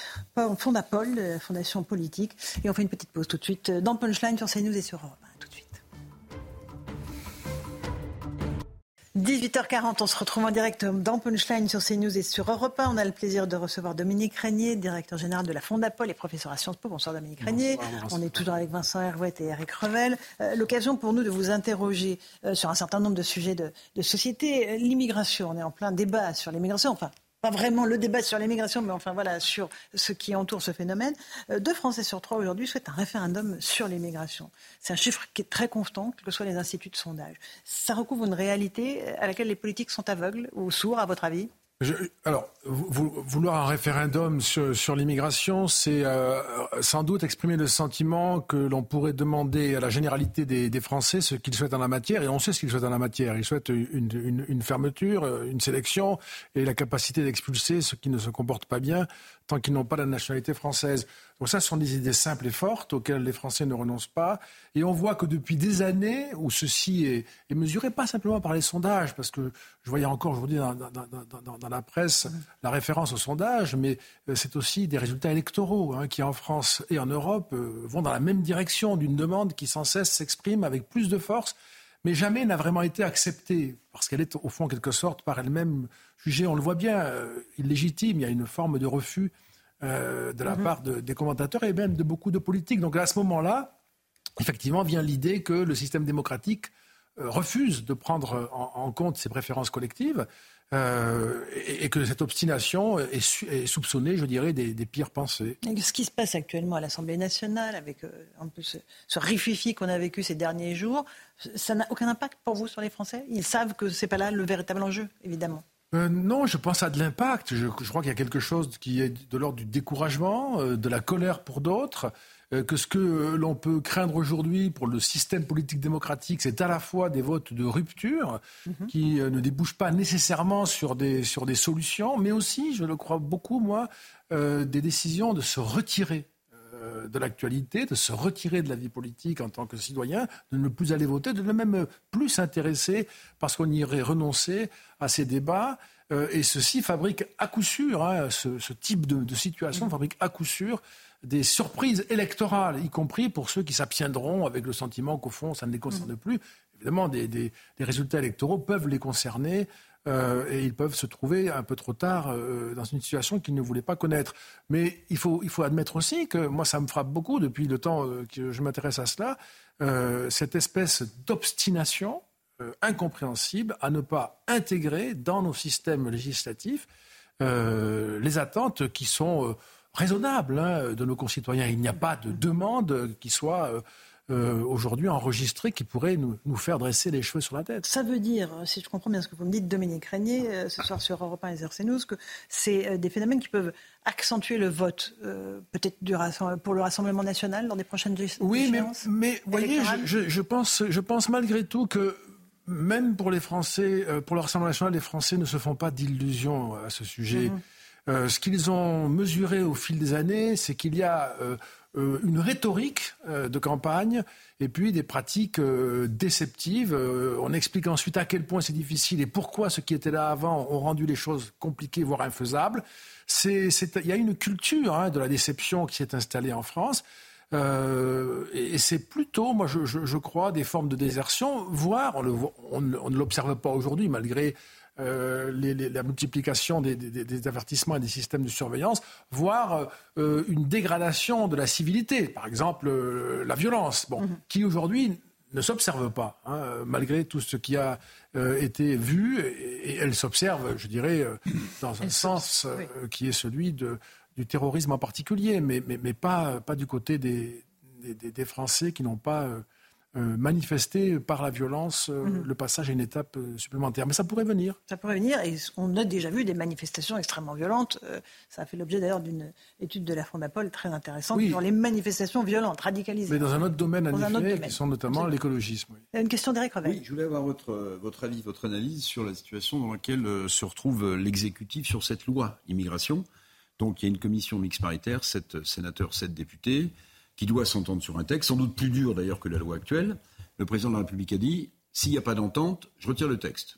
Fondapol, fondation politique. Et on fait une petite pause tout de suite dans Punchline sur CNews et sur Europe. 18h40, on se retrouve en direct dans Punchline sur CNews et sur Europe 1. On a le plaisir de recevoir Dominique Régnier, directeur général de la Fondapol et professeur à Sciences Po. Bonsoir Dominique Régnier. On est toujours avec Vincent Hervouet et Eric Revel. Euh, l'occasion pour nous de vous interroger euh, sur un certain nombre de sujets de, de société. L'immigration, on est en plein débat sur l'immigration. Enfin, pas vraiment le débat sur l'immigration, mais enfin voilà, sur ce qui entoure ce phénomène. Euh, deux Français sur trois aujourd'hui souhaitent un référendum sur l'immigration. C'est un chiffre qui est très constant, quels que soient les instituts de sondage. Ça recouvre une réalité à laquelle les politiques sont aveugles ou sourds, à votre avis? Alors, vouloir un référendum sur, l'immigration, c'est euh, sans doute exprimer le sentiment que l'on pourrait demander à la généralité des, Français ce qu'ils souhaitent en la matière, et on sait ce qu'ils souhaitent en la matière. Ils souhaitent une, une fermeture, une sélection et la capacité d'expulser ceux qui ne se comportent pas bien tant qu'ils n'ont pas la nationalité française. Donc ça, ce sont des idées simples et fortes auxquelles les Français ne renoncent pas. Et on voit que depuis des années, où ceci est, mesuré pas simplement par les sondages, parce que je voyais encore aujourd'hui dans, dans, la presse la référence aux sondages, mais euh, c'est aussi des résultats électoraux hein, qui, en France et en Europe, euh, vont dans la même direction d'une demande qui sans cesse s'exprime avec plus de force mais jamais n'a vraiment été acceptée, parce qu'elle est au fond en quelque sorte par elle-même jugée, on le voit bien, euh, illégitime. Il y a une forme de refus euh, de la mhm. part des commentateurs et même de beaucoup de politiques. Donc à ce moment-là, effectivement, vient l'idée que le système démocratique euh, refuse de prendre en, compte ses préférences collectives. et, que cette obstination est, soupçonnée, je dirais, des, pires pensées. ce qui se passe actuellement à l'Assemblée nationale, avec un peu ce, ce rififi qu'on a vécu ces derniers jours, ça n'a aucun impact pour vous sur les Français? Ils savent que ce n'est pas là le véritable enjeu, évidemment. Euh, non, je pense à de l'impact. Je, crois qu'il y a quelque chose qui est de l'ordre du découragement, euh, de la colère pour d'autres, euh, que ce que l'on peut craindre aujourd'hui pour le système politique démocratique, c'est à la fois des votes de rupture mhm. qui ne débouchent pas nécessairement sur des, sur des solutions, mais aussi, je le crois beaucoup, moi, des décisions de se retirer euh, de l'actualité, de se retirer de la vie politique en tant que citoyen, de ne plus aller voter, de ne même plus s'intéresser parce qu'on irait renoncer à ces débats. Euh, et ceci fabrique à coup sûr, hein, ce, type de, situation fabrique à coup sûr des surprises électorales, y compris pour ceux qui s'abstiendront avec le sentiment qu'au fond, ça ne les concerne mmh. plus. Évidemment, des, résultats électoraux peuvent les concerner. Euh, et ils peuvent se trouver un peu trop tard euh, dans une situation qu'ils ne voulaient pas connaître. Mais il faut, il faut admettre aussi que moi, ça me frappe beaucoup depuis le temps que je m'intéresse à cela, cette espèce d'obstination euh, incompréhensible à ne pas intégrer dans nos systèmes législatifs euh, les attentes qui sont euh, raisonnables hein, de nos concitoyens. Il n'y a pas de demande qui soit aujourd'hui enregistrée qui pourrait nous, faire dresser les cheveux sur la tête. Ça veut dire, si je comprends bien ce que vous me dites, Dominique Régnier, ce soir sur Europe 1 et RCNews, que c'est des phénomènes qui peuvent accentuer le vote, peut-être pour le Rassemblement national dans des prochaines Oui, mais, mais voyez, je, je, pense, je pense malgré tout que même pour les Français, euh, pour le Rassemblement national, les Français ne se font pas d'illusions à ce sujet. Mhm. Euh, ce qu'ils ont mesuré au fil des années, c'est qu'il y a euh, une rhétorique de campagne et puis des pratiques déceptives. on explique ensuite à quel point c'est difficile et pourquoi ceux qui étaient là avant ont rendu les choses compliquées, voire infaisables. Il y a une culture hein, de la déception qui s'est installée en France. Euh, et, c'est plutôt, moi je, crois, des formes de désertion, voire, on, ne l'observe pas aujourd'hui malgré euh, la multiplication des, avertissements et des systèmes de surveillance, voire euh, une dégradation de la civilité, par exemple la violence, bon, mm-hmm. qui aujourd'hui ne s'observe pas, hein, malgré tout ce qui a été vu, et, elle s'observe, je dirais, dans un sens qui est celui de du terrorisme en particulier, mais, mais, pas, pas du côté des, des, Français qui n'ont pas euh, euh, manifesté par la violence euh, mhm. le passage à une étape supplémentaire. Mais ça pourrait venir. Ça pourrait venir, et on a déjà vu des manifestations extrêmement violentes. ça a fait l'objet d'ailleurs d'une étude de la Fondapol très intéressante sur les manifestations violentes, radicalisées. Mais dans un autre domaine, en effet, qui sont notamment l'écologisme. Une question d'Éric Revel. Oui, je voulais avoir votre, votre avis, votre analyse sur la situation dans laquelle se retrouve l'exécutif sur cette loi immigration. Donc il y a une commission mixte paritaire, sept sénateurs, sept députés, qui doit s'entendre sur un texte, sans doute plus dur d'ailleurs que la loi actuelle. Le président de la République a dit, s'il n'y a pas d'entente, je retire le texte.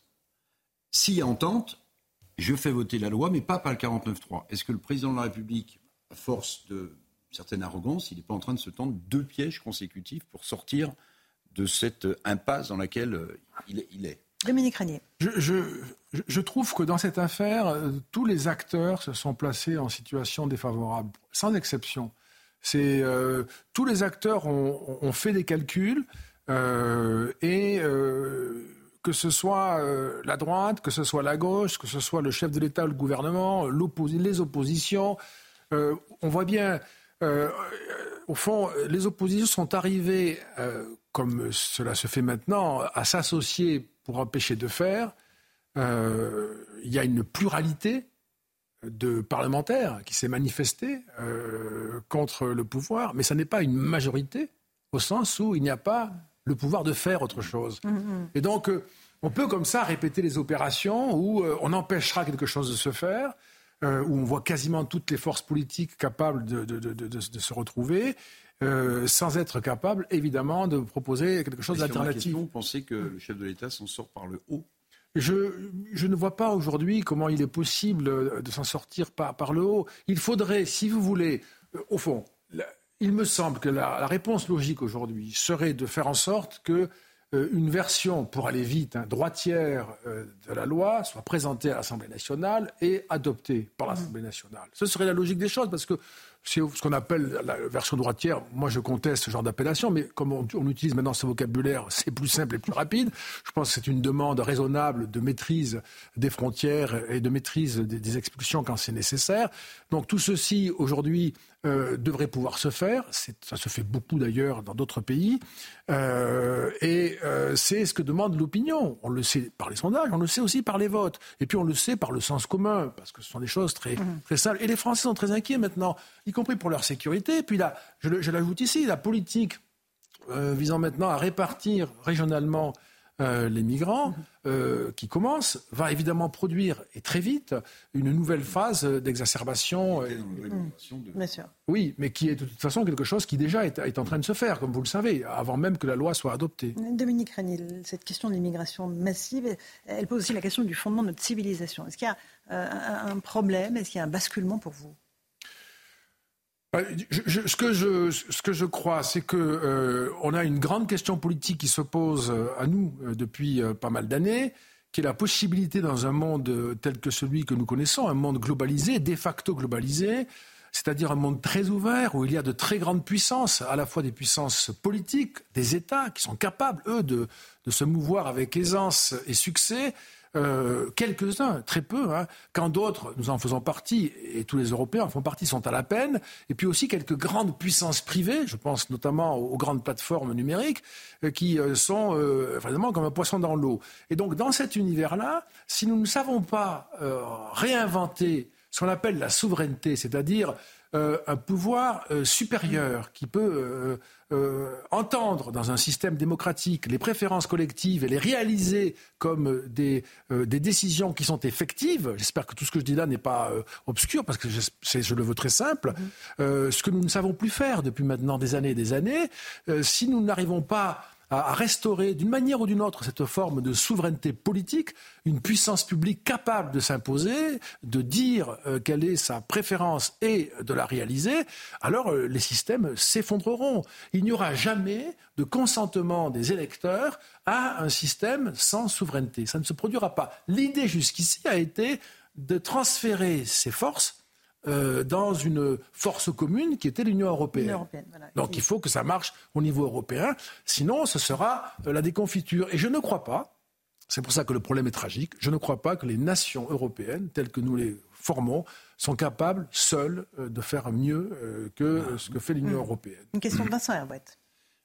S'il y a entente, je fais voter la loi, mais pas par le 49-3. Est-ce que le président de la République, à force de certaine arrogance, il n'est pas en train de se tendre deux pièges consécutifs pour sortir de cette impasse dans laquelle euh, il est Dominique Régnier. Je, trouve que dans cette affaire, euh, tous les acteurs se sont placés en situation défavorable, sans exception. C'est euh, tous les acteurs ont, fait des calculs euh, et que ce soit la droite, que ce soit la gauche, que ce soit le chef de l'État, le gouvernement, les oppositions, on voit bien. au fond, les oppositions sont arrivées, comme cela se fait maintenant, à s'associer pour empêcher de faire. Euh, il y a une pluralité de parlementaires qui s'est manifestée euh, contre le pouvoir, mais ça n'est pas une majorité au sens où il n'y a pas le pouvoir de faire autre chose. Mmh, mmh. Et donc, euh, on peut comme ça répéter les opérations où on empêchera quelque chose de se faire, où on voit quasiment toutes les forces politiques capables de, de se retrouver, euh, sans être capable, évidemment, de proposer quelque chose d'alternatif. Vous pensez que le chef de l'État s'en sort par le haut je, je, ne vois pas aujourd'hui comment il est possible de s'en sortir par, par, le haut. Il faudrait, si vous voulez, euh, au fond, il me semble que la, réponse logique aujourd'hui serait de faire en sorte que euh, une version, pour aller vite, hein, droitière de la loi soit présentée à l'Assemblée nationale et adoptée par l'Assemblée nationale. Ce serait la logique des choses, parce que c'est ce qu'on appelle la version droitière. Moi, je conteste ce genre d'appellation, mais comme on, utilise maintenant ce vocabulaire, c'est plus simple et plus rapide. Je pense que c'est une demande raisonnable de maîtrise des frontières et de maîtrise des expulsions quand c'est nécessaire. Donc tout ceci, aujourd'hui, euh, devrait pouvoir se faire. Ça se fait beaucoup d'ailleurs dans d'autres pays. Euh, et euh, c'est ce que demande l'opinion. On le sait par les sondages, on le sait aussi par les votes. Et puis on le sait par le sens commun, parce que ce sont des choses très, mmh. très simples. Et les Français sont très inquiets maintenant, compris pour leur sécurité. Et puis là, je, je l'ajoute ici, la politique visant maintenant à répartir régionalement euh, les migrants euh, qui commencent, va évidemment produire, et très vite, une nouvelle phase d'exacerbation. Bien sûr. Oui, mais qui est de toute façon quelque chose qui déjà est, en train de se faire, comme vous le savez, avant même que la loi soit adoptée. Dominique Régnier, cette question de l'immigration massive, elle pose aussi la question du fondement de notre civilisation. Est-ce qu'il y a un problème? Est-ce qu'il y a un basculement pour vous? Euh, ce, que je, ce que je crois, c'est que euh, on a une grande question politique qui se pose euh, à nous depuis pas mal d'années, qui est la possibilité dans un monde tel que celui que nous connaissons, un monde globalisé, de facto globalisé, c'est-à-dire un monde très ouvert où il y a de très grandes puissances, à la fois des puissances politiques, des États qui sont capables, eux, de, de se mouvoir avec aisance et succès, euh, quelques-uns, très peu, hein, quand d'autres, nous en faisons partie, et tous les Européens en font partie, sont à la peine, et puis aussi quelques grandes puissances privées, je pense notamment aux grandes plateformes numériques, euh, qui euh, sont vraiment comme un poisson dans l'eau. Et donc dans cet univers-là, si nous ne savons pas réinventer ce qu'on appelle la souveraineté, c'est-à-dire un pouvoir supérieur qui peut euh, entendre dans un système démocratique les préférences collectives et les réaliser comme des, euh, des décisions qui sont effectives, j'espère que tout ce que je dis là n'est pas euh, obscur parce que je, je, le veux très simple, mm-hmm. ce que nous ne savons plus faire depuis maintenant des années et des années, si nous n'arrivons pas à, restaurer d'une manière ou d'une autre cette forme de souveraineté politique, une puissance publique capable de s'imposer, de dire euh, quelle est sa préférence et de la réaliser, alors euh, les systèmes s'effondreront. Il n'y aura jamais de consentement des électeurs à un système sans souveraineté. Ça ne se produira pas. L'idée jusqu'ici a été de transférer ces forces euh, dans une force commune qui était l'Union européenne. Donc il faut que ça marche au niveau européen, sinon ce sera euh, la déconfiture. Et je ne crois pas, c'est pour ça que le problème est tragique, je ne crois pas que les nations européennes, telles que nous les formons, sont capables seules euh, de faire mieux que ce que fait l'Union hmm. européenne. Une question de Vincent Herbouette.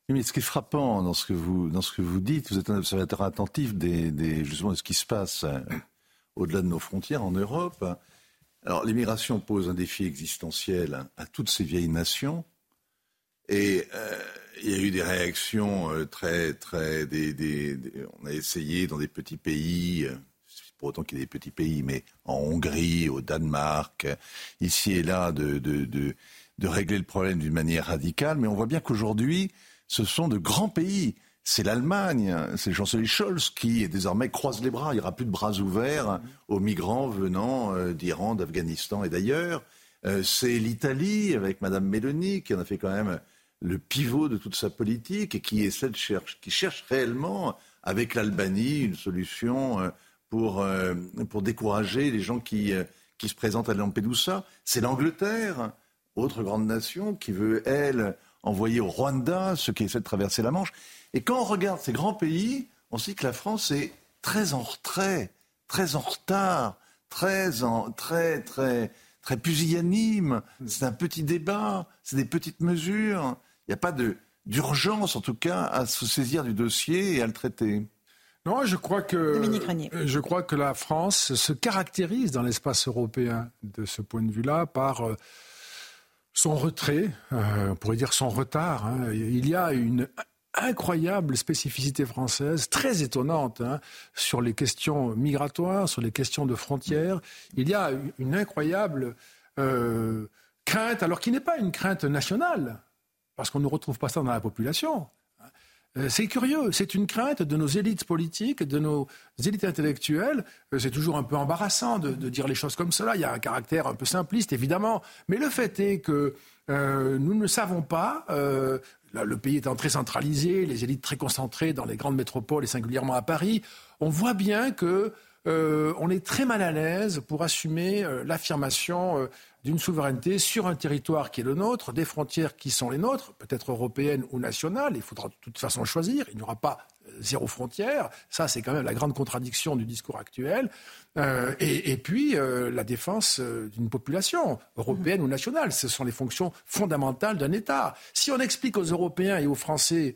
Mais ce qui est frappant dans ce que vous, dans ce que vous dites, vous êtes un observateur attentif des, justement de ce qui se passe au-delà de nos frontières en Europe. Alors l'immigration pose un défi existentiel à toutes ces vieilles nations. Et euh, il y a eu des réactions euh, très, très. on a essayé dans des petits pays, euh, pour autant qu'il y ait des petits pays, mais en Hongrie, au Danemark, ici et là, de régler le problème d'une manière radicale. Mais on voit bien qu'aujourd'hui, ce sont de grands pays c'est l'Allemagne, c'est le chancelier Scholz qui désormais croise les bras. Il n'y aura plus de bras ouverts aux migrants venant euh, d'Iran, d'Afghanistan et d'ailleurs. Euh, c'est l'Italie avec Madame Meloni qui en a fait quand même le pivot de toute sa politique et qui essaie de cherche, qui cherche réellement avec l'Albanie une solution euh, pour, pour décourager les gens qui, qui se présentent à Lampedusa. C'est l'Angleterre, autre grande nation, qui veut, elle, envoyer au Rwanda ceux qui essaient de traverser la Manche. Et quand on regarde ces grands pays, on sait que la France est très en retrait, très en retard, très, en, très, très, très pusillanime. C'est un petit débat, c'est des petites mesures. Il n'y a pas d'urgence, en tout cas, à se saisir du dossier et à le traiter. Non, je crois que je crois que la France se caractérise dans l'espace européen de ce point de vue-là par euh, son retrait, euh, on pourrait dire son retard. Hein. Il y a une incroyable spécificité française, très étonnante, hein, sur les questions migratoires, sur les questions de frontières. Il y a une incroyable euh, crainte, alors qui n'est pas une crainte nationale, parce qu'on ne retrouve pas ça dans la population. Euh, c'est curieux, c'est une crainte de nos élites politiques, de nos élites intellectuelles. Euh, c'est toujours un peu embarrassant de, dire les choses comme cela. Il y a un caractère un peu simpliste, évidemment. Mais le fait est que nous ne savons pas le pays étant très centralisé, les élites très concentrées dans les grandes métropoles et singulièrement à Paris, on voit bien que euh, on est très mal à l'aise pour assumer euh, l'affirmation euh, d'une souveraineté sur un territoire qui est le nôtre, des frontières qui sont les nôtres, peut-être européennes ou nationales. Il faudra de toute façon choisir. Il n'y aura pas zéro frontière. Ça, c'est quand même la grande contradiction du discours actuel. Euh, et, puis, euh, la défense euh, d'une population européenne ou nationale. Ce sont les fonctions fondamentales d'un État. Si on explique aux Européens et aux Français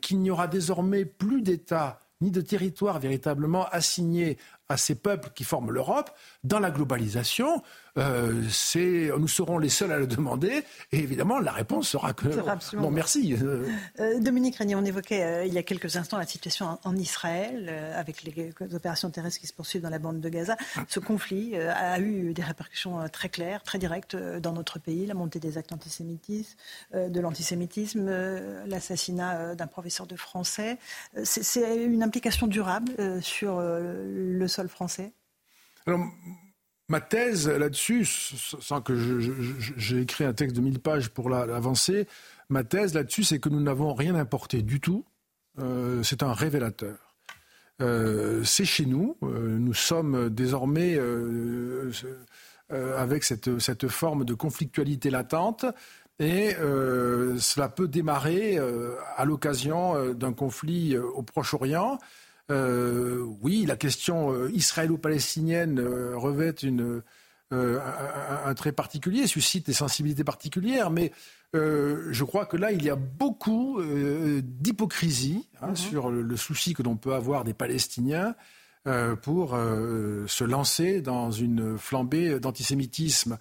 qu'il n'y aura désormais plus d'État ni de territoire véritablement assigné à ces peuples qui forment l'Europe dans la globalisation euh, c'est, nous serons les seuls à le demander. Et évidemment, la réponse sera que. Bon, merci. Euh, Dominique Régnier, on évoquait euh, il y a quelques instants la situation en, Israël, avec les, opérations terrestres qui se poursuivent dans la bande de Gaza. Ce conflit a eu des répercussions très claires, très directes dans notre pays. La montée des actes antisémitisme, de l'antisémitisme, l'assassinat d'un professeur de français. C'est une implication durable sur le sol français? Alors, Ma thèse là-dessus, sans que j'ai écrit un texte de 1000 pages pour l'avancer, ma thèse là-dessus, c'est que nous n'avons rien importé du tout. Euh, c'est un révélateur. Euh, c'est chez nous. Euh, nous sommes désormais avec cette, cette, forme de conflictualité latente. Et cela peut démarrer à l'occasion d'un conflit au Proche-Orient euh, oui, la question euh, israélo-palestinienne euh, revêt une, un, trait particulier, suscite des sensibilités particulières, mais je crois que là, il y a beaucoup d'hypocrisie hein, mhm. sur le, souci que l'on peut avoir des Palestiniens pour se lancer dans une flambée d'antisémitisme.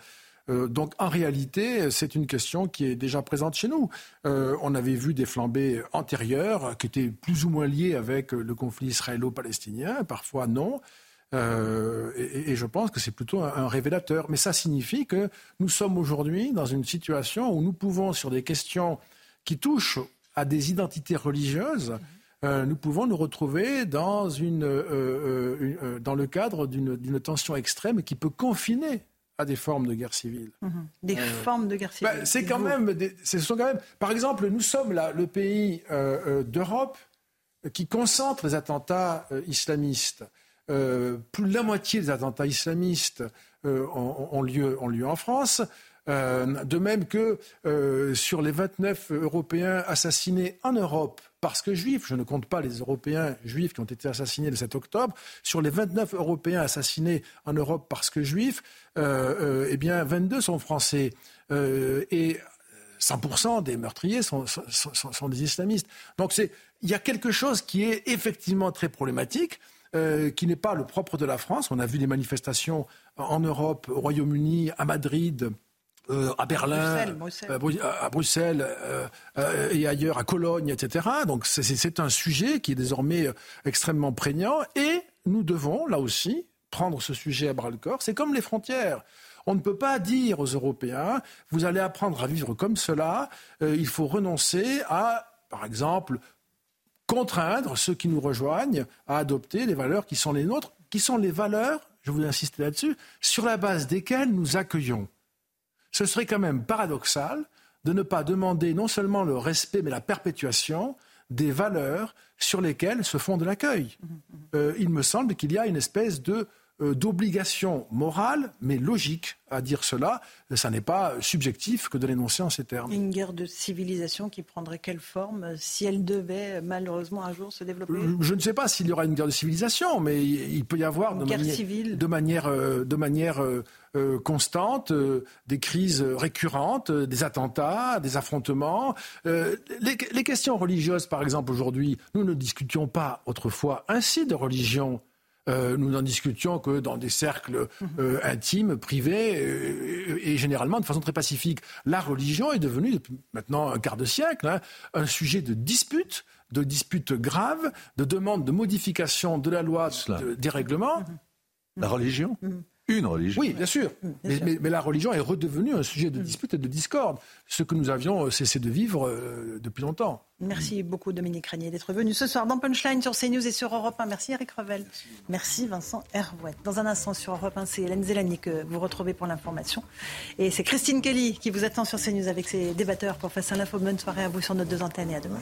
Euh, donc en réalité, c'est une question qui est déjà présente chez nous. Euh, on avait vu des flambées antérieures qui étaient plus ou moins liées avec le conflit israélo-palestinien, parfois non. Euh, et, je pense que c'est plutôt un, révélateur. Mais ça signifie que nous sommes aujourd'hui dans une situation où nous pouvons, sur des questions qui touchent à des identités religieuses, nous pouvons nous retrouver dans, une, dans le cadre d'une tension extrême qui peut confiner des formes de guerre civile. Mhm. Des euh, formes de guerre civile. Bah, c'est quand même, ce sont quand même. Par exemple, nous sommes là le pays euh, euh, d'Europe qui concentre les attentats islamistes. plus de la moitié des attentats islamistes ont, lieu, ont lieu en France. de même que sur les 29 Européens assassinés en Europe parce que juifs, je ne compte pas les Européens juifs qui ont été assassinés le 7 octobre, sur les 29 Européens assassinés en Europe parce que juifs, euh, euh, eh bien 22 sont français. Euh, et 100% des meurtriers sont, des islamistes. Donc il y a quelque chose qui est effectivement très problématique. qui n'est pas le propre de la France. On a vu des manifestations en Europe, au Royaume-Uni, à Madrid, euh, à Berlin, euh, à Bruxelles euh, et ailleurs, à Cologne, etc. Donc c'est un sujet qui est désormais extrêmement prégnant et nous devons, là aussi, prendre ce sujet à bras-le-corps. C'est comme les frontières. On ne peut pas dire aux Européens, vous allez apprendre à vivre comme cela, il faut renoncer à, par exemple, contraindre ceux qui nous rejoignent à adopter les valeurs qui sont les nôtres, qui sont les valeurs, je voulais insister là-dessus, sur la base desquelles nous accueillons ce serait quand même paradoxal de ne pas demander non seulement le respect, mais la perpétuation des valeurs sur lesquelles se fonde l'accueil. Mmh, mmh. Euh, il me semble qu'il y a une espèce de d'obligation morale, mais logique à dire cela. Ça n'est pas subjectif que de l'énoncer en ces termes. Une guerre de civilisation qui prendrait quelle forme si elle devait malheureusement un jour se développer euh, Je ne sais pas s'il y aura une guerre de civilisation, mais il peut y avoir de, manière, de, manière, de manière, constante des crises récurrentes, des attentats, des affrontements. les, les questions religieuses, par exemple, aujourd'hui, nous ne discutions pas autrefois ainsi de religion. Euh, nous n'en discutions que dans des cercles euh, intimes, privés, euh, et généralement de façon très pacifique. La religion est devenue, depuis maintenant un quart de siècle, hein, un sujet de dispute, de dispute grave, de demande de modification de la loi, des règlements. La religion? Mm-hmm. Une religion. Oui, bien sûr. Mais, la religion est redevenue un sujet de dispute et de discorde, ce que nous avions euh, cessé de vivre euh, depuis longtemps. Merci beaucoup Dominique Régnier d'être venu ce soir dans Punchline sur CNews et sur Europe 1. Merci Eric Revel. Merci, Vincent Hervouet. Dans un instant sur Europe 1, c'est Hélène Zélani que vous retrouvez pour l'information. Et c'est Christine Kelly qui vous attend sur CNews avec ses débatteurs pour faire l'info. Bonne soirée à vous sur nos deux antennes et à demain.